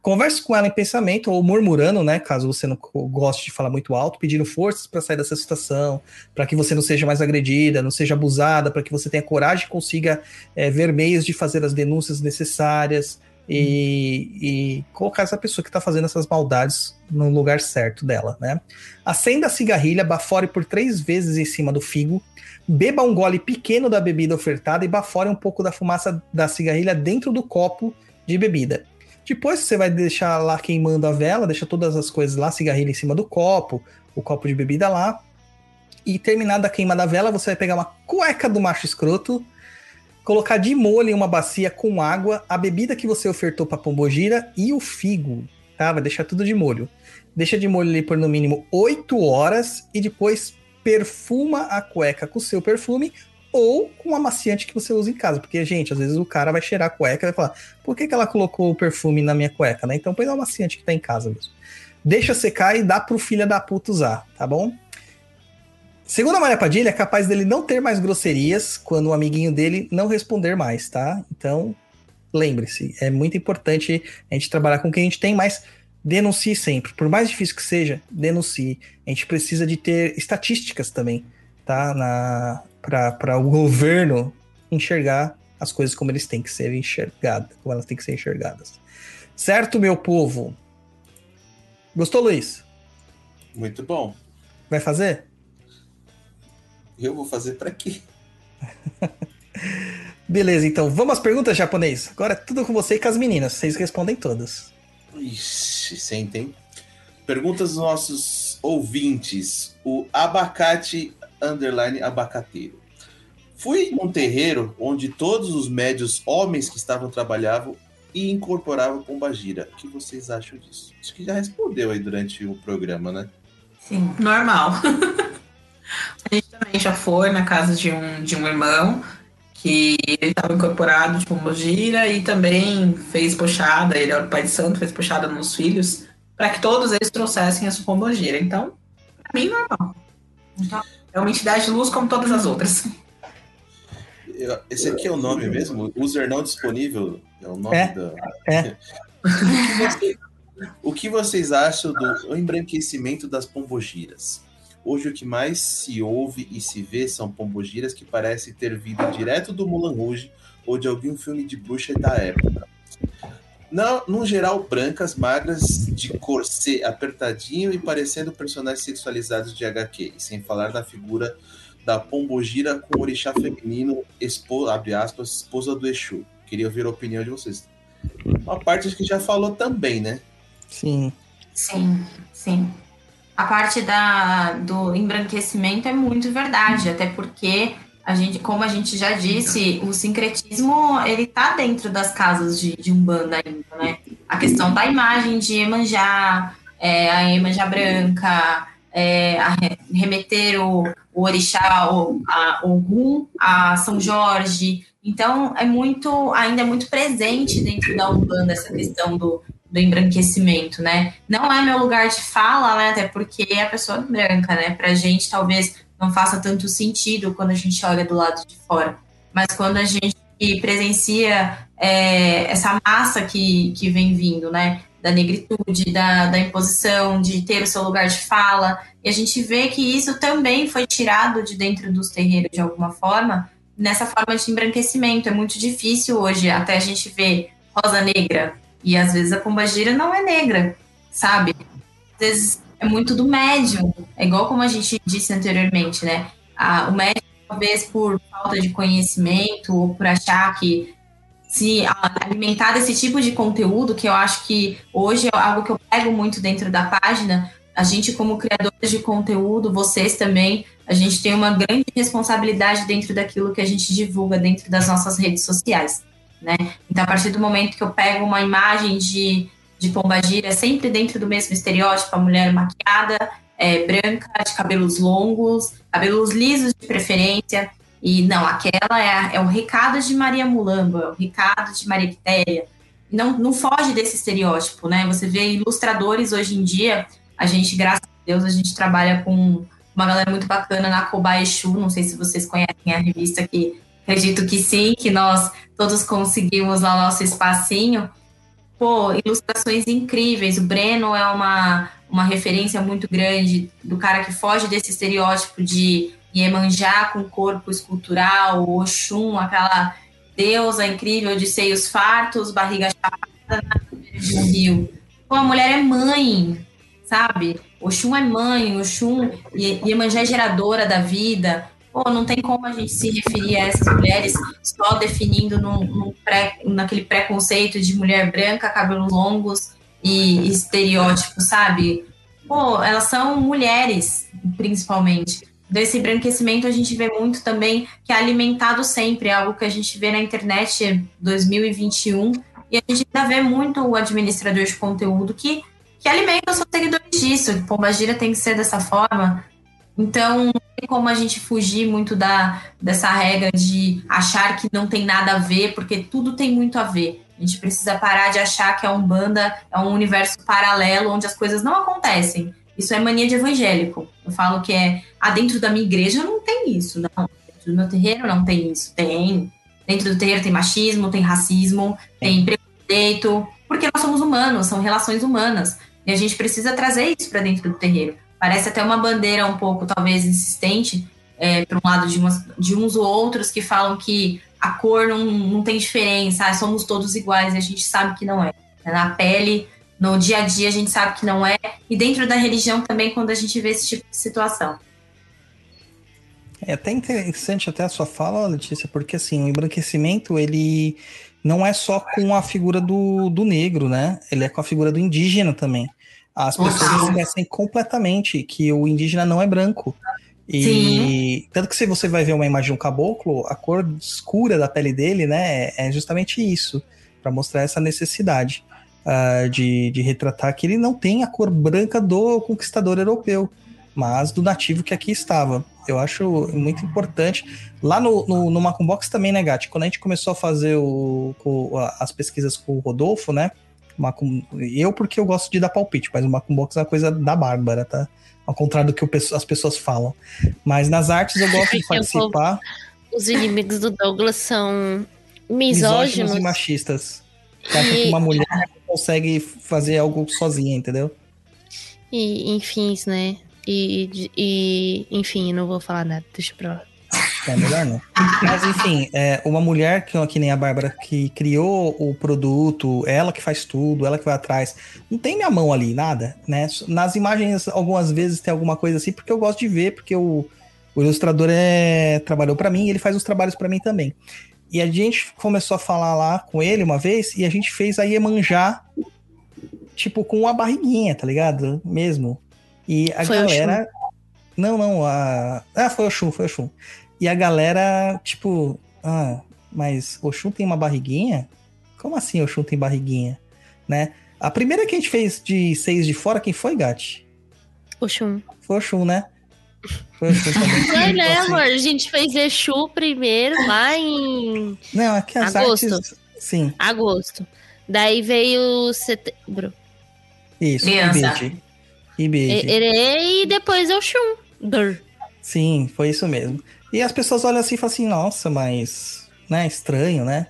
Converse com ela em pensamento ou murmurando, né? Caso você não goste de falar muito alto, pedindo forças para sair dessa situação, para que você não seja mais agredida, não seja abusada, para que você tenha coragem e consiga é, ver meios de fazer as denúncias necessárias e, e colocar essa pessoa que está fazendo essas maldades no lugar certo dela, né? Acenda a cigarrilha, bafore por três vezes em cima do figo, beba um gole pequeno da bebida ofertada e bafore um pouco da fumaça da cigarrilha dentro do copo de bebida. Depois você vai deixar lá queimando a vela, deixa todas as coisas lá, cigarrilha em cima do copo, o copo de bebida lá. E terminada a queima da vela, você vai pegar uma cueca do macho escroto, colocar de molho em uma bacia com água, a bebida que você ofertou para pombogira e o figo, tá? Vai deixar tudo de molho. Deixa de molho ali por no mínimo 8 horas e depois perfuma a cueca com o seu perfume ou com um amaciante que você usa em casa. Porque, gente, às vezes o cara vai cheirar a cueca e vai falar: por que, que ela colocou o perfume na minha cueca, né? Então põe o amaciante que tá em casa mesmo. Deixa secar e dá pro filho da puta usar, tá bom? Segundo a Maria Padilha, é capaz dele não ter mais grosserias quando o amiguinho dele não responder mais, tá? Então, lembre-se, é muito importante a gente trabalhar com quem a gente tem, mas denuncie sempre. Por mais difícil que seja, denuncie. A gente precisa de ter estatísticas também, tá? Para o governo enxergar as coisas como eles têm que ser enxergadas, como elas têm que ser enxergadas. Certo, meu povo? Gostou, Luiz? Muito bom. Vai fazer? Eu vou fazer para quê? Beleza, então vamos às perguntas, japonês. Agora é tudo com você e com as meninas. Vocês respondem todas. Ixi, sentem. Perguntas dos nossos ouvintes. O abacate underline abacateiro. Fui num terreiro onde todos os médios homens que estavam trabalhavam e incorporavam pombagira. O que vocês acham disso? Acho que já respondeu aí durante o programa, né? Sim, normal. a gente também já foi na casa de um, de um irmão que ele estava incorporado de pombogira e também fez puxada, ele era o pai de santo, fez puxada nos filhos, para que todos eles trouxessem a sua pombogira. Então, para mim, normal. É uma entidade de luz como todas as outras. Esse aqui é o nome mesmo? User não disponível? É o nome é, da. É. o que vocês acham do embranquecimento das pombogiras? Hoje o que mais se ouve e se vê são pombogiras que parecem ter vindo direto do Mulan Rouge ou de algum filme de bruxa da época. Não, no geral, brancas, magras, de corset apertadinho e parecendo personagens sexualizados de HQ, e sem falar da figura da pombogira com orixá feminino, expo, abre aspas, esposa do Exu. Queria ouvir a opinião de vocês. Uma parte que já falou também, né? Sim. Sim, sim. A parte da, do embranquecimento é muito verdade, até porque a gente, como a gente já disse, o sincretismo ele tá dentro das casas de, de Umbanda ainda, né? A questão da imagem de Emanjá, é, a Emanjá branca, é, a remeter o, o orixá, o, a, o Rum, a São Jorge. Então, é muito, ainda é muito presente dentro da Umbanda essa questão do, do embranquecimento, né? Não é meu lugar de fala, né? Até porque é a pessoa branca, né? Pra gente, talvez não faça tanto sentido quando a gente olha do lado de fora. Mas quando a gente presencia é, essa massa que, que vem vindo, né? Da negritude, da, da imposição, de ter o seu lugar de fala, e a gente vê que isso também foi tirado de dentro dos terreiros de alguma forma, nessa forma de embranquecimento. É muito difícil hoje até a gente ver rosa negra, e às vezes a pombagira não é negra, sabe? Às vezes é muito do médium. É igual como a gente disse anteriormente, né? A, o médium, talvez por falta de conhecimento ou por achar que se alimentar desse tipo de conteúdo, que eu acho que hoje é algo que eu pego muito dentro da página, a gente, como criadores de conteúdo, vocês também, a gente tem uma grande responsabilidade dentro daquilo que a gente divulga dentro das nossas redes sociais. Né? Então, a partir do momento que eu pego uma imagem de de pombagira, sempre dentro do mesmo estereótipo, a mulher maquiada, é, branca, de cabelos longos, cabelos lisos de preferência. E não, aquela é, é o recado de Maria Mulamba, é o recado de Maria Quitéria. Não, não foge desse estereótipo, né? Você vê ilustradores hoje em dia, a gente, graças a Deus, a gente trabalha com uma galera muito bacana na Kobayashi, não sei se vocês conhecem a revista que acredito que sim, que nós todos conseguimos lá o nosso espacinho. Pô, ilustrações incríveis. O Breno é uma, uma referência muito grande do cara que foge desse estereótipo de Iemanjá com corpo escultural, Oxum, aquela deusa incrível de seios fartos, barriga chapada na de um rio. Pô, a mulher é mãe, sabe? Oxum é mãe, Oxum, Ie- Iemanjá é geradora da vida. Pô, não tem como a gente se referir a essas mulheres só definindo num, num pré, naquele preconceito de mulher branca, cabelos longos e estereótipo, sabe? Pô, elas são mulheres, principalmente. Desse embranquecimento a gente vê muito também que é alimentado sempre, é algo que a gente vê na internet 2021 e a gente ainda vê muito o administrador de conteúdo que, que alimenta os seus seguidores disso. Pomba gira tem que ser dessa forma. Então, tem como a gente fugir muito da, dessa regra de achar que não tem nada a ver, porque tudo tem muito a ver. A gente precisa parar de achar que a Umbanda é um universo paralelo onde as coisas não acontecem. Isso é mania de evangélico. Eu falo que é, ah, dentro da minha igreja não tem isso, não. Dentro do meu terreiro não tem isso. Tem. Dentro do terreiro tem machismo, tem racismo, tem preconceito, porque nós somos humanos, são relações humanas. E a gente precisa trazer isso para dentro do terreiro. Parece até uma bandeira um pouco, talvez, insistente, é, para um lado de, umas, de uns ou outros que falam que a cor não, não tem diferença, ah, somos todos iguais, e a gente sabe que não é. Na pele, no dia a dia, a gente sabe que não é, e dentro da religião também, quando a gente vê esse tipo de situação. É até interessante até a sua fala, Letícia, porque assim, o embranquecimento, ele não é só com a figura do, do negro, né? Ele é com a figura do indígena também. As pessoas Total. esquecem completamente que o indígena não é branco. E tanto que se você vai ver uma imagem de um caboclo, a cor escura da pele dele, né, é justamente isso, para mostrar essa necessidade ah, de, de retratar que ele não tem a cor branca do conquistador europeu, mas do nativo que aqui estava. Eu acho muito importante. Lá no, no, no Macumbox também, né, Gatti? Quando a gente começou a fazer o, o- as pesquisas com o Rodolfo, né? Macum, eu, porque eu gosto de dar palpite, mas o Macumbox é uma coisa da Bárbara, tá? Ao contrário do que as pessoas falam. Mas nas artes eu gosto de o povo- participar. Os inimigos do Douglas são misóginos misóginos. e machistas. Que que uma mulher consegue fazer algo sozinha, entendeu? E, enfim, né? E, e, enfim, não vou falar nada, deixa pra lá. É melhor não. Mas enfim, é, uma mulher que, que nem a Bárbara, que criou o produto, ela que faz tudo, ela que vai atrás, não tem minha mão ali, nada, né? Nas imagens, algumas vezes tem alguma coisa assim, porque eu gosto de ver, porque o, o ilustrador é, trabalhou pra mim e ele faz os trabalhos pra mim também. E a gente começou a falar lá com ele uma vez e a gente fez a Iemanjá, tipo, com uma barriguinha, tá ligado? Mesmo. E a Foi galera. Não, não, a. Ah, foi o Shun, foi o Shun. E a galera, tipo, ah, mas o Shun tem uma barriguinha? Como assim o Shun tem barriguinha? Né? A primeira que a gente fez de seis de fora, quem foi, Gatti? Oxum. Foi o Shun, né? Foi também. Né, amor? A gente fez Exu primeiro lá em Não, aqui as Agosto. artes. Sim, agosto. Daí veio setembro. isso. Ibid. Ibid. Ere e depois Oxum. Dur. Sim, foi isso mesmo. E as pessoas olham assim e falam assim, nossa, mas, né, estranho, né?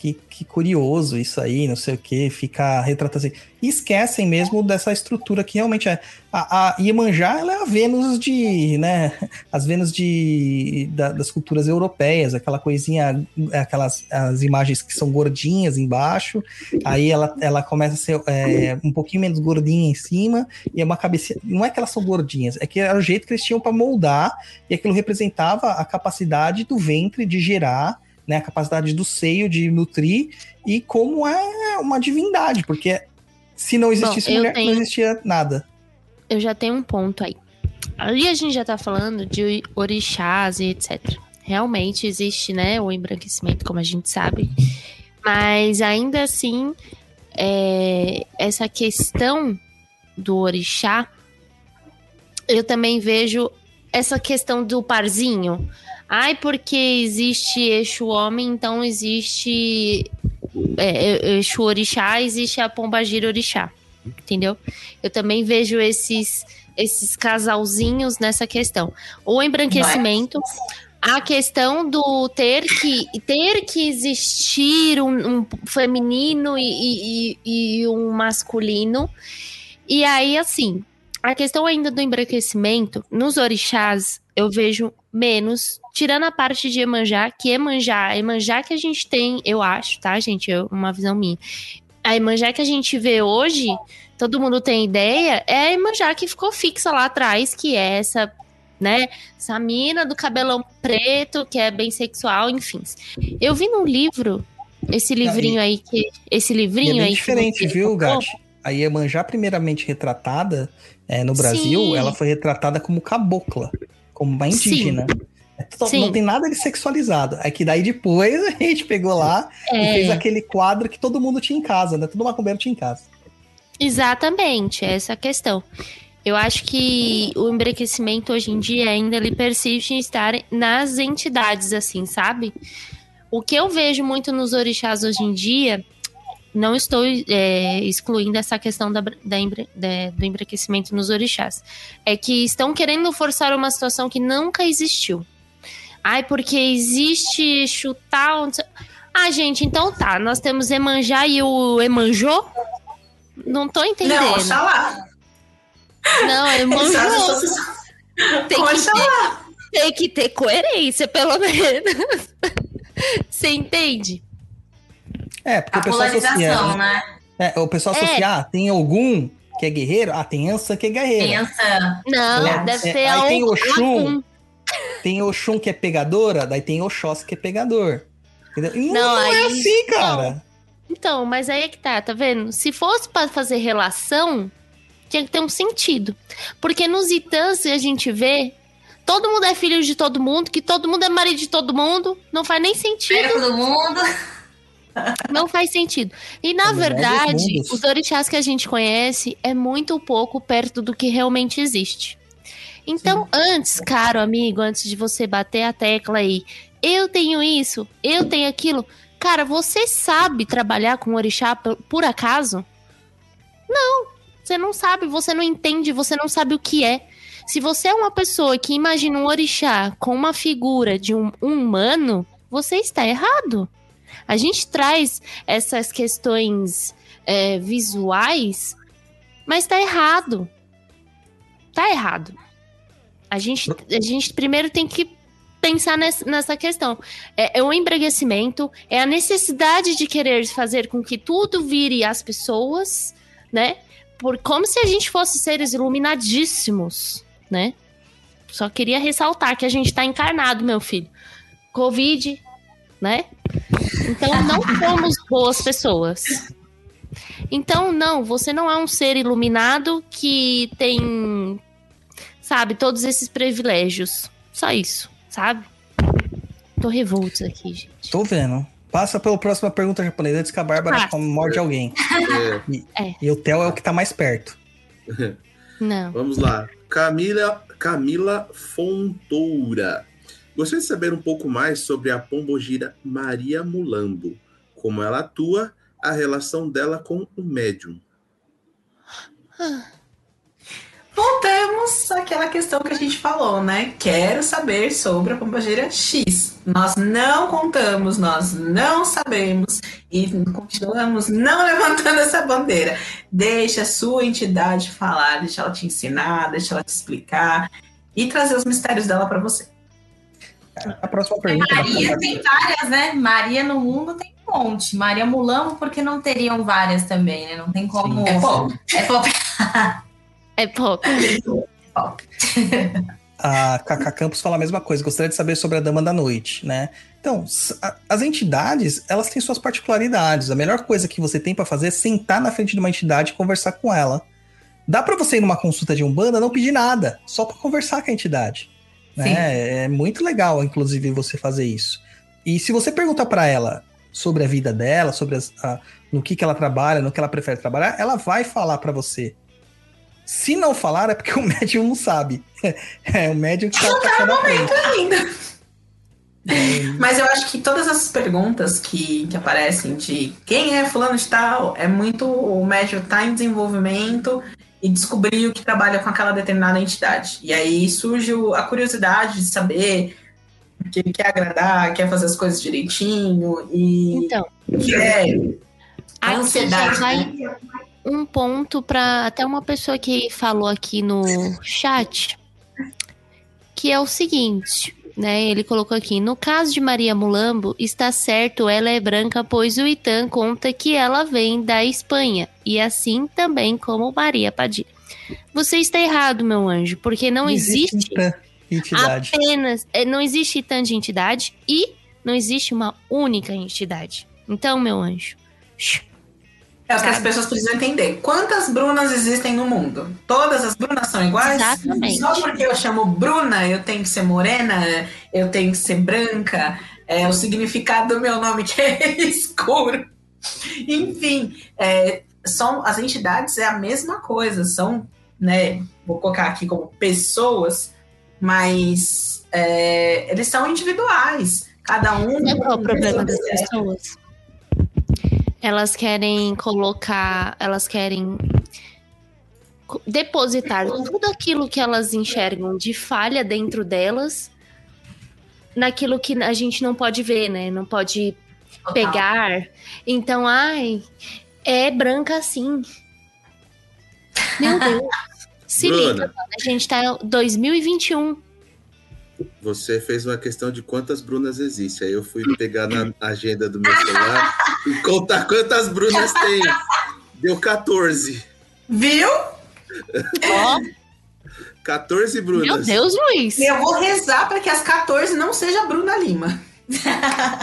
Que, que curioso isso aí, não sei o que, ficar retratando assim. E esquecem mesmo dessa estrutura que realmente é. A, a Iemanjá, ela é a Vênus de, né, as Vênus de, da- das culturas europeias, aquela coisinha, aquelas as imagens que são gordinhas embaixo, aí ela, ela começa a ser é, um pouquinho menos gordinha em cima, e é uma cabeça. Não é que elas são gordinhas, é que era o jeito que eles tinham para moldar, e aquilo representava a capacidade do ventre de gerar, né, a capacidade do seio de nutrir, e como é uma divindade, porque se não existisse eu mulher, tenho- não existia nada. Eu já tenho um ponto aí. Ali a gente já tá falando de orixás e etc. Realmente existe, né, o embranquecimento, como a gente sabe. Mas ainda assim, é, essa questão do orixá eu também vejo essa questão do parzinho. Ai, porque existe Exu homem, então existe é, Exu orixá, existe a Pombagira orixá. Entendeu? Eu também vejo esses esses casalzinhos nessa questão. O embranquecimento, a questão do ter que ter que existir um, um feminino e, e, e um masculino. E aí, assim, a questão ainda do embranquecimento, nos orixás, eu vejo menos, tirando a parte de Emanjá, que Emanjá, Emanjá que a gente tem, eu acho, tá, gente? É uma visão minha. A Emanjá que a gente vê hoje, todo mundo tem ideia, é a Emanjá que ficou fixa lá atrás, que é essa, né? Essa mina do cabelão preto, que é bem sexual, enfim. Eu vi num livro, esse livrinho aí, que. Esse livrinho E é aí. diferente, viu. Gati? A Iemanjá, primeiramente retratada é, no Brasil, Sim. ela foi retratada como cabocla, como uma indígena. É. Não tem nada de sexualizado. É que daí depois a gente pegou lá e É. fez aquele quadro que todo mundo tinha em casa, né? Todo macumbeiro tinha em casa. Exatamente, essa é a questão. Eu acho que o embranquecimento hoje em dia ainda ele persiste em estar nas entidades, assim, sabe? O que eu vejo muito nos orixás hoje em dia, não estou é, excluindo essa questão da, da da- do embranquecimento nos orixás, é que estão querendo forçar uma situação que nunca existiu. Ai, porque existe chutar. Ah, gente, então tá. Nós temos Emanjá e o Emanjô? Não tô entendendo. Não, Oxalá. Não, é Emanjô. Tem que, ter, tem que ter coerência, pelo menos. Você entende? É, porque A o pessoal associa. polarização, né? né? É, o pessoal É. associa, ah, tem algum que é guerreiro? Ah, tem Ansa que é guerreiro. Pensa. Não, É, deve é, ter aí tem Oxum. Tem Oxum que é pegadora, daí tem Oxóssi que é pegador. Entendeu? Não, Não, é aí- assim, cara. Então, mas aí é que tá, tá vendo? Se fosse pra fazer relação, tinha que ter um sentido. Porque nos Itãs a gente vê, todo mundo é filho de todo mundo, que todo mundo é marido de todo mundo, não faz nem sentido. Pega todo mundo. Não faz sentido. E na verdade, os orixás que a gente conhece é muito pouco perto do que realmente existe. Então, antes, caro amigo, antes de você bater a tecla aí, eu tenho isso, eu tenho aquilo. Cara, você sabe trabalhar com orixá por, por acaso? Não, você não sabe, você não entende, você não sabe o que é. Se você é uma pessoa que imagina um orixá com uma figura de um humano, você está errado. A gente traz essas questões é, visuais, mas tá errado. Tá errado. A gente, a gente primeiro tem que pensar nessa, questão. É, é o embranquecimento, é a necessidade de querer fazer com que tudo vire as pessoas, né? Por, como se a gente fosse seres iluminadíssimos, né? Só queria ressaltar que a gente tá encarnado, meu filho. Covid, né? Então não somos boas pessoas. Então, não, você não é um ser iluminado que tem, sabe, todos esses privilégios. Só isso, sabe? Tô revoltos aqui, gente. Tô vendo. Passa pela próxima pergunta japonesa antes que a Bárbara Passa. morde alguém. É, E o Theo é o que tá mais perto. Não. Vamos lá. Camila, Camila Fontoura. Gostaria de saber um pouco mais sobre a pombogira Maria Mulambo. Como ela atua, a relação dela com o médium. Voltamos àquela questão que a gente falou, né? Quero saber sobre a pombageira X. Nós não contamos, nós não sabemos e continuamos não levantando essa bandeira. Deixa a sua entidade falar, deixa ela te ensinar, deixa ela te explicar e trazer os mistérios dela para você. A próxima pergunta. Maria tem várias, né? Maria no mundo tem um monte. Maria Mulambo, porque não teriam várias também, né? Não tem como. É pop. É pop. É pouco. a Cacá Campos fala a mesma coisa. Gostaria de saber sobre a Dama da Noite, né? Então, a- as entidades, elas têm suas particularidades. A melhor coisa que você tem pra fazer é sentar na frente de uma entidade e conversar com ela. Dá pra você ir numa consulta de Umbanda não pedir nada, só pra conversar com a entidade. Né? É muito legal, inclusive, você fazer isso. E se você perguntar pra ela sobre a vida dela, sobre as- a- no que, que ela trabalha, no que ela prefere trabalhar, ela vai falar pra você Se não falar, é porque o médium não sabe. É o médium que tá passando a frente. ainda. Mas eu acho que todas essas perguntas que, que aparecem de quem é fulano de tal, é muito o médium tá em desenvolvimento e descobriu que trabalha com aquela determinada entidade. E aí surge o- a curiosidade de saber que ele quer agradar, quer fazer as coisas direitinho e Então, que é a ansiedade. vai né? um ponto para até uma pessoa que falou aqui no chat, que é o seguinte, né? Ele colocou aqui: no caso de Maria Mulambo, está certo, ela é branca, pois o Itan conta que ela vem da Espanha, e assim também como Maria Padilha. Você está errado, meu anjo, porque não, existe apenas. é, Não existe Itan de entidade e não existe uma única entidade. Então, meu anjo. shh, É o que as pessoas precisam entender. Quantas Brunas existem no mundo? Todas as Brunas são iguais? Exatamente. Só porque eu chamo Bruna, eu tenho que ser morena, eu tenho que ser branca, é o significado do meu nome que é escuro. Enfim, é, são, as entidades é a mesma coisa, são, né, vou colocar aqui como pessoas, mas é, eles são individuais. Cada um. Qual é o problema das pessoas? Elas querem colocar, elas querem depositar tudo aquilo que elas enxergam de falha dentro delas naquilo que a gente não pode ver, né? Não pode Total. pegar. Então, ai, é branca assim. Meu Deus. Se Bruna. liga, mano, a gente tá em 2021. Você fez uma questão de quantas Brunas existem. Aí eu fui pegar na agenda do meu celular e contar quantas Brunas tem. Deu 14. Viu? Ó, 14 Brunas. meu Deus, Luiz. Eu vou rezar para que as 14 não seja Bruna Lima.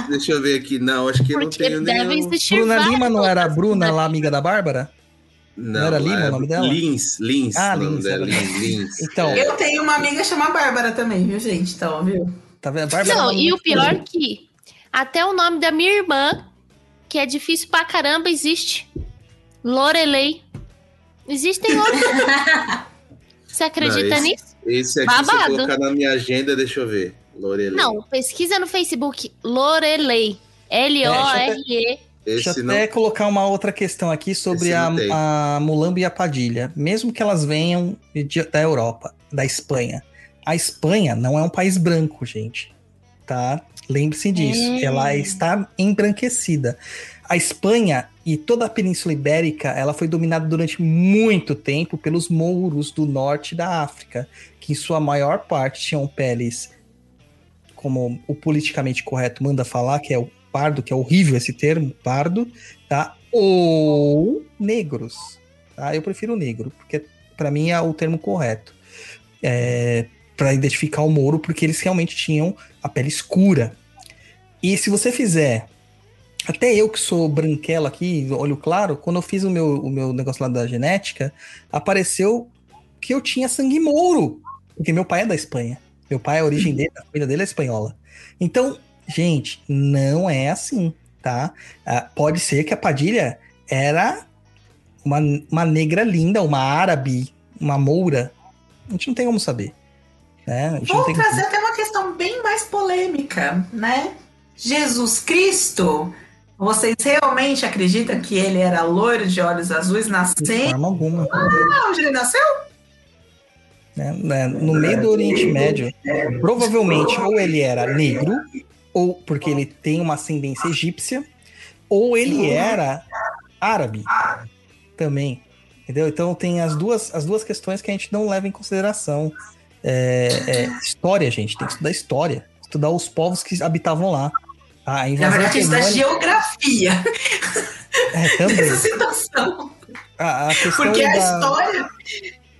Deixa eu ver aqui. Não, acho que eu não Porque tenho nenhum. Bruna Lima não era a Bruna lá, amiga da Bárbara? Não, era Lima é o nome dela? Lins, Lins. Ah, Lins, dela, era Lins, Lins. Então, É. Eu tenho uma amiga chamada Bárbara também, viu, gente? Então, viu? tá vendo? A Bárbara Não, era e o pior bonita. que até o nome da minha irmã, que é difícil pra caramba, existe. Lorelei. Existem outros. Você acredita esse- nisso? Esse aqui, se eu Babado. colocar na minha agenda, deixa eu ver. Lorelei. Não, pesquisa no Facebook. Lorelei. L-O-R-E. Deixa Esse eu não. até colocar uma outra questão aqui sobre a, a Mulambo e a Padilha. Mesmo que elas venham de- da Europa, da Espanha. A Espanha não é um país branco, gente. Tá? Lembre-se disso. É. Ela está embranquecida. A Espanha e toda a Península Ibérica, ela foi dominada durante muito tempo pelos mouros do norte da África, que em sua maior parte tinham peles, como o politicamente correto manda falar, que é o pardo, que é horrível esse termo, pardo, tá? Ou negros, tá? Eu prefiro negro, porque para mim é o termo correto. É, para identificar o Moro, porque eles realmente tinham a pele escura. E se você fizer, até eu que sou branquela aqui, olho claro, quando eu fiz o meu, o meu negócio lá da genética, apareceu que eu tinha sangue mouro, porque meu pai é da Espanha. Meu pai, a origem dele, a família dele é espanhola. Então, gente, não é assim, tá? Ah, pode ser que a Padilha era uma, uma negra linda, uma árabe, uma moura. A gente não tem como saber. Né? Vou trazer até uma questão bem mais polêmica, né? Jesus Cristo, vocês realmente acreditam que ele era loiro de olhos azuis, de nascendo? forma alguma. Onde ele nasceu? né? Né, No meio do Oriente Médio, provavelmente ou ele era negro, ou porque ele tem uma ascendência egípcia, ou ele era árabe também. Entendeu? Então tem as duas, as duas questões que a gente não leva em consideração. É, é, história, gente, tem que estudar história. Estudar os povos que habitavam lá. A Na verdade, é germânica- geografia, é, também. situação. A, a Porque a da- história,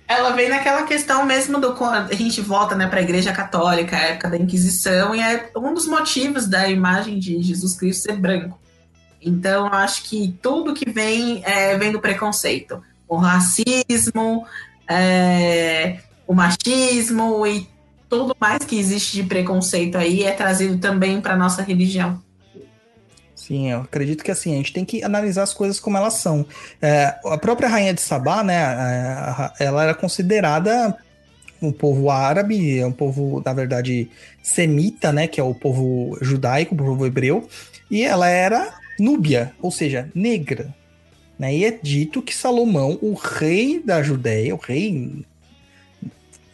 ela vem naquela questão mesmo do quando a gente volta né, para a Igreja Católica, a época da Inquisição, e é um dos motivos da imagem de Jesus Cristo ser branco. Então, acho que tudo que vem é, vem do preconceito. O racismo, é, o machismo e tudo mais que existe de preconceito aí é trazido também para nossa religião. Sim, eu acredito que assim, a gente tem que analisar as coisas como elas são. É, a própria rainha de Sabá, né, é, ela era considerada um povo árabe, é um povo, na verdade, semita, né, que é o povo judaico, o povo hebreu, e ela era núbia, ou seja, negra. Né? E é dito que Salomão, o rei da Judéia, o rei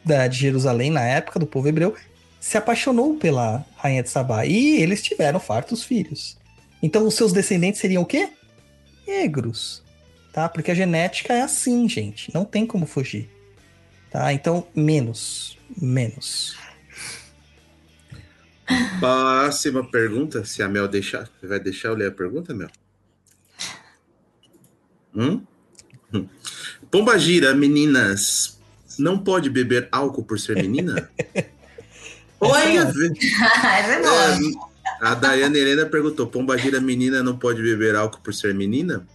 da, de Jerusalém na época do povo hebreu, se apaixonou pela rainha de Sabá e eles tiveram fartos filhos. Então os seus descendentes seriam o quê? Negros, tá? Porque a genética é assim, gente, não tem como fugir. Tá? Então, menos, menos. Próxima pergunta, se a Mel deixar. Você vai deixar eu ler a pergunta, Mel? Hum? Hum. Pomba gira, meninas. Não pode beber álcool por ser menina? Oi! Essa é boa. A Daiane Helena perguntou: Pomba gira, menina não pode beber álcool por ser menina?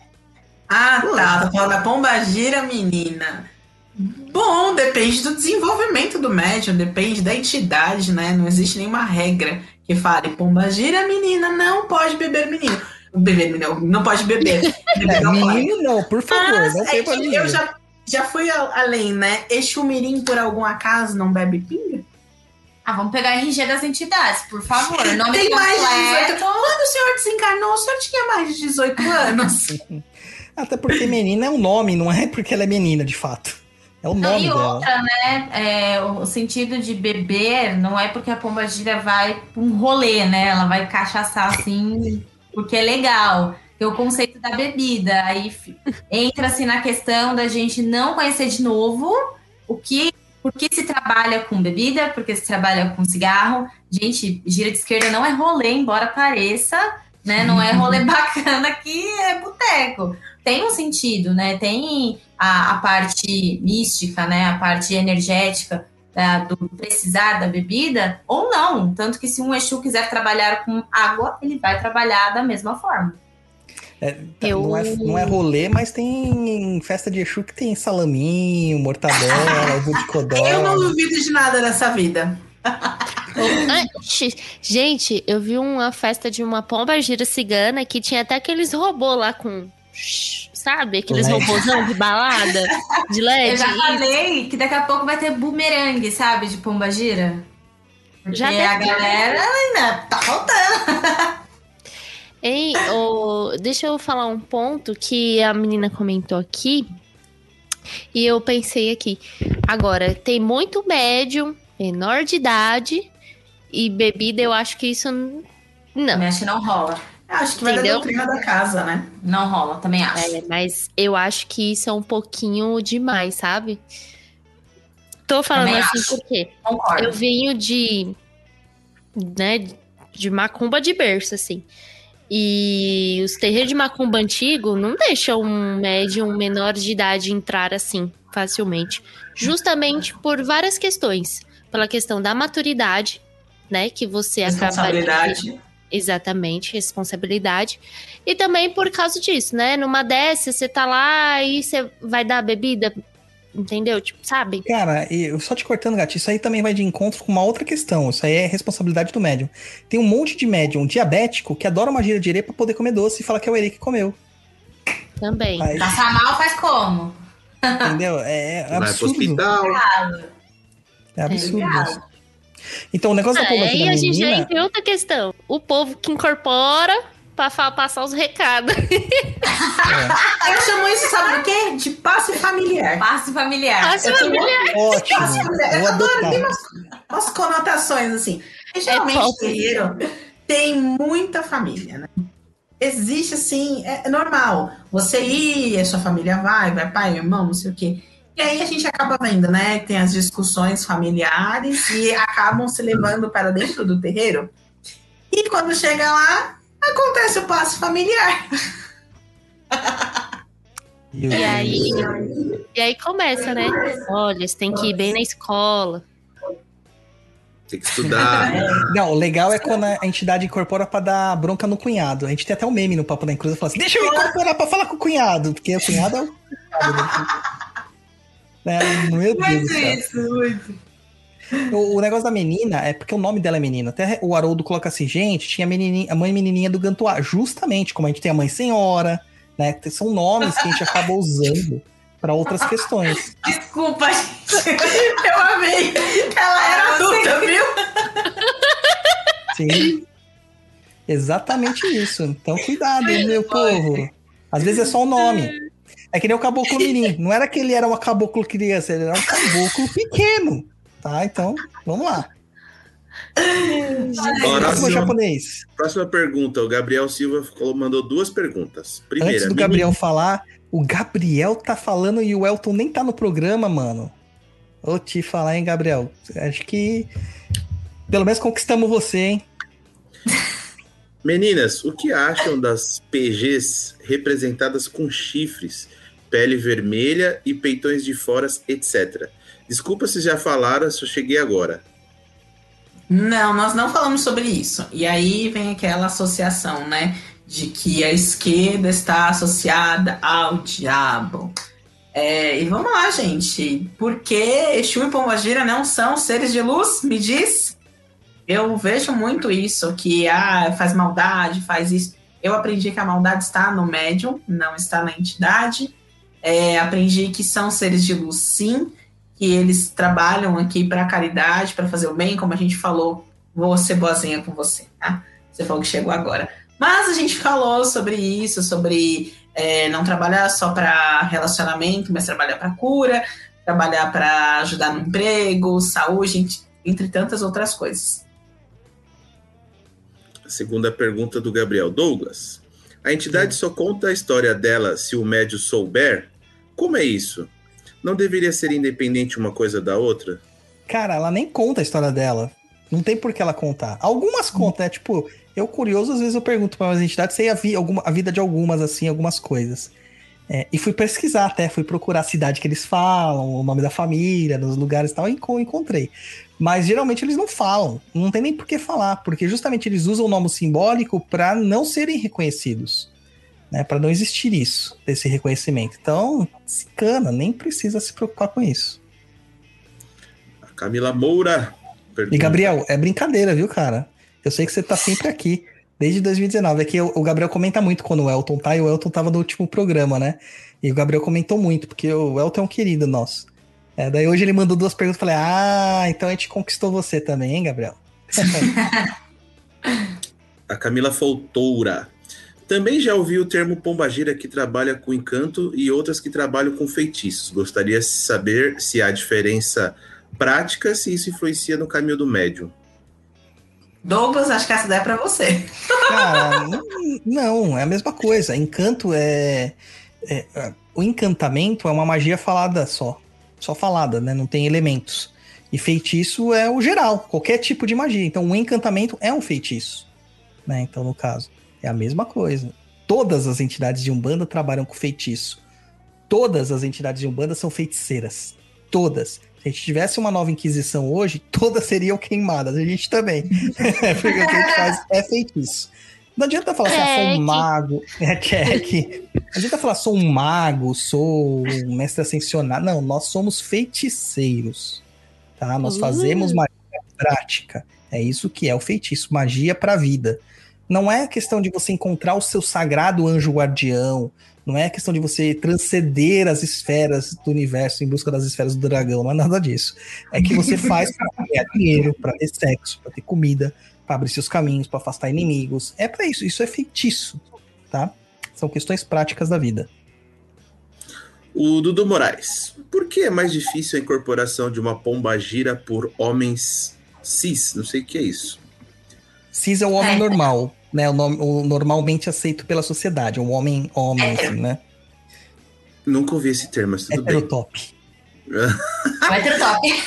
Ah, tá. Tô falando da pomba gira, menina. Bom, depende do desenvolvimento do médium, depende da entidade, né? Não existe nenhuma regra que fale pomba gira, menina, não pode beber menino. Beber menino, não pode beber. beber É, não pode. menino não, por favor, Mas não é tem eu já, já fui a- além, né? Exu Mirim, por algum acaso, não bebe pinga? Ah, vamos pegar a RG das entidades, por favor. Nome Tem mais de 18 completo. Quando o senhor desencarnou, o senhor tinha mais de 18 anos. Até porque menina é um nome, não é porque ela é menina, de fato. É o Não, nome e dela. outra, né? é, o sentido de beber não é porque a pomba gira vai pra um rolê, né? Ela vai cachaçar assim, porque é legal. Tem o conceito da bebida. Aí entra-se na questão da gente não conhecer de novo o que. Por que se trabalha com bebida? Por que se trabalha com cigarro? Gente, gira de esquerda não é rolê, embora pareça, né? Não é rolê bacana que é boteco. Tem um sentido, né? Tem a, a parte mística, né? A parte energética da- do precisar da bebida, ou não. Tanto que se um Exu quiser trabalhar com água, ele vai trabalhar da mesma forma. É, tá, Eu- não, é, não é rolê, mas tem festa de Exu que tem salaminho, mortadela, ovo de codó. Eu não duvido de nada nessa vida. Antes, gente, eu vi uma festa de uma pomba gira cigana que tinha até aqueles robôs lá com. Sabe? Aqueles LED. robôzão de balada, de LED. Eu já falei que daqui a pouco vai ter bumerangue, sabe? De pomba gira. Porque Já a deve- galera ainda tá faltando. Ei, ô, deixa eu falar um ponto que a menina comentou aqui. E eu pensei aqui. Agora, tem muito médium, menor de idade, e bebida, eu acho que isso. Não. Que não rola. Eu Acho que vai da Entendeu? doutrina da casa, né? Não rola, também acho. É, mas eu acho que isso é um pouquinho demais, sabe? Tô falando Também assim acho. porque Concordo. eu venho de. né, de macumba de berço, assim. E os terreiros de macumba antigo não deixam um médium menor de idade entrar assim, facilmente. Justamente por várias questões. Pela questão da maturidade, né, que você acaba... Responsabilidade. Exatamente, responsabilidade. E também por causa disso, né? Numa dessas, você tá lá e você vai dar bebida, entendeu? Tipo, sabe? Cara, e eu só te cortando, gato, isso aí também vai de encontro com uma outra questão. Isso aí é responsabilidade do médium. Tem um monte de médium diabético que adora uma gira de erê pra poder comer doce e fala que é o erê que comeu. Também. Aí, Passar mal faz como? entendeu? É, é Vai pro absurdo. hospital. É absurdo. isso. Então, o negócio da Ah, pomba é, aqui e da a gente já tem outra questão. O povo que incorpora pra fa- passar os recados. Eu chamo isso, sabe do quê? De passe familiar. Passe familiar. Passe familiar. Ótimo. Passe familiar. Eu adoro, tem umas, umas conotações assim. E, geralmente, top. terreiro tem muita família, né? Existe assim, é é normal. Você ir, a sua família vai, vai pai, irmão, não sei o quê. E aí a gente acaba vendo, né? Tem as discussões familiares e acabam se levando para dentro do terreiro. E quando chega lá, acontece o passo familiar. E aí, e aí começa, né? Olha, você tem que ir bem na escola. Tem que estudar. Não, o legal é quando a entidade incorpora pra dar bronca no cunhado. A gente tem até um meme no Papo da Cruz, fala assim, deixa eu incorporar pra falar com o cunhado, porque o cunhado é o cunhado, né? É, meu Deus do céu. isso, muito. O, o negócio da menina é porque o nome dela é menina. Até o Haroldo coloca assim, gente, tinha a, menininha, a mãe menininha do Gantuá. Justamente, como a gente tem a mãe senhora, né? São nomes que a gente acaba usando para outras questões. Desculpa, gente. Eu amei. Ela era adulta, viu? Sim. Exatamente isso. Então, cuidado, meu povo. Às vezes é só o nome. É que nem o caboclo mirim. Não era que ele era um caboclo criança, ele era um caboclo pequeno. Tá? Então, vamos lá. Próximo, Próximo japonês. próxima pergunta. O Gabriel Silva falou- mandou duas perguntas. Primeira, Antes do Gabriel falar, o Gabriel tá falando e o Elton nem tá no programa, mano. Vou te falar, hein, Gabriel. Acho que pelo menos conquistamos você, hein? Meninas, o que acham das PGs representadas com chifres, pele vermelha e peitões de fora, etc? Desculpa se já falaram, só cheguei agora. Não, nós não falamos sobre isso. E aí vem aquela associação, né? De que a esquerda está associada ao diabo. É, e vamos lá, gente. Por que Exu e Pombagira não são seres de luz? Me diz. Eu vejo muito isso, que ah, faz maldade, faz isso. Eu aprendi que a maldade está no médium, não está na entidade. É, aprendi que são seres de luz, sim que eles trabalham aqui para caridade, para fazer o bem, como a gente falou, vou ser boazinha com você, tá? Você falou que chegou agora. Mas a gente falou sobre isso, sobre é, não trabalhar só para relacionamento, mas trabalhar para cura, trabalhar para ajudar no emprego, saúde, entre tantas outras coisas. A segunda pergunta do Gabriel Douglas. A entidade só conta a história dela se o médio souber? Como é isso? Não deveria ser independente uma coisa da outra? Cara, ela nem conta a história dela. Não tem por que ela contar. Algumas contam, né? Tipo, eu curioso, às vezes eu pergunto para umas entidades se a, alguma, a vida de algumas, assim, algumas coisas. É, e fui pesquisar até, fui procurar a cidade que eles falam, o nome da família, nos lugares e tal, e enco- encontrei. Mas geralmente eles não falam, não tem nem por que falar, porque justamente eles usam o nome simbólico para não serem reconhecidos, né? Para não existir isso, esse reconhecimento. Então, se cana, nem precisa se preocupar com isso. A Camila Moura. pergunta- E Gabriel, é brincadeira, viu, cara? Eu sei que você tá sempre aqui, desde 2019. É que o o Gabriel comenta muito quando o Elton tá, e o Elton tava no último programa, né? E o Gabriel comentou muito, porque o Elton é um querido nosso. É, daí hoje ele mandou duas perguntas e falei, ah, então a gente conquistou você também, hein, Gabriel? A Camila Foltoura. Também já ouvi o termo pombagira que trabalha com encanto e outras que trabalham com feitiços. Gostaria de saber se há diferença prática, se isso influencia no caminho do médium. Douglas, acho que essa ideia é para você. Cara, não, não, é a mesma coisa. Encanto é, é- é- O encantamento é uma magia falada só. Só falada, né? Não tem elementos. E feitiço é o geral, qualquer tipo de magia. Então, um encantamento é um feitiço. Né? Então, no caso, é a mesma coisa. Todas as entidades de Umbanda trabalham com feitiço. Todas as entidades de Umbanda são feiticeiras. Todas. Se a gente tivesse uma nova Inquisição hoje, todas seriam queimadas. A gente também. Porque o que a gente faz é feitiço. Não adianta falar assim, ah, sou um mago. É que. Não adianta falar, sou um mago, sou um mestre ascensionado. Não, nós somos feiticeiros. Tá? Nós Uh. fazemos magia prática. É isso que é o feitiço, magia para a vida. Não é questão de você encontrar o seu sagrado anjo guardião. Não é questão de você transcender as esferas do universo em busca das esferas do dragão. Não é nada disso. É que você faz para ganhar dinheiro, para ter sexo, para ter comida, para abrir seus caminhos, para afastar inimigos. É para isso. Isso é feitiço, tá? São questões práticas da vida. O Dudu Moraes. Por que é mais difícil a incorporação de uma pombagira por homens cis? Não sei o que é isso. Cis é o homem É. normal, né? O, nome- o normalmente aceito pela sociedade. O homem, homem, Hétero. assim, né? Nunca ouvi esse termo, mas tudo bem. Heterotop. Vai ter o top.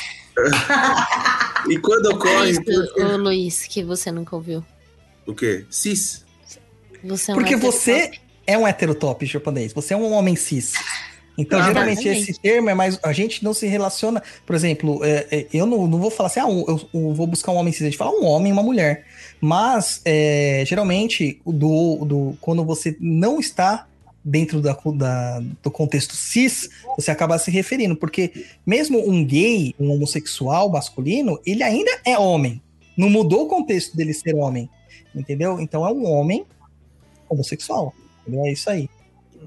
E quando É ocorre. isso, ô Luiz, que você nunca ouviu. O quê? Cis? Você é um Porque heterotop. você é um heterotop japonês. Você é um homem cis. Então, Ah, geralmente, exatamente. esse termo é mais. A gente não se relaciona. Por exemplo, é, é, eu não, não vou falar assim, ah, eu, eu vou buscar um homem cis. A gente fala um homem e uma mulher. Mas, é, geralmente, do, do, quando você não está dentro da, da- do contexto cis, você acaba se referindo, porque mesmo um gay, um homossexual masculino, ele ainda é homem. Não mudou o contexto dele ser homem, entendeu? Então é um homem homossexual, entendeu? É isso aí.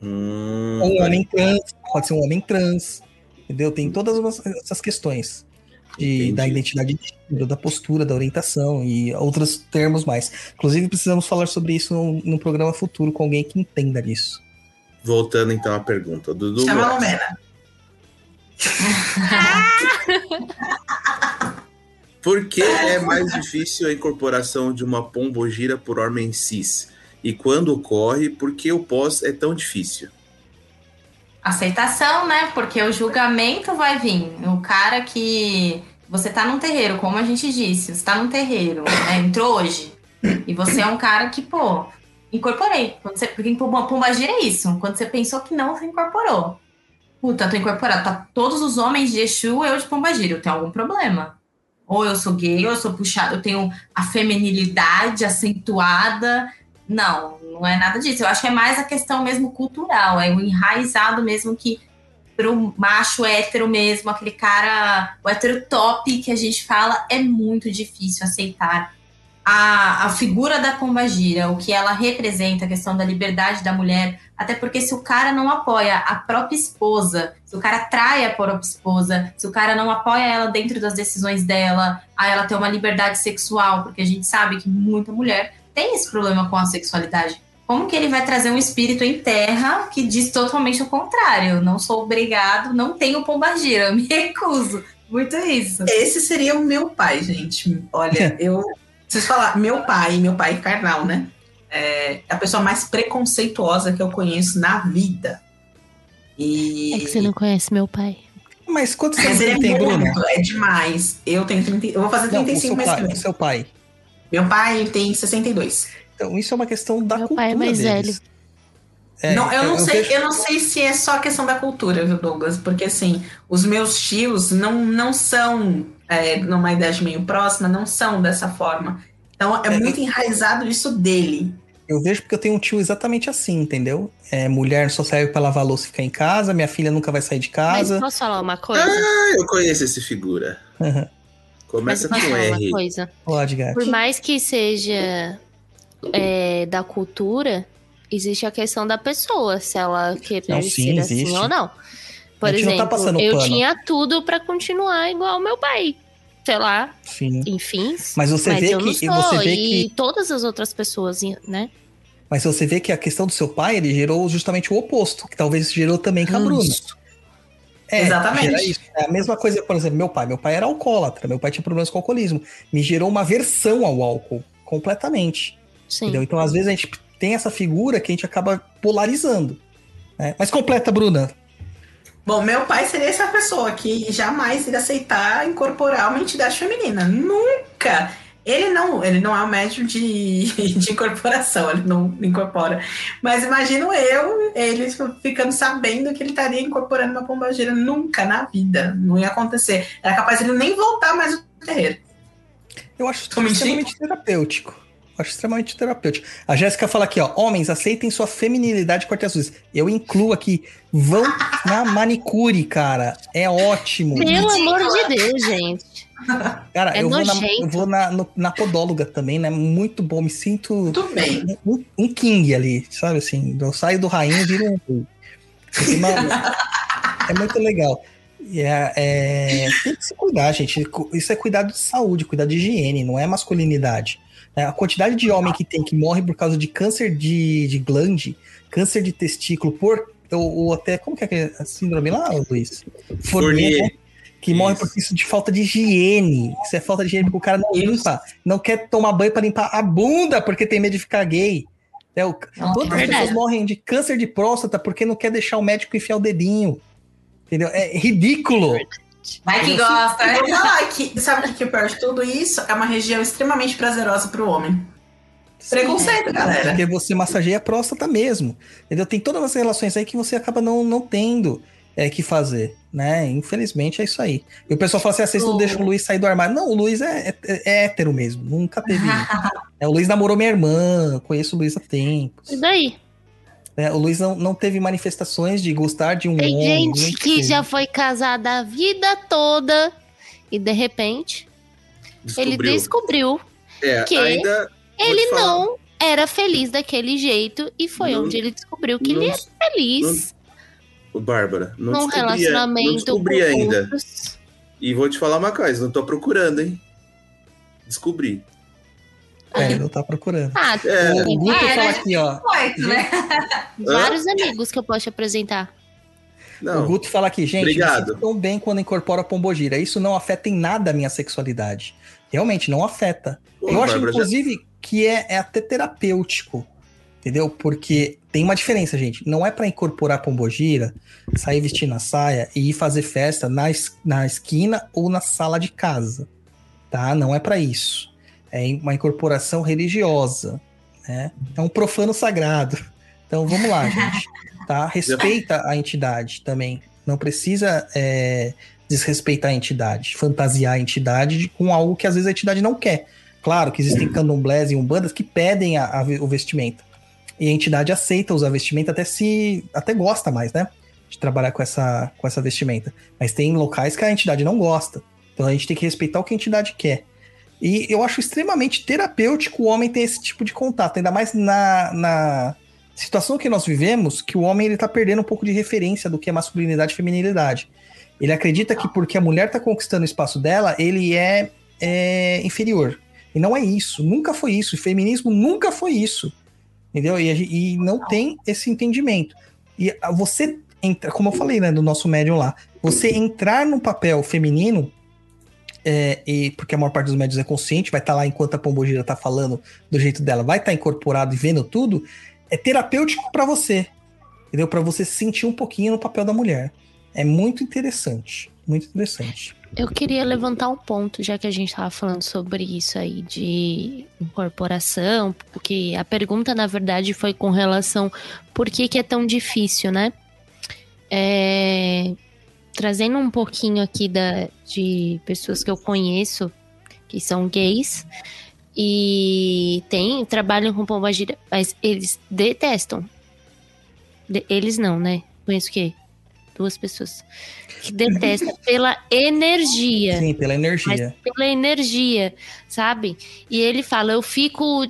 Hum, um homem trans, pode ser um homem trans, entendeu? Tem todas essas questões de, da identidade de gênero, da postura, da orientação e outros termos mais. Inclusive, precisamos falar sobre isso num, num programa futuro com alguém que entenda disso. Voltando então à pergunta. Dudu Chama a. Lumena. Por que é mais difícil a incorporação de uma pombogira por homem cis? E quando ocorre, por que o pós é tão difícil? Aceitação, né? Porque o julgamento vai vir. O cara que. Você tá num terreiro, como a gente disse, você tá num terreiro, né? Entrou hoje. E você é um cara que, pô, incorporei. Quando você, porque pomba- pombagira é isso. Quando você pensou que não, você incorporou. Puta, tô incorporado. Tá todos os homens de Exu, eu de pombagira. Eu tenho algum problema. Ou eu sou gay, ou eu sou puxado, eu tenho a feminilidade acentuada. Não, não é nada disso. Eu acho que é mais a questão mesmo cultural, é o enraizado mesmo que pro macho hétero mesmo, aquele cara, o hétero top que a gente fala, é muito difícil aceitar a, a figura da pombagira, o que ela representa, a questão da liberdade da mulher, até porque se o cara não apoia a própria esposa, se o cara trai a própria esposa, se o cara não apoia ela dentro das decisões dela, a ela ter uma liberdade sexual, porque a gente sabe que muita mulher tem esse problema com a sexualidade. Como que ele vai trazer um espírito em terra que diz totalmente o contrário? Não sou obrigado, não tenho pombagira, eu me recuso. Muito isso. Esse seria o meu pai, gente. Olha, eu. Preciso falar, meu pai, meu pai carnal, né? É a pessoa mais preconceituosa que eu conheço na vida. E. É que você não conhece meu pai. Mas quantos anos você é tem, Bruna? é demais. Eu tenho 30, eu vou fazer Não, o 35 seu meses pai, o seu pai. Meu pai tem 62. Então, isso é uma questão da Meu cultura pai é mais deles. É, não, eu não sei, vejo- eu não sei se é só questão da cultura, viu, Douglas? Porque assim, os meus tios não, não são, é, numa idade meio próxima, não são dessa forma. Então é, É, muito enraizado isso dele. Eu vejo porque eu tenho um tio exatamente assim, entendeu? É, mulher só serve pra lavar louça e ficar em casa, minha filha nunca vai sair de Mas casa. posso falar uma coisa? Ah, eu conheço esse figura. Aham. Mas Começa com R. coisa? Pode, gato. Por mais que seja é, da cultura, existe a questão da pessoa, se ela querer Não, sim, ser assim existe. ou não. Por A gente não tá exemplo, passando eu pano. tinha tudo pra continuar igual meu pai. Sei lá, Sim. enfim. Mas você vê eu que- não e sou, você vê e que- todas as outras pessoas, né? Mas você vê que a questão do seu pai, ele gerou justamente o oposto, que talvez gerou também com a Bruna. É, Exatamente. É a mesma coisa, por exemplo, meu pai. Meu pai era alcoólatra, meu pai tinha problemas com alcoolismo. Me gerou uma aversão ao álcool, completamente. Sim. Entendeu? Então, às vezes, a gente tem essa figura que a gente acaba polarizando. né? Mas completa, Bruna. Bom, meu pai seria essa pessoa que jamais iria aceitar incorporar uma entidade feminina. Nunca! Ele não, ele não é um médium de, de incorporação, ele não incorpora. Mas imagino eu, ele ficando sabendo que ele estaria incorporando uma pombagira. Nunca na vida. Não ia acontecer. Era capaz de ele nem voltar mais no terreiro. Eu acho Tô mentindo? extremamente terapêutico. Eu acho extremamente terapêutico. A Jéssica fala aqui, ó. Homens, aceitem sua feminilidade corte azuis. Eu incluo aqui. Vão na manicure, cara. É ótimo. Pelo amor de Deus, gente. Cara, É eu vou, na, eu vou na, no- na podóloga também, né? Muito bom. Me sinto Tudo bem. um, um king ali, sabe assim? Eu saio do rainha e viro um é muito legal. E é, é- tem que se cuidar, gente. Isso é cuidado de saúde, cuidado de higiene, não é masculinidade. É, A quantidade de homem que tem que morre por causa de câncer de, de glande, câncer de testículo, por, ou, ou até, como que é a síndrome lá, Luiz? Fournier, né? Que morre por isso de falta de higiene. Isso é falta de higiene porque o cara não Isso. limpa, não quer tomar banho para limpar a bunda porque tem medo de ficar gay. É, o, Não, Quantas é pessoas morrem de câncer de próstata porque não quer deixar o médico enfiar o dedinho? Entendeu? É ridículo. Vai que gosta, né? que, sabe o que é pior de tudo isso? É uma região extremamente prazerosa pro homem. Preconceito, galera. Porque você massageia a próstata mesmo. Entendeu? Tem todas as relações aí que você acaba não, não tendo é, que fazer. Né? Infelizmente é isso aí. E o pessoal fala assim: ah, vocês não deixam o Luiz sair do armário. Não, o Luiz é, é, é hétero mesmo. Nunca teve. é, o Luiz namorou minha irmã. Conheço o Luiz há tempos. E daí? né? O Luiz não, não teve manifestações de gostar de um Tem homem. nem gente que já foi casada a vida toda e de repente ele descobriu É, que ele não era feliz daquele jeito e foi Não- onde ele descobriu que não- ele era feliz Ô, Bárbara, não num descobri, não relacionamento descobri com ainda. outros. E vou te falar uma coisa, não tô procurando, hein? Descobri. É, não tá procurando. Ah, É. O Guto fala aqui, ó. Oito, né? vários amigos que eu posso te apresentar. O Não, Guto fala aqui, gente, Obrigado. me sinto bem quando incorpora a pombogira. Isso não afeta em nada a minha sexualidade. Realmente, não afeta. Pô, Eu acho, Bárbara, já- inclusive, que é, é até terapêutico. Entendeu? Porque tem uma diferença, gente. Não é pra incorporar pombogira, sair vestindo a saia e ir fazer festa na, es- na esquina ou na sala de casa. Tá? Não é pra isso. É uma incorporação religiosa. Né? É um profano sagrado. Então vamos lá, gente. Tá? Respeita a entidade também. Não precisa é, desrespeitar a entidade, fantasiar a entidade de- com algo que às vezes a entidade não quer. Claro que existem candomblés e umbandas que pedem a- a o vestimenta. E a entidade aceita usar vestimenta, até se. até gosta mais, né? De trabalhar com essa, com essa vestimenta. Mas tem locais que a entidade não gosta. Então a gente tem que respeitar o que a entidade quer. E eu acho extremamente terapêutico o homem ter esse tipo de contato, ainda mais na, na situação que nós vivemos, que o homem ele tá perdendo um pouco de referência do que é masculinidade e feminilidade. Ele acredita que porque a mulher tá conquistando o espaço dela, ele é, é inferior. E não é isso, nunca foi isso. O feminismo nunca foi isso. Entendeu? E, e não tem esse entendimento. E você entra, como eu falei, né, do nosso médium lá, você entrar no papel feminino, é, e porque a maior parte dos médios é consciente, vai estar lá enquanto a pombogira tá falando do jeito dela, vai estar incorporado e vendo tudo, é terapêutico pra você. Entendeu? Pra você se sentir um pouquinho no papel da mulher. É muito interessante. Muito interessante. Eu queria levantar um ponto, já que a gente tava falando sobre isso aí de incorporação, porque a pergunta, na verdade, foi com relação por que, que é tão difícil, né? É, trazendo um pouquinho aqui da, de pessoas que eu conheço, que são gays, e tem, trabalham com pombagira, mas eles detestam. De- eles não, né? Conheço o quê? Duas pessoas. Que detestam pela energia Sim, pela energia. pela energia, sabe? E ele fala: eu fico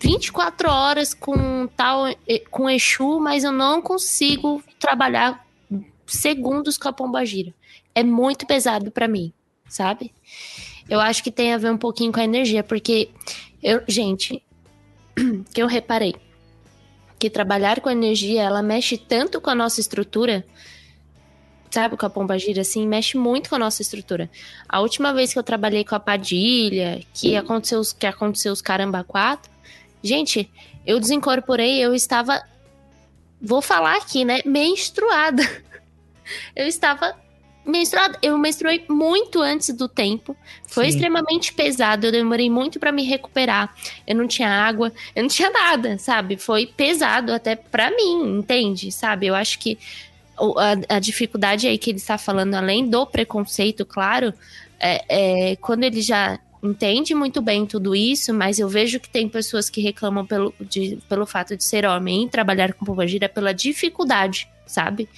24 horas com tal com Exu, mas eu não consigo trabalhar segundos com a pombagira. É muito pesado pra mim, sabe? Eu acho que tem a ver um pouquinho com a energia, porque eu, gente, que eu reparei que trabalhar com energia, ela mexe tanto com a nossa estrutura, sabe, com a pombagira, assim, mexe muito com a nossa estrutura. A última vez que eu trabalhei com a Padilha, que aconteceu, os- que aconteceu os caramba quatro, gente, eu desincorporei, eu estava, vou falar aqui, né, menstruada. Eu estava menstruada, eu menstruei muito antes do tempo, foi Sim. extremamente pesado, eu demorei muito pra me recuperar. Eu não tinha água, eu não tinha nada, sabe? Foi pesado até pra mim, entende? Sabe? Eu acho que a, a dificuldade aí que ele está falando, além do preconceito, claro, é, é quando ele já entende muito bem tudo isso, mas eu vejo que tem pessoas que reclamam pelo, de- pelo fato de ser homem e trabalhar com pombagira pela dificuldade, sabe?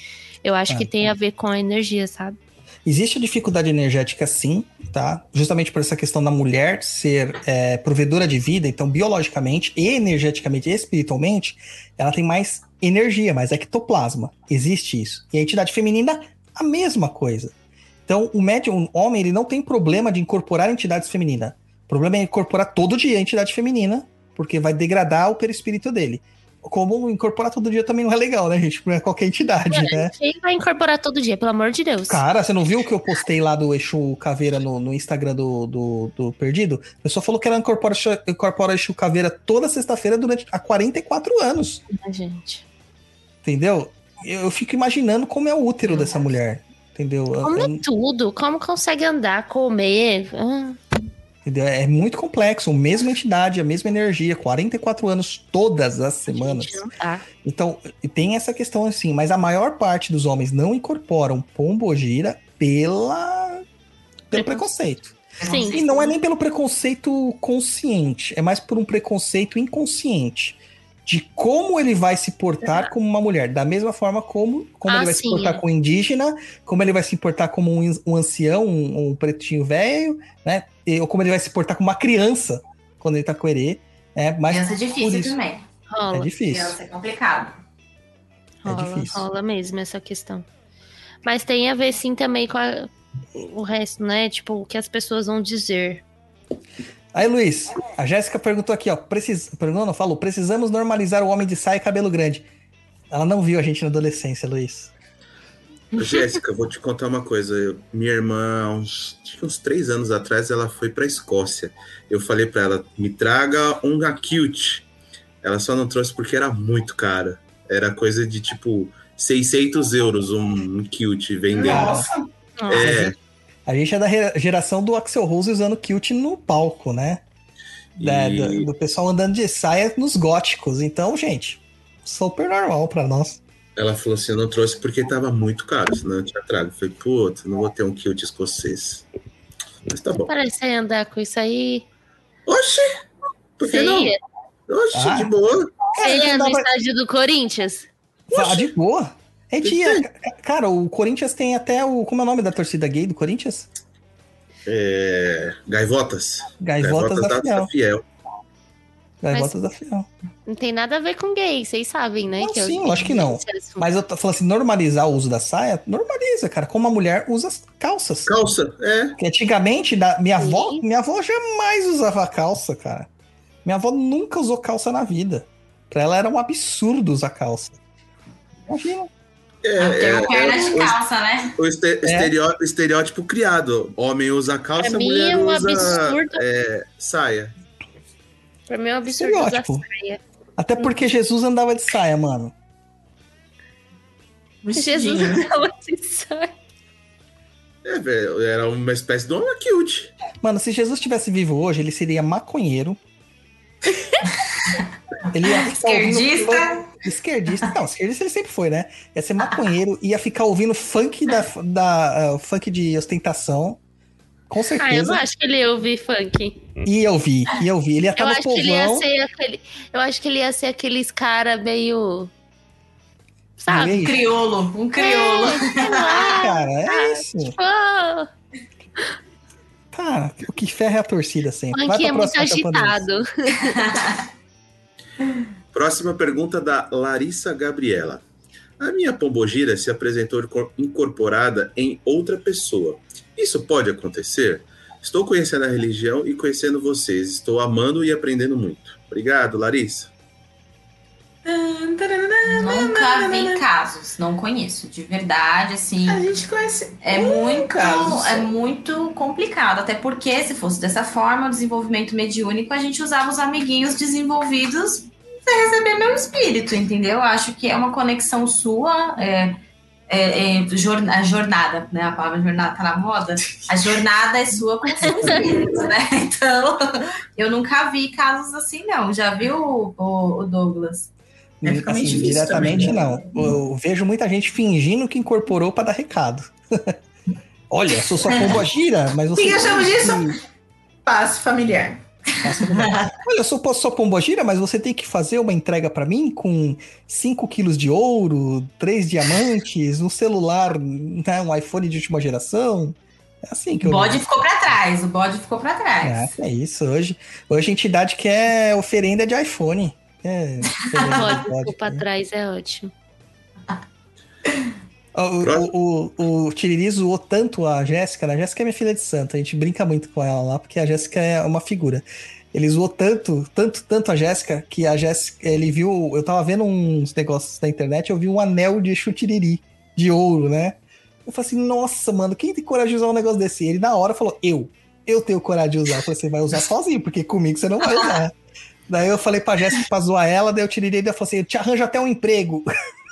Eu acho Ah, que tem a ver com a energia, sabe? Existe a dificuldade energética, sim, tá? Justamente por essa questão da mulher ser é, provedora de vida, então biologicamente e energeticamente e espiritualmente, ela tem mais energia, mais ectoplasma. Existe isso. E a entidade feminina, a mesma coisa. Então, o médium o homem, ele não tem problema de incorporar entidades femininas. O problema é incorporar todo dia a entidade feminina, porque vai degradar o perispírito dele. Como incorporar todo dia também não é legal, né, gente? Pra qualquer entidade, né? Quem vai incorporar todo dia, pelo amor de Deus? Cara, você não viu o que eu postei lá do Exu Caveira no, no Instagram do, do, do Perdido? A pessoa falou que ela incorpora, incorpora Exu Caveira toda sexta-feira durante há 44 anos. Né, gente? Entendeu? Eu, eu fico imaginando como é o útero dessa mulher. Entendeu? Como Eu- é tudo? Como consegue andar, comer? Ah, entendeu? É muito complexo. A mesma entidade, a mesma energia, 44 anos todas as semanas. Então, tem essa questão assim, mas a maior parte dos homens não incorporam pombogira pela, pelo preconceito. Sim. E não é nem pelo preconceito consciente, é mais por um preconceito inconsciente. De como ele vai se portar como uma mulher. Da mesma forma como, como Ah, ele vai se sim, portar é. com um indígena, como ele vai se portar como um, um ancião, um, um pretinho velho, né? E- ou como ele vai se portar como uma criança quando ele tá com erê. É, mas Criança é difícil isso- também. É Rola, difícil. Criança é complicado. É rola, difícil. rola mesmo essa questão. Mas tem a ver sim também com a- o resto, né? Tipo, o que as pessoas vão dizer. Aí, Luiz, a Jéssica perguntou aqui, ó. Precis... Perguntou, não, falou. Precisamos normalizar o homem de saia e cabelo grande. Ela não viu a gente na adolescência, Luiz. Jéssica, vou te contar uma coisa. Eu- minha irmã, há uns, uns três anos atrás, ela foi pra Escócia. Eu falei pra ela, me traga um cute. Ela só não trouxe porque era muito cara. Era coisa de tipo 600 euros um cute vendendo. Nossa, É, A gente é da geração do Axel Rose usando kilt no palco, né? Da- E- do, do pessoal andando de saia nos góticos. Então, gente, super normal pra nós. ela falou assim: eu não trouxe porque tava muito caro, senão eu tinha trago. Eu falei, puta, não vou ter um cute escocês. Mas tá bom. Parece andar com isso aí. Oxi! Por que não? Oxi, Ah. de boa. Você ia no tava- estádio do Corinthians? Ah, de boa. A gente ia. Cara, o Corinthians tem até o. Como é o nome da torcida gay do Corinthians? É, Gaivotas. Gaivotas, da Fiel. Fiel. Gaivotas da Fiel. Não tem nada a ver com gay, vocês sabem, né? Não, que eu- sim, lógico que não. Mas eu tô falando assim, normalizar o uso da saia, normaliza, cara. Como a mulher usa as calças. Calça, é. Porque antigamente, da, minha, Sim. avó, minha avó jamais usava calça, cara. Minha avó nunca usou calça na vida. Pra ela era um absurdo usar calça. Imagina. É, tem é, uma perna é de o- calça, né? O este- estereó- estereótipo criado. Homem usa calça, Pra mim mulher é um usa absurdo. é, saia. Pra mim é um absurdo usar saia. Até porque Jesus andava de saia, mano. Jesus não de saia. É, velho, era uma espécie de uma cute. Mano, se Jesus estivesse vivo hoje, ele seria maconheiro. ele ia Esquerdista. Esquerdista. Não, esquerdista ele sempre foi, né? Ia ser maconheiro, ia ficar ouvindo funk da, da ah, funk de ostentação. Com Ah, eu certeza. não acho que ele ia ouvir funk. Ia ouvir, ia ouvir. Ele ia estar Eu no acho que ele ia povão. ser aquele. Eu acho que ele ia ser aqueles cara meio. Sabe? Meio- Criolo, um criolo. É, lá. Cara, é isso. Pô, Cara, o que ferra é a torcida sempre. Vai funk pra é muito agitado. Próxima pergunta da Larissa Gabriela. A minha pombogira se apresentou incor- incorporada em outra pessoa. Isso pode acontecer? Estou conhecendo a religião e conhecendo vocês. Estou amando e aprendendo muito. Obrigado, Larissa. Nunca vi casos, não conheço. De verdade, assim. A gente conhece. É muito, caso, é sim. muito complicado, até porque se fosse dessa forma, o desenvolvimento mediúnico, a gente usava os amiguinhos desenvolvidos para receber meu espírito, entendeu? Eu acho que é uma conexão sua, é, é, é, jorn- a jornada, né? A palavra jornada tá na moda. A jornada é sua com o seu espírito, né? Então, eu nunca vi casos assim, não. Já viu, o, o Douglas? É, meio Assim, diretamente também, né? não. Eu vejo muita gente fingindo que incorporou pra dar recado. Olha, sou sua pomba gira, mas você. que eu chamo disso? Passo familiar. Bem. Olha, eu sou sua pomba gira, mas você tem que fazer uma entrega pra mim com 5 quilos de ouro, 3 diamantes, um celular, né, um iPhone de última geração. É assim que O bode ficou para trás, o bode ficou para trás. É, é isso. Hoje, hoje a entidade quer oferenda de iPhone. É, bode. ficou pra trás, é ótimo. O, o, o, Tiriri zoou tanto a Jéssica, né? A Jéssica é minha filha de santo, a gente brinca muito com ela lá, porque a Jéssica é uma figura. Ele zoou tanto, tanto, tanto a Jéssica, que a Jéssica, ele viu, eu tava vendo uns negócios na internet, eu vi um anel de chutiriri, de ouro, né? Eu falei assim, nossa, mano, quem tem coragem de usar um negócio desse? E ele na hora falou, eu, eu tenho coragem de usar. Eu falei, você vai usar sozinho, porque comigo você não vai usar. Daí eu falei pra Jéssica pra zoar ela, daí o Tiriri ainda falou assim, eu te arranjo até um emprego.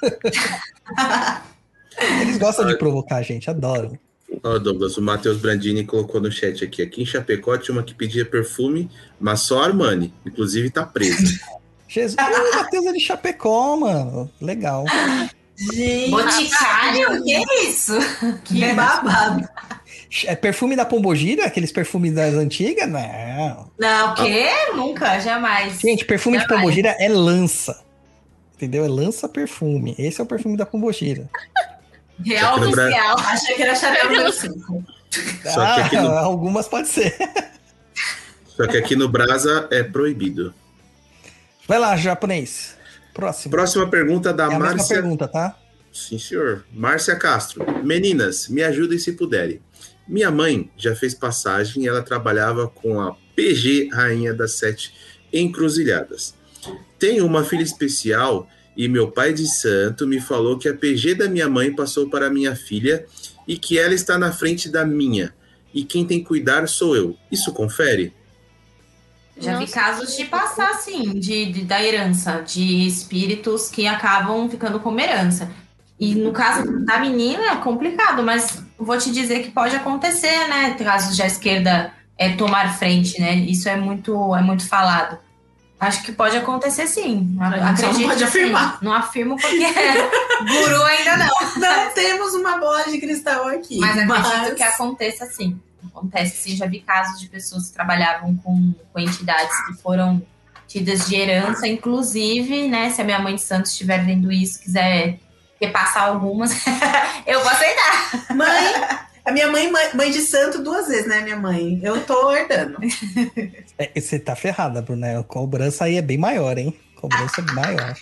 Eles gostam de provocar a gente, adoram. Ó, Douglas, o Matheus Brandini colocou no chat aqui. Aqui em Chapecó tinha uma que pedia perfume, mas só Armani. Inclusive tá presa. Jesus, o Matheus é de Chapecó, mano. Legal. Gente, Boticário? Que é isso? que babado. É perfume da Pombogira? Aqueles perfumes das antigas? Não. Não, o quê? Nunca, jamais. Gente, perfume de Jamais. Pombogira é lança. Entendeu? É lança perfume. Esse é o perfume da Pombogira. Real Só no Bra- oficial. Achei que era Chanel número 5. Só que aqui no- Ah, algumas pode ser. Só que aqui no Brasa é proibido. Vai lá, japonês. Próximo. Próxima pergunta da é a mesma Márcia. pergunta, tá? Sim, senhor. Márcia Castro. Meninas, me ajudem se puderem. Minha mãe já fez passagem e ela trabalhava com a PG Rainha das Sete Encruzilhadas. Tenho uma filha especial e meu pai de santo me falou que a PG da minha mãe passou para minha filha e que ela está na frente da minha. E quem tem que cuidar sou eu. Isso confere? Já vi casos de passar, assim, de, de- da herança, de espíritos que acabam ficando como herança. E no caso da menina é complicado, mas vou te dizer que pode acontecer, né? Casos de a esquerda é, tomar frente, né? Isso é muito, é muito falado. Acho que pode acontecer sim. A gente só não Acredito pode afirmar. sim. Não afirmo porque guru ainda não. Não temos uma bola de cristal aqui. Mas acredito que aconteça sim. Acontece sim. Já vi casos de pessoas que trabalhavam com, com entidades que foram tidas de herança, inclusive, né? Se a minha mãe de Santos estiver vendo isso, quiser repassar algumas, eu vou aceitar. Mãe, a minha mãe, mãe, de santo duas vezes, né, minha mãe? Eu tô herdando. É, você tá ferrada, Bruna. A cobrança aí é bem maior, hein? Cobrança é maior.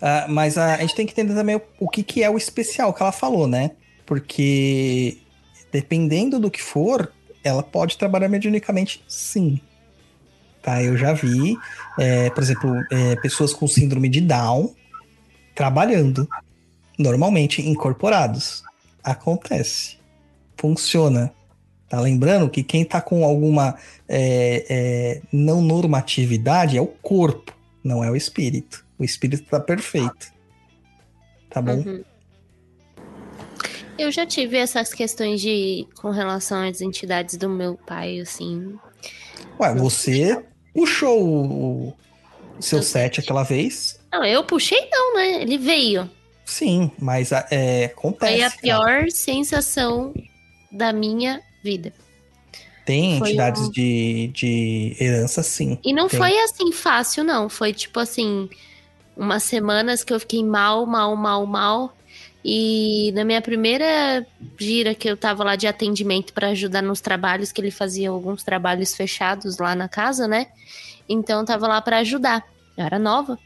Ah, mas a, a gente tem que entender também o, o que, que é o especial que ela falou, né? Porque dependendo do que for, ela pode trabalhar mediunicamente, sim. Tá, eu já vi, é, por exemplo, é, pessoas com síndrome de Down trabalhando, normalmente incorporados. Acontece. Funciona. Tá lembrando que quem tá com alguma é, é, não normatividade é o corpo, não é o espírito. O espírito tá perfeito. Tá bom? Uhum. Eu já tive essas questões de com relação às entidades do meu pai, assim. Ué, você puxou o, seu set aquela vez? Não, eu puxei não, né? Ele veio. Sim, mas é, acontece. Foi a cara. pior sensação da minha vida. Tem foi entidades um- de, de herança, sim. E não Tem. foi assim fácil, não. Foi tipo assim, umas semanas que eu fiquei mal, mal, mal, mal. E na minha primeira gira que eu tava lá de atendimento pra ajudar nos trabalhos, que ele fazia alguns trabalhos fechados lá na casa, né? Então eu tava lá pra ajudar. Eu era nova.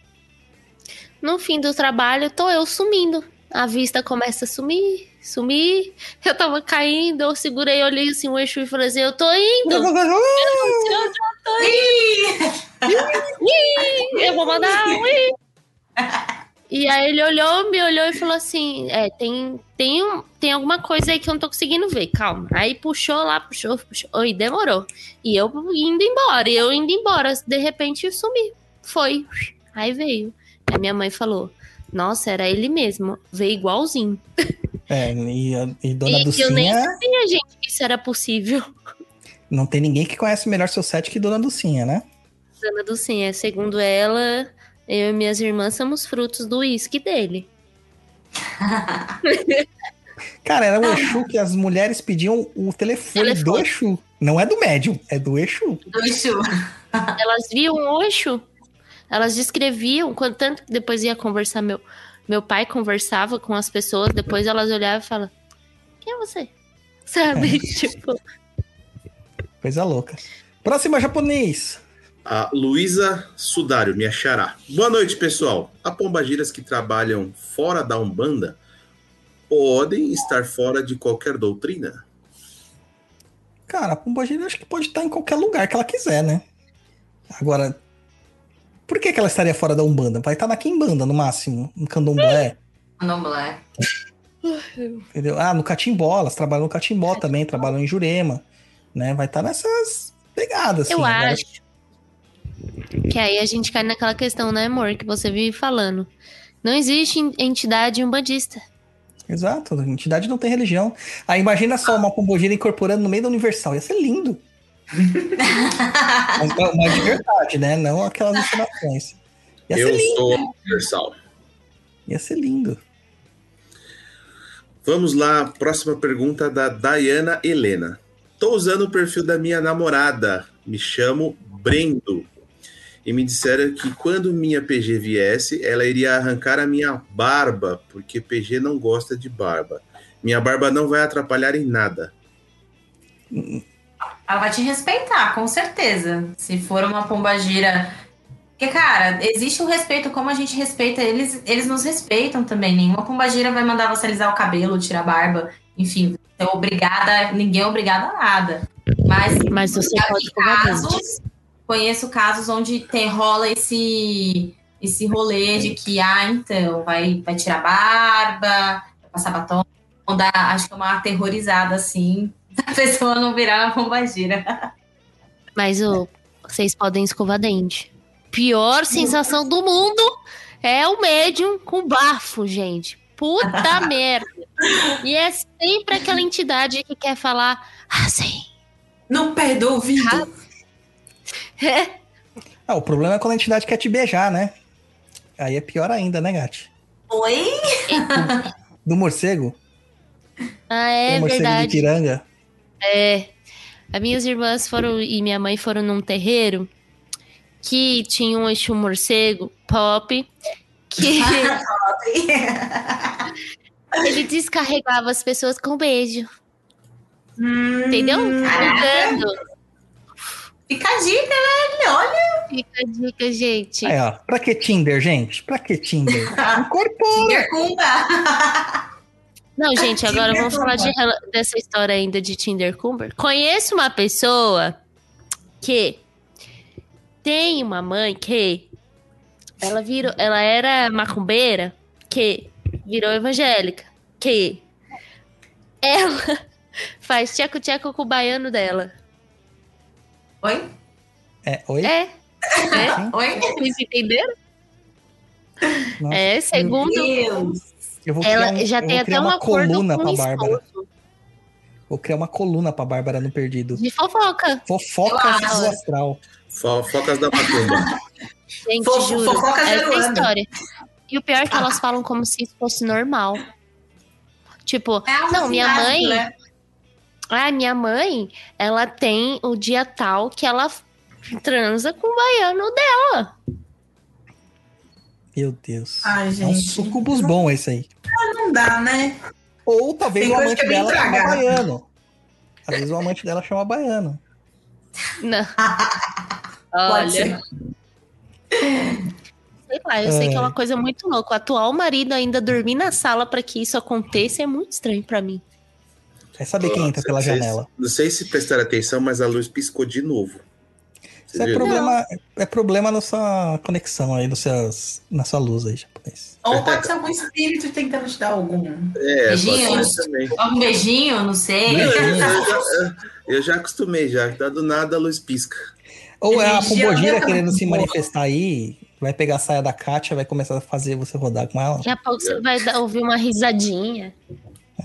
No fim do trabalho, tô eu sumindo. A vista começa a sumir, sumir. Eu tava caindo, eu segurei, olhei assim o eixo e falei assim: Eu tô indo. Eu tô indo. Ih, Eu vou mandar um. E aí ele olhou, me olhou e falou assim: É, tem, tem, um, tem alguma coisa aí que eu não tô conseguindo ver, calma. Aí puxou lá, puxou, puxou. Oi, demorou. E eu indo embora, e eu indo embora. De repente sumi. Foi. Aí veio. Aí minha mãe falou: Nossa, era ele mesmo. Veio igualzinho. É, e, e Dona e eu nem Ducinha, sabia, gente, que isso era possível. não tem ninguém que conhece melhor seu set que Dona Ducinha, né? Dona Dulcinha, segundo ela, eu e minhas irmãs somos frutos do uísque dele. Cara, era o Exu que as mulheres pediam o telefone, do Telefone. Exu. Não é do médium, é do Exu. Do Exu. Elas viam o Oxo, elas descreviam, tanto que depois ia conversar, meu, meu pai conversava com as pessoas, depois elas olhavam e falavam, quem é você? Sabe? tipo, Coisa louca. Próxima japonês. A Luísa Sudário, minha xará. Boa noite, pessoal. Há pombagiras que trabalham fora da Umbanda podem estar fora de qualquer doutrina? Cara, a Pombagira acho que pode estar em qualquer lugar que ela quiser, né? Agora, por que, que ela estaria fora da Umbanda? Vai estar na Quimbanda, no máximo, no Candomblé, Candomblé. entendeu? Ah, no Catimbó, elas trabalham no Catimbó também, trabalham em Jurema, né? Vai estar nessas pegadas, assim. eu Agora, acho que aí a gente cai naquela questão, né, amor, que você vive falando. Não existe entidade umbandista. Exato, a entidade não tem religião. Aí imagina só uma pombogira incorporando no meio da Universal, ia ser lindo. mas, mas de verdade, né? Não aquelas encenações. Ia Eu lindo, sou universal. ia ser lindo. Vamos lá, próxima pergunta da Dayana Helena. Tô usando o perfil da minha namorada, me chamo Brendo. E me disseram que quando minha PG viesse, ela iria arrancar a minha barba, porque PG não gosta de barba. Minha barba não vai atrapalhar em nada. Ela vai te respeitar, com certeza. Se for uma pombagira. Porque, cara, existe o respeito, como a gente respeita eles, eles nos respeitam também. Nenhuma pombagira vai mandar você alisar o cabelo, tirar a barba. Enfim, é obrigada, ninguém é obrigado a nada. Mas, Mas você pode casos, conheço casos onde tem, rola esse, esse rolê de que, ah, então, vai, vai tirar a barba, vai passar batom. Dá, acho que é uma aterrorizada, assim, a pessoa não virar uma pombagira. Mas ô, vocês podem escovar dente. Pior sensação do mundo é o médium com bafo, gente. Puta merda. E é sempre aquela entidade que quer falar assim. Não perde o ouvido. É. Ah, o problema é quando a entidade quer te beijar, né? Aí é pior ainda, né, Gati? Oi? Do morcego? Ah, é Tem morcego verdade. de piranga? É. As minhas irmãs foram e minha mãe foram num terreiro que tinha um eixo morcego pop que ele descarregava as pessoas com beijo. Entendeu? Cantando. Fica a dica, né? Olha. Fica a dica, gente. Aí, ó. Pra que Tinder, gente? Pra que Tinder? Incorpora! Pergunta. Não, gente, agora vamos falar de dessa história ainda de Tinder Cumber. Conheço uma pessoa que tem uma mãe que ela virou, ela era macumbeira, que virou evangélica, que ela faz tcheco-tcheco com o baiano dela. Oi? É, oi? É, é. Oi? Vocês entenderam? Nossa, É, segundo Deus. Eu vou criar, ela um, já eu tem vou criar até um uma coluna com pra Bárbara. Vou criar uma coluna pra Bárbara no Perdido. de fofoca. Fofocas do astral. Fofocas da Macumba. Gente, Fofo- juro. fofoca essa é história. E o pior é que elas falam como se isso fosse normal. Tipo, É não, minha mãe. né? Ah, minha mãe, ela tem o dia tal que ela transa com o baiano dela. Meu Deus. Ai, É um sucubus bom esse aí. Não dá, né? Ou talvez Tem o amante é bem dela chama baiano. Às vezes o amante dela chama baiano. Não. Olha, sei lá, eu sei que é É. uma coisa muito louca. O atual marido ainda dormir na sala pra que isso aconteça é muito estranho pra mim. Vai saber quem entra pela sei janela. Não sei se prestaram atenção, mas a luz piscou de novo. Isso é problema, é problema na sua conexão aí, no seus, na sua luz aí, japonês. Ou pode ser algum espírito tentando te dar algum. É, pode Beijinhos. ser também. Um beijinho, não sei. Eu, eu já, eu já acostumei já. Tá do nada a luz pisca. Ou é a Pombogira mesmo. querendo se manifestar aí, vai pegar a saia da Kátia, vai começar a fazer você rodar com ela. Daqui a pouco você vai dar- ouvir uma risadinha.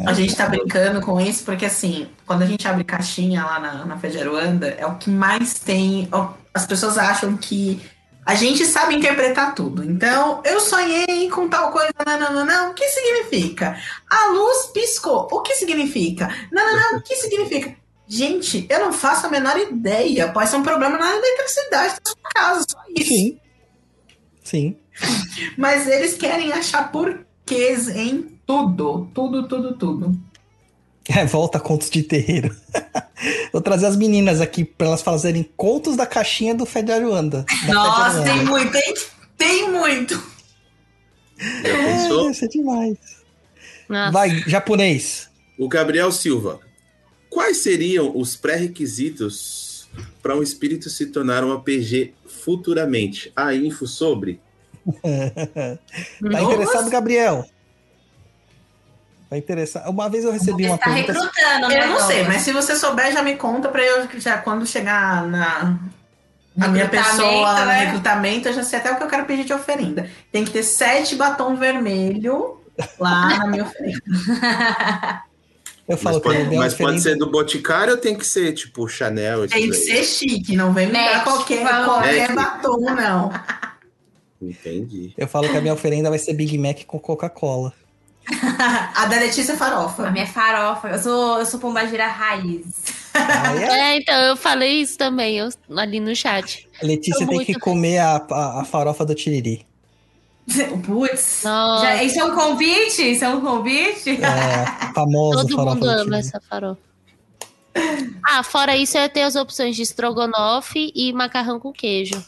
A gente tá brincando com isso porque, assim, quando a gente abre caixinha lá na, na Fed Aruanda, é o que mais tem. ó, As pessoas acham que a gente sabe interpretar tudo. Então, eu sonhei com tal coisa, não, não, não, não. O que significa? A luz piscou. O que significa? Não, não, não. O que significa? Gente, eu não faço a menor ideia. Pode ser um problema na eletricidade da sua casa, só isso. Sim. Sim. Mas eles querem achar porquês em tudo. Tudo, tudo, tudo. É, volta contos de terreiro. Vou trazer as meninas aqui pra elas fazerem contos da caixinha do Fed Aruanda. da Fed Nossa, tem muito, hein? Tem muito. Já É, isso é demais. Nossa. Vai, japonês. O Gabriel Silva. Quais seriam os pré-requisitos para um espírito se tornar um APG futuramente? Há info sobre? Tá interessado, Gabriel? Tá interessado? Uma vez eu recebi uma Você tá pergunta. recrutando, né? Eu não sei, mas se você souber, já me conta pra eu já quando chegar na, na minha pessoa lá no né? recrutamento, eu já sei até o que eu quero pedir de oferenda. Tem que ter sete batom vermelho lá na minha oferenda. Eu falo Mas, pode, uma mas pode ser do Boticário ou tem que ser tipo Chanel? Tem que aí? ser chique, não vem me dar qualquer, qualquer batom, não. Entendi. Eu falo que a minha oferenda vai ser Big Mac com Coca-Cola. A da Letícia é farofa. A minha farofa. Eu sou, eu sou pombagira raiz. Aí é- É, então, eu falei isso também eu- ali no chat. a Letícia tem muito- que comer a, a, a farofa do Tiriri. Putz. Já- isso é um convite? Isso é um convite? É, famosa todo farofa mundo do ama essa farofa. Ah, fora isso, eu tenho as opções de estrogonofe e macarrão com queijo.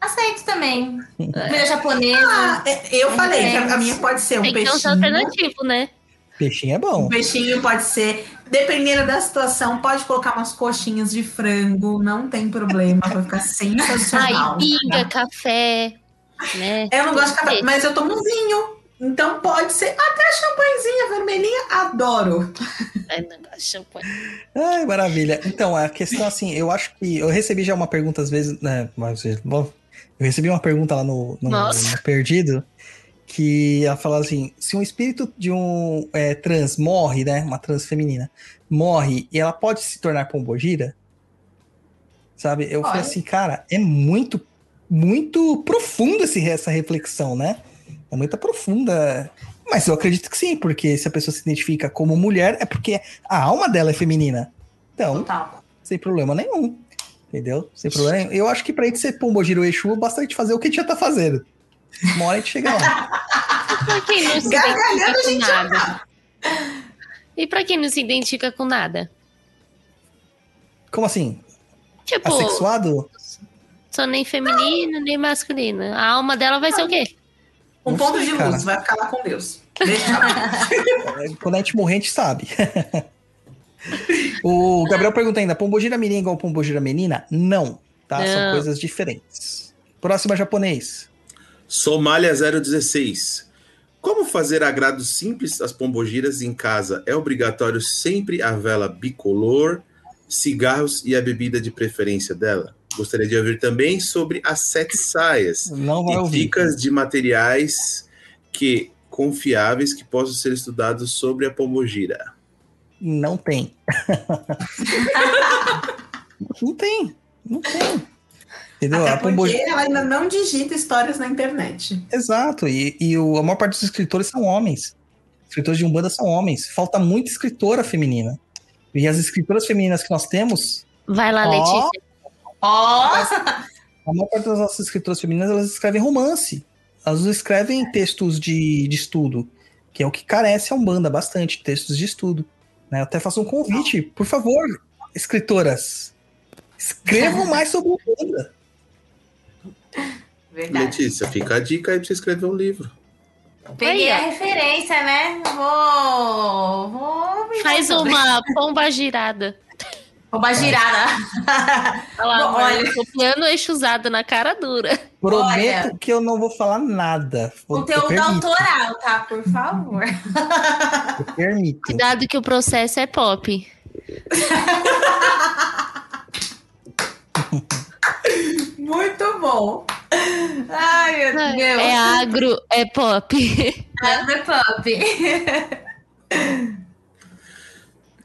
Aceito também. Comida japonesa. Ah, é, eu falei que a, minha pode ser um Tem que ter um peixinho. alternativo, né? Peixinho é Um bom. peixinho pode ser, dependendo da situação, pode colocar umas coxinhas de frango, não tem problema, vai ficar Ai, sensacional. pinga, café, né? Eu não gosto de café, mas eu tomo um vinho. Então pode ser até champanhezinha vermelhinha, adoro. Ai, não gosto de champanhe. Ai, maravilha. Então, a questão assim, eu acho que eu recebi já uma pergunta às vezes, né? Mas, bom, eu recebi uma pergunta lá no, no, no Perdido que ela fala assim: se um espírito de um é, trans morre, né? Uma trans feminina, morre e ela pode se tornar pombogira? Sabe? Eu falei Pode. assim, cara, é muito, muito profundo esse, essa reflexão, né? É muito profunda. Mas eu acredito que sim, porque se a pessoa se identifica como mulher, é porque a alma dela é feminina. Então, Total. sem problema nenhum. Entendeu? Sem problema. Eu acho que pra gente ser Pombogira ou Exu, basta a gente fazer o que a gente já tá fazendo. Uma hora a gente chega lá. Pra quem não se Gargalhando, identifica a com gente já nada? E pra quem não se identifica com nada? Como assim? Tipo, Assexuado? sou nem feminina, nem masculina. A alma dela vai ser o quê? Um Não ponto de cara. luz, vai ficar lá com Deus. Tchau. Quando a gente morrer, a gente sabe. o Gabriel pergunta ainda: Pombogira é igual Pombogira Menina? Não, tá? São Não. coisas diferentes. Próxima japonês. Somália 016. Como fazer agrado simples às pombogiras em casa? É obrigatório sempre a vela bicolor, cigarros e a bebida de preferência dela? Gostaria de ouvir também sobre as sete saias Não vai e ouvir. dicas de materiais que confiáveis que possam ser estudados sobre a pombogira. Não tem. não tem. Não tem. Entendeu? Até a porque ela ainda não digita histórias na internet. Exato. E, e o, a maior parte dos escritores são homens. Escritores de Umbanda são homens. Falta muita escritora feminina. E as escritoras femininas que nós temos, Vai lá, Ó. Letícia. Ó, a maior parte das nossas escritoras femininas, elas escrevem romance. Elas não escrevem textos de, de estudo, que é o que carece a Umbanda bastante, textos de estudo. Né? Eu até faço um convite, por favor, escritoras, escrevam mais sobre Umbanda. verdade. Letícia, fica a dica aí pra você escrever um livro. Peguei Aí, a referência, né? Vou. Vou. Faz uma pomba girada. Rouba girada. Olha lá, Bom, olha. copiando eixuzado na cara dura. Prometo Olha. que eu não vou falar nada. Conteúdo autoral, tá? Por favor. eu permito. Cuidado que o processo é pop. Muito bom. Ai, meu Deus. É agro, é pop. Agro pop.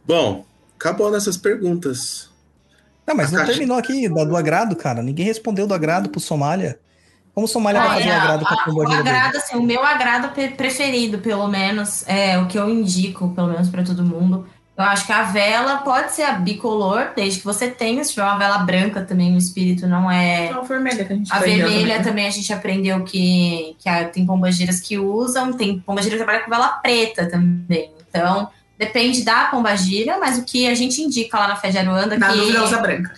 Bom, acabou nessas perguntas. Não, mas A não caixa- terminou aqui da- do agrado, cara. Ninguém respondeu do agrado pro Somália. Como o Somália vai fazer o Olha, agrado com a a- o agrado, assim, o meu agrado preferido, pelo menos, é o que eu indico, pelo menos pra todo mundo. Eu acho que a vela pode ser a bicolor, desde que você tenha. Se tiver uma vela branca também, o espírito não é. É o vermelho que a gente A vermelha também. também a gente aprendeu que, que a- tem pombagiras que usam, tem pombagira que trabalha com vela preta também. Então, depende da pombagira, mas o que a gente indica lá na Fé de Aruanda Na que dúvida, usa branca.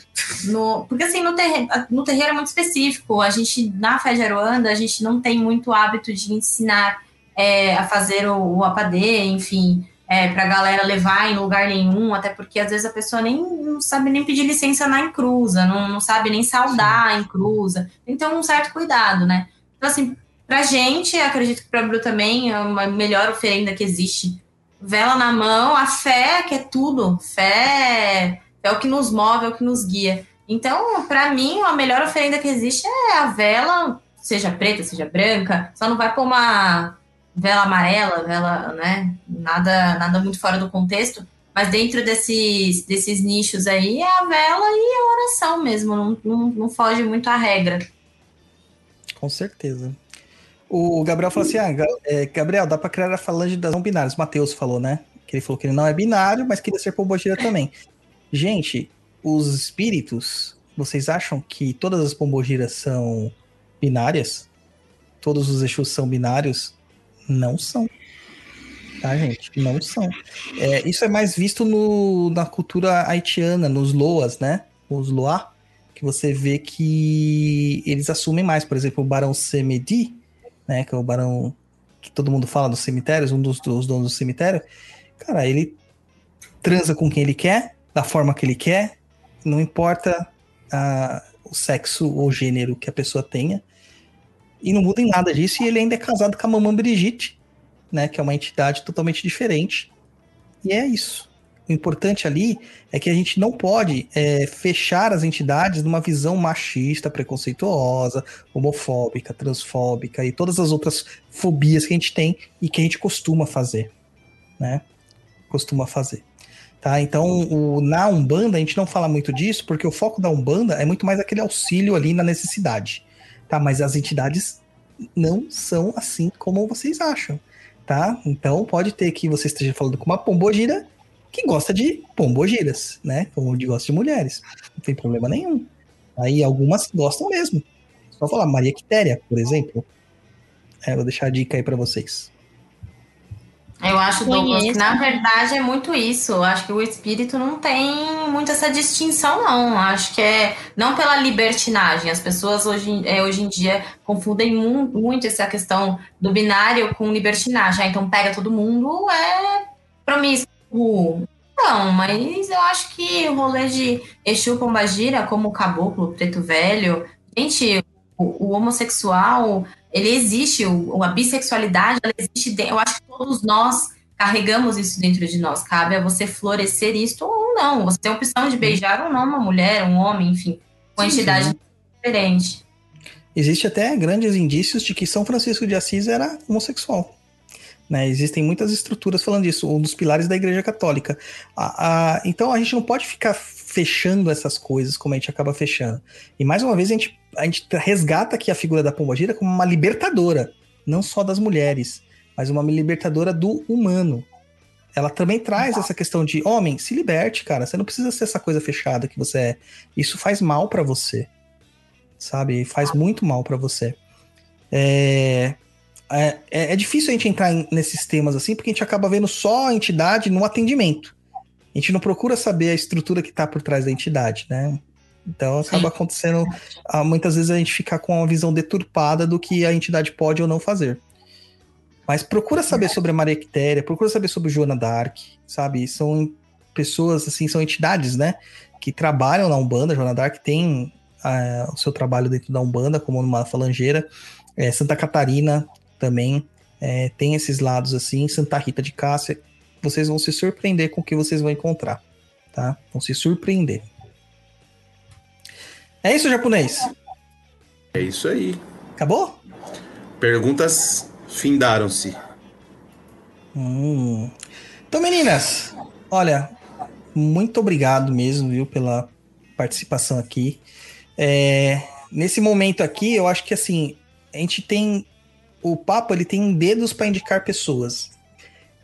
no, porque assim, no terreiro, no terreiro é muito específico. A gente, na Fé de Aruanda, a gente não tem muito hábito de ensinar é, a fazer o, o apadê, enfim, é, pra galera levar em lugar nenhum, até porque às vezes a pessoa nem não sabe nem pedir licença na encruza, não, não sabe nem saudar a encruza. Tem que ter um certo cuidado, né? Então, assim, pra gente, acredito que pra Bru também, é uma melhor oferenda que existe. Vela na mão, a fé, que é tudo. Fé é o que nos move, é o que nos guia. Então, pra mim, a melhor oferenda que existe é a vela, seja preta, seja branca. Só não vai pôr uma vela amarela, vela, né? Nada, nada muito fora do contexto. Mas dentro desses, desses nichos aí, é a vela e a oração mesmo. Não, não, não foge muito à regra. Com certeza. O Gabriel falou assim: ah, é, Gabriel, dá pra criar a falange das não binárias. Matheus falou, né? Que ele falou que ele não é binário, mas queria ser pombogira também. Gente, os espíritos, vocês acham que todas as pombogiras são binárias? Todos os Exus são binários? Não são. Tá, gente? Não são. É, isso é mais visto no, na cultura haitiana, nos loas, né? Os loa, que você vê que eles assumem mais. Por exemplo, o Barão Semedi, né? Que é o barão que todo mundo fala dos cemitérios, um dos, dos donos do cemitério. Cara, ele transa com quem ele quer, da forma que ele quer, não importa ah, o sexo ou gênero que a pessoa tenha. E não muda em nada disso, e ele ainda é casado com a mamãe Brigitte, né? Que é uma entidade totalmente diferente. E é isso. O importante ali é que a gente não pode é, fechar as entidades numa visão machista, preconceituosa, homofóbica, transfóbica e todas as outras fobias que a gente tem e que a gente costuma fazer, né? Costuma fazer. Tá? Então, o, na Umbanda, a gente não fala muito disso, porque o foco da Umbanda é muito mais aquele auxílio ali na necessidade. Tá? Mas as entidades não são assim como vocês acham. Tá? Então, pode ter que você esteja falando com uma pombogira que gosta de pombogiras, né? Como de gosta de mulheres. Não tem problema nenhum. Aí algumas gostam mesmo. Só falar Maria Quitéria, por exemplo. É, vou deixar a dica aí pra vocês. Eu acho, Douglas, que na verdade é muito isso. Eu acho que o espírito não tem muito essa distinção, não. Eu Acho que é não pela libertinagem. As pessoas hoje, em- é, hoje em dia confundem mu- muito essa questão do binário com libertinagem. Ah, então pega todo mundo, é promíscuo. Não, mas eu acho que o rolê de Exu Pombagira, como o caboclo, o preto velho, gente, o, o homossexual, ele existe, o, a bissexualidade, ela existe, eu acho que todos nós carregamos isso dentro de nós, cabe a você florescer isto ou não, você tem a opção de beijar ou não uma mulher, um homem, enfim, uma entidade sim. diferente. Existe até grandes indícios de que São Francisco de Assis era homossexual. Né? Existem muitas estruturas falando disso, um dos pilares da Igreja Católica. A- a- então a gente não pode ficar fechando essas coisas como a gente acaba fechando. E mais uma vez a gente, a gente resgata aqui a figura da Pombagira como uma libertadora, não só das mulheres, mas uma libertadora do humano. Ela também traz essa questão de homem, se liberte, cara. Você não precisa ser essa coisa fechada que você é. Isso faz mal pra você sabe? Faz muito mal pra você. É, é, é é difícil a gente entrar em- nesses temas assim, porque a gente acaba vendo só a entidade no atendimento. A gente não procura saber a estrutura que tá por trás da entidade, né? Então acaba acontecendo, ah, muitas vezes a gente fica com uma visão deturpada do que a entidade pode ou não fazer. Mas procura saber sobre a Maria Quitéria, procura saber sobre Joana Dark, sabe? São pessoas, assim, são entidades, né? Que trabalham na Umbanda. Joana Dark tem ah, o seu trabalho dentro da Umbanda, como uma falangeira. É, Santa Catarina também é, tem esses lados, assim. Santa Rita de Cássia. Vocês vão se surpreender com o que vocês vão encontrar, tá? Vão se surpreender. É isso, japonês? É isso aí. Acabou? Perguntas findaram-se. Hum. Então, meninas, olha, muito obrigado mesmo, viu, pela participação aqui. É, nesse momento aqui, eu acho que assim, a gente tem. O papo ele tem dedos para indicar pessoas.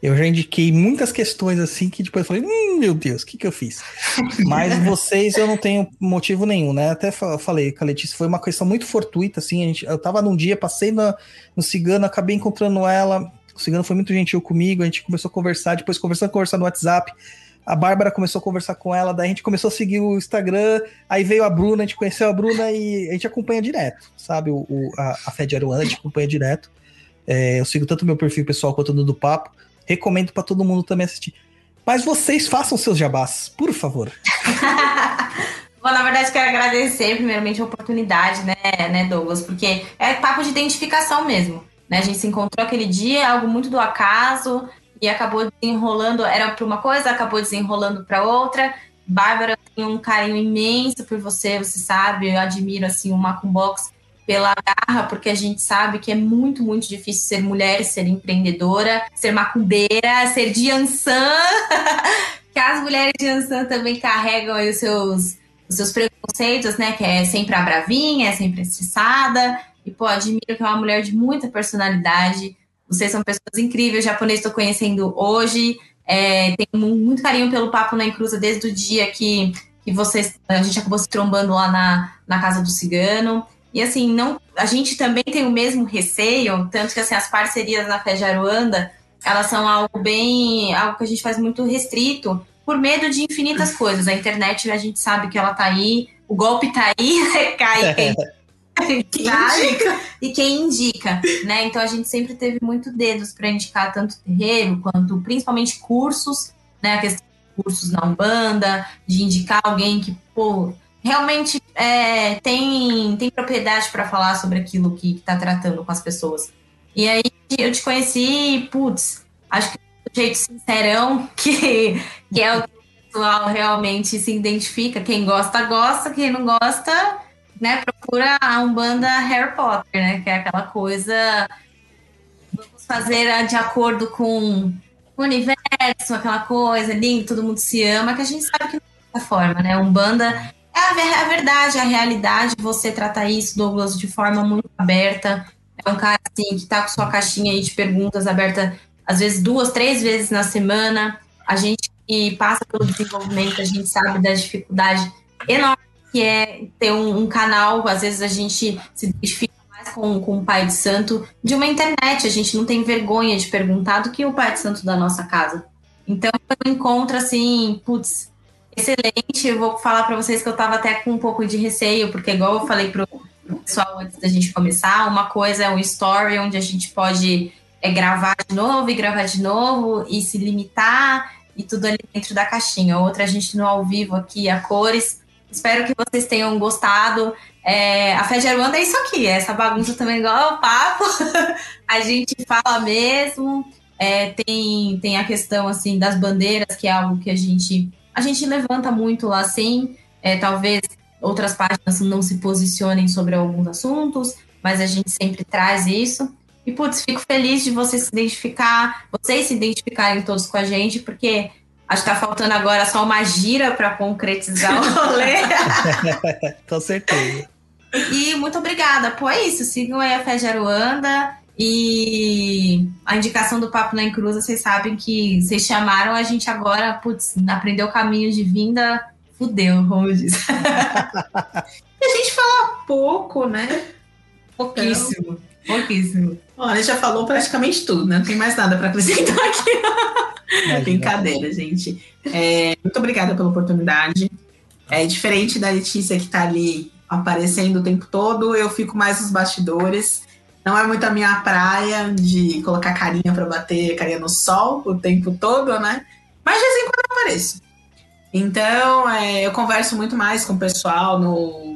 Eu já indiquei muitas questões assim que depois eu falei, hum, meu Deus, o que, que eu fiz? Mas vocês eu não tenho motivo nenhum, né? Até fa- falei com a Letícia, foi uma questão muito fortuita, assim. A gente, eu tava num dia, passei na, no Cigano, acabei encontrando ela. O Cigano foi muito gentil comigo, a gente começou a conversar, depois conversando, conversar no WhatsApp. A Bárbara começou a conversar com ela, daí a gente começou a seguir o Instagram, aí veio a Bruna, a gente conheceu a Bruna e a gente acompanha direto, sabe? O, o- a, a Fé de Aruana, a gente acompanha direto. É, eu sigo tanto meu perfil pessoal quanto o do Papo. Recomendo pra todo mundo também assistir. Mas vocês façam seus jabás, por favor. Bom, na verdade, quero agradecer primeiramente a oportunidade, né, né, Douglas? Porque é papo de identificação mesmo. Né? A gente se encontrou aquele dia, algo muito do acaso, e acabou desenrolando, era para uma coisa, acabou desenrolando para outra. Bárbara tem um carinho imenso por você, você sabe, eu admiro assim o Macumbox pela garra, porque a gente sabe que é muito, muito difícil ser mulher, ser empreendedora, ser macumbeira, ser de Ansan, que as mulheres de Ansan também carregam aí os seus os seus preconceitos, né? Que é sempre a bravinha, é sempre estressada. E, pô, admiro que é uma mulher de muita personalidade. Vocês são pessoas incríveis. Japonês estou conhecendo hoje. É, tenho muito carinho pelo Papo na Encruza desde o dia que, que vocês, a gente acabou se trombando lá na, na casa do cigano. E assim, não, a gente também tem o mesmo receio, tanto que assim, as parcerias na Fé de Aruanda, elas são algo bem, algo que a gente faz muito restrito, por medo de infinitas coisas. A internet, a gente sabe que ela tá aí, o golpe tá aí, né? cai quem, quem indica. e quem indica, né? Então a gente sempre teve muito dedos para indicar tanto terreiro quanto principalmente cursos, né? A questão de cursos na Umbanda, de indicar alguém que, pô, realmente é, tem, tem propriedade para falar sobre aquilo que está tratando com as pessoas. E aí eu te conheci, putz, acho que do jeito sincerão, que, que é o que o pessoal realmente se identifica. Quem gosta, gosta, quem não gosta, né, procura a Umbanda Harry Potter, né? Que é aquela coisa. Vamos fazer de acordo com o universo, aquela coisa lindo, todo mundo se ama, que a gente sabe que não é dessa forma, né? Umbanda é a, ver, a verdade, a realidade, você trata isso, Douglas, de forma muito aberta. É um cara assim que tá com sua caixinha aí de perguntas aberta, às vezes duas, três vezes na semana. A gente que passa pelo desenvolvimento, a gente sabe da dificuldade enorme que é ter um, um canal, às vezes a gente se identifica mais com, com o Pai de Santo de uma internet, a gente não tem vergonha de perguntar do que o Pai de Santo da nossa casa. Então, um encontro assim, putz, excelente. Eu vou falar para vocês que eu estava até com um pouco de receio, porque igual eu falei pro pessoal antes da gente começar, uma coisa é um story onde a gente pode é, gravar de novo e gravar de novo e se limitar e tudo ali dentro da caixinha. Outra a gente no ao vivo aqui a cores. Espero que vocês tenham gostado. É, a Fé de Aruanda é isso aqui, é essa bagunça também igual ao papo. a gente fala mesmo. É, tem, tem a questão assim das bandeiras, que é algo que a gente a gente levanta muito lá sim, é, talvez outras páginas não se posicionem sobre alguns assuntos, mas a gente sempre traz isso. E, putz, fico feliz de você se identificar, vocês se identificarem todos com a gente, porque acho que tá faltando agora só uma gira para concretizar o rolê. com certeza. E muito obrigada. Pô, é isso. Sigam aí a Fé de Aruanda. E a indicação do Papo na Encruza, vocês sabem que vocês chamaram a gente agora, putz, aprendeu o caminho de vinda, fudeu, como diz. e a gente fala pouco, né? Pouquíssimo. Então, pouquíssimo. Olha, já falou praticamente tudo, né? Não tem mais nada para acrescentar aqui. Brincadeira, gente. É, muito obrigada pela oportunidade. É diferente da Letícia que está ali aparecendo o tempo todo, eu fico mais nos bastidores. Não é muito a minha praia de colocar carinha para bater carinha no sol o tempo todo, né? Mas de vez em quando eu apareço. Então, é, eu converso muito mais com o pessoal no,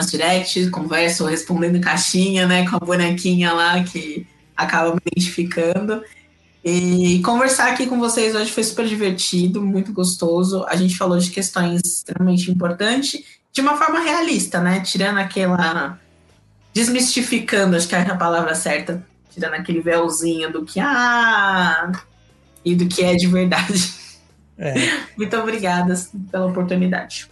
nas directs, converso respondendo em caixinha, né? Com a bonequinha lá que acaba me identificando. E conversar aqui com vocês hoje foi super divertido, muito gostoso. A gente falou de questões extremamente importantes, de uma forma realista, né? Tirando aquela desmistificando, acho que é a palavra certa, tirando aquele véuzinho do que ah e do que é de verdade. É. Muito obrigada pela oportunidade.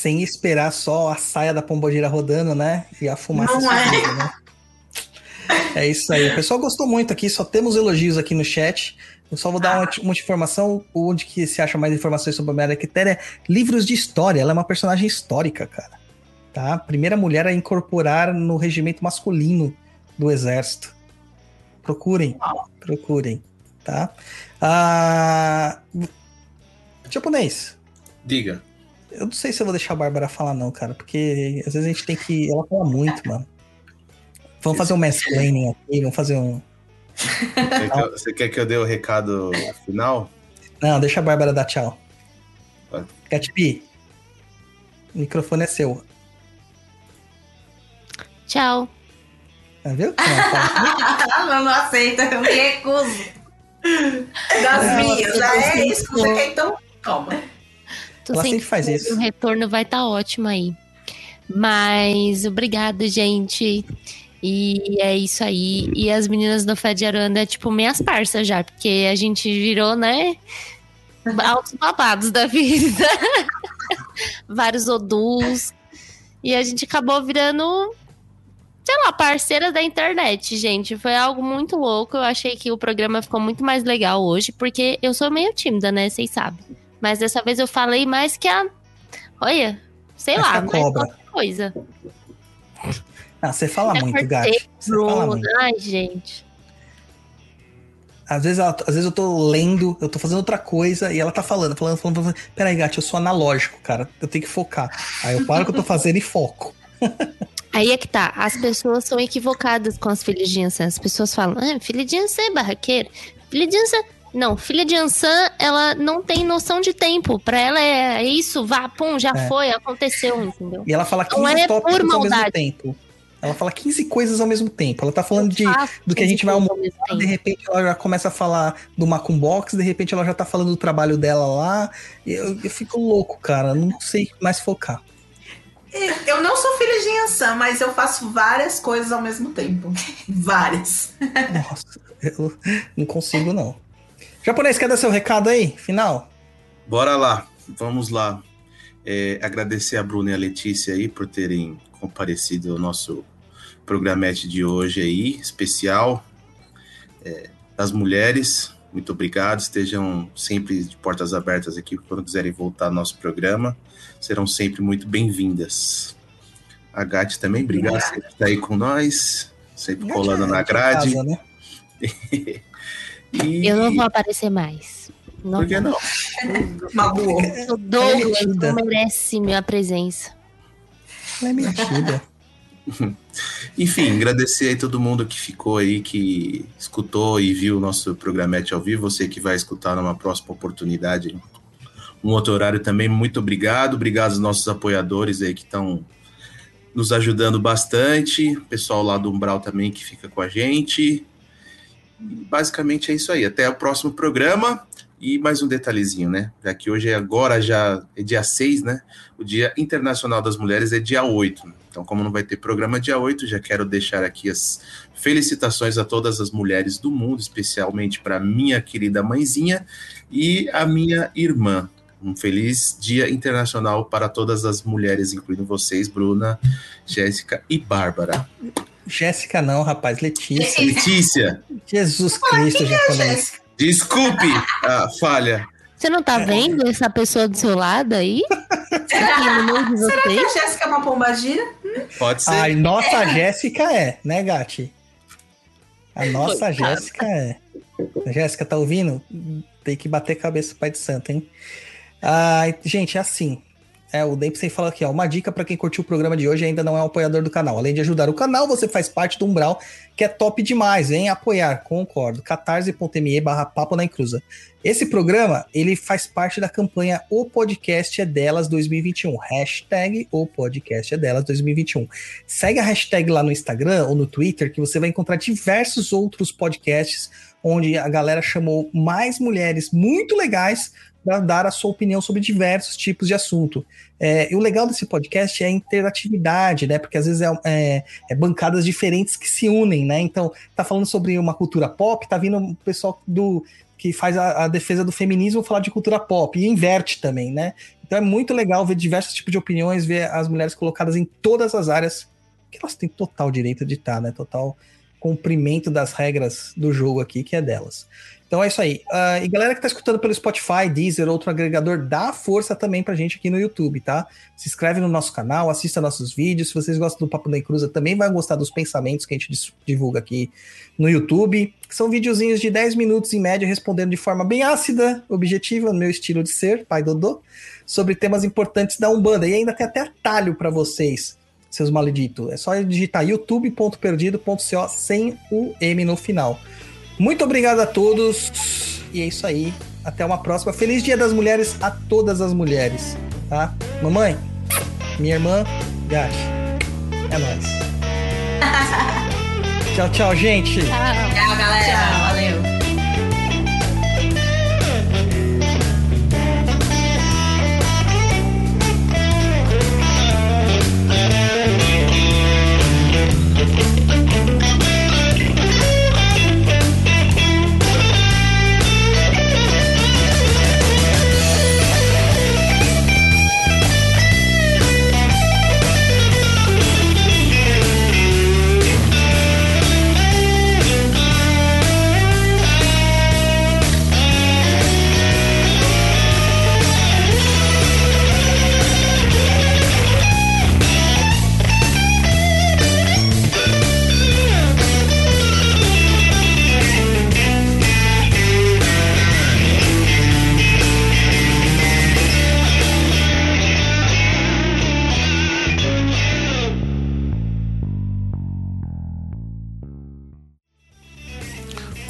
Sem esperar só a saia da pombogira rodando, né? E a fumaça Não é. subindo, né? É isso aí. O pessoal gostou muito aqui, só temos elogios aqui no chat. Eu só vou dar ah. uma, uma, informação, onde que se acha mais informações sobre a Mera Quitéria é livros de história. Ela é uma personagem histórica, cara tá? Primeira mulher a incorporar no regimento masculino do exército. Procurem, procurem, tá? Ah, japonês. Diga. Eu não sei se eu vou deixar a Bárbara falar não, cara, porque às vezes a gente tem que... Ela fala muito, mano. Vamos fazer um mansplaining aqui, vamos fazer um... Você quer, você quer que eu dê o recado final? Não, deixa a Bárbara dar tchau. Catpi, o microfone é seu. Tchau. Tá viu? não, não aceita, eu me recuso. Das minhas, já é isso você quer, então toma. Tô ela sempre faz isso. O retorno vai estar tá ótimo aí. Mas obrigado, gente. E é isso aí. E as meninas do Fé de Aranda é tipo minhas parças já, porque a gente virou, né? Altos babados da vida. Vários odus. E a gente acabou virando sei lá, parceiras da internet, gente. Foi algo muito louco. Eu achei que o programa ficou muito mais legal hoje, porque eu sou meio tímida, né? Vocês sabem. Mas dessa vez eu falei mais que a. Olha, sei lá, mais cobra. coisa. Ah, você fala Eu muito, Gati. Você fala Bruno. muito. Ai, gente. Às vezes, ela- às vezes eu tô lendo, eu tô fazendo outra coisa e ela tá falando, falando, falando, falando. Peraí, Gati, eu sou analógico, cara. Eu tenho que focar. Aí eu paro o que eu tô fazendo e foco. Aí é que tá, as pessoas são equivocadas com as filhas de Ansan. As pessoas falam, ah, filha de Ansan é barraqueira. Filha de Ansan. Não, filha de Ansan, ela não tem noção de tempo. Pra ela é isso, vá, pum, já É. foi, aconteceu, entendeu? E ela fala Não 15 é tópicos por ao mesmo tempo. Ela fala 15 coisas ao mesmo tempo. Ela tá falando de, do que a gente vai almoçar, de repente ela já começa a falar do Macumbox, de repente ela já tá falando do trabalho dela lá. E eu, eu fico louco, cara. Não sei mais focar. Eu não sou filha de Yansan, mas eu faço várias coisas ao mesmo tempo. Várias. Nossa, eu não consigo, não. Japonês, quer dar seu recado aí? Final? Bora lá, vamos lá. É, agradecer a Bruna e a Letícia aí por terem comparecido ao nosso programete de hoje aí, especial é, das mulheres. Muito obrigado, estejam sempre de portas abertas aqui quando quiserem voltar ao nosso programa. Serão sempre muito bem-vindas. A Gati também, obrigado por estar aí com nós, sempre colando na grade. Casa, né? E... Eu não vou aparecer mais. Não Por que não? Magoou. O Douglas metida. não merece minha presença. Ela é mentira. Enfim, agradecer aí todo mundo que ficou aí, que escutou e viu o nosso programete ao vivo. Você que vai escutar numa próxima oportunidade, um outro horário também. Muito obrigado. Obrigado aos nossos apoiadores aí que estão nos ajudando bastante. O pessoal lá do Umbral também que fica com a gente. Basicamente é isso aí. Até o próximo programa. E mais um detalhezinho, né? Já que hoje é agora, já é dia 6, né? O Dia Internacional das Mulheres é dia 8. Então, como não vai ter programa dia 8, já quero deixar aqui as felicitações a todas as mulheres do mundo, especialmente para minha querida mãezinha e a minha irmã. Um feliz Dia Internacional para todas as mulheres, incluindo vocês, Bruna, Jéssica e Bárbara. Jéssica não, rapaz. Letícia. Letícia, Jesus Cristo, japonês. Jéssica. desculpe a falha. Você não tá vendo essa pessoa do seu lado aí? Tá meio de Será que a? Jéssica é uma pombagira? Pode ser. Ai, nossa Jéssica é, né, Gati? A nossa Coitada. Jéssica é. Jéssica, tá ouvindo? Tem que bater cabeça pai de santo, hein? Ah, gente, é assim. É, o Dempsey fala aqui, ó. Uma dica pra quem curtiu o programa de hoje e ainda não é um apoiador do canal. Além de ajudar o canal, você faz parte do Umbral, que é top demais, hein? Apoiar, concordo. catarse.me barra papo na encruza. Esse programa, ele faz parte da campanha O Podcast é Delas 2021. Hashtag O Podcast é Delas 2021. Segue a hashtag lá no Instagram ou no Twitter, que você vai encontrar diversos outros podcasts onde a galera chamou mais mulheres muito legais para dar a sua opinião sobre diversos tipos de assunto. É, e o legal desse podcast é a interatividade, né? Porque às vezes é, é- é bancadas diferentes que se unem, né? Então, tá falando sobre uma cultura pop, tá vindo o pessoal do que faz a, a defesa do feminismo falar de cultura pop e inverte também, né? Então é muito legal ver diversos tipos de opiniões, ver as mulheres colocadas em todas as áreas que elas têm total direito de estar, né? Total cumprimento das regras do jogo aqui, que é delas. Então é isso aí. Ah, e galera que tá escutando pelo Spotify, Deezer, outro agregador, dá força também pra gente aqui no YouTube, tá? Se inscreve no nosso canal, assista nossos vídeos. Se vocês gostam do Papo da Encruza, também vai gostar dos pensamentos que a gente divulga aqui no YouTube, são videozinhos de 10 minutos em média, respondendo de forma bem ácida, objetiva, no meu estilo de ser, pai Dodô, sobre temas importantes da Umbanda. E ainda tem até atalho pra vocês, seus malditos. É só digitar youtube.perdido.co sem o M no final. Muito obrigado a todos. E é isso aí. Até uma próxima. Feliz Dia das Mulheres a todas as mulheres, tá? Mamãe, minha irmã, Gash. É nóis. tchau, tchau, gente. Tchau, galera. Valeu.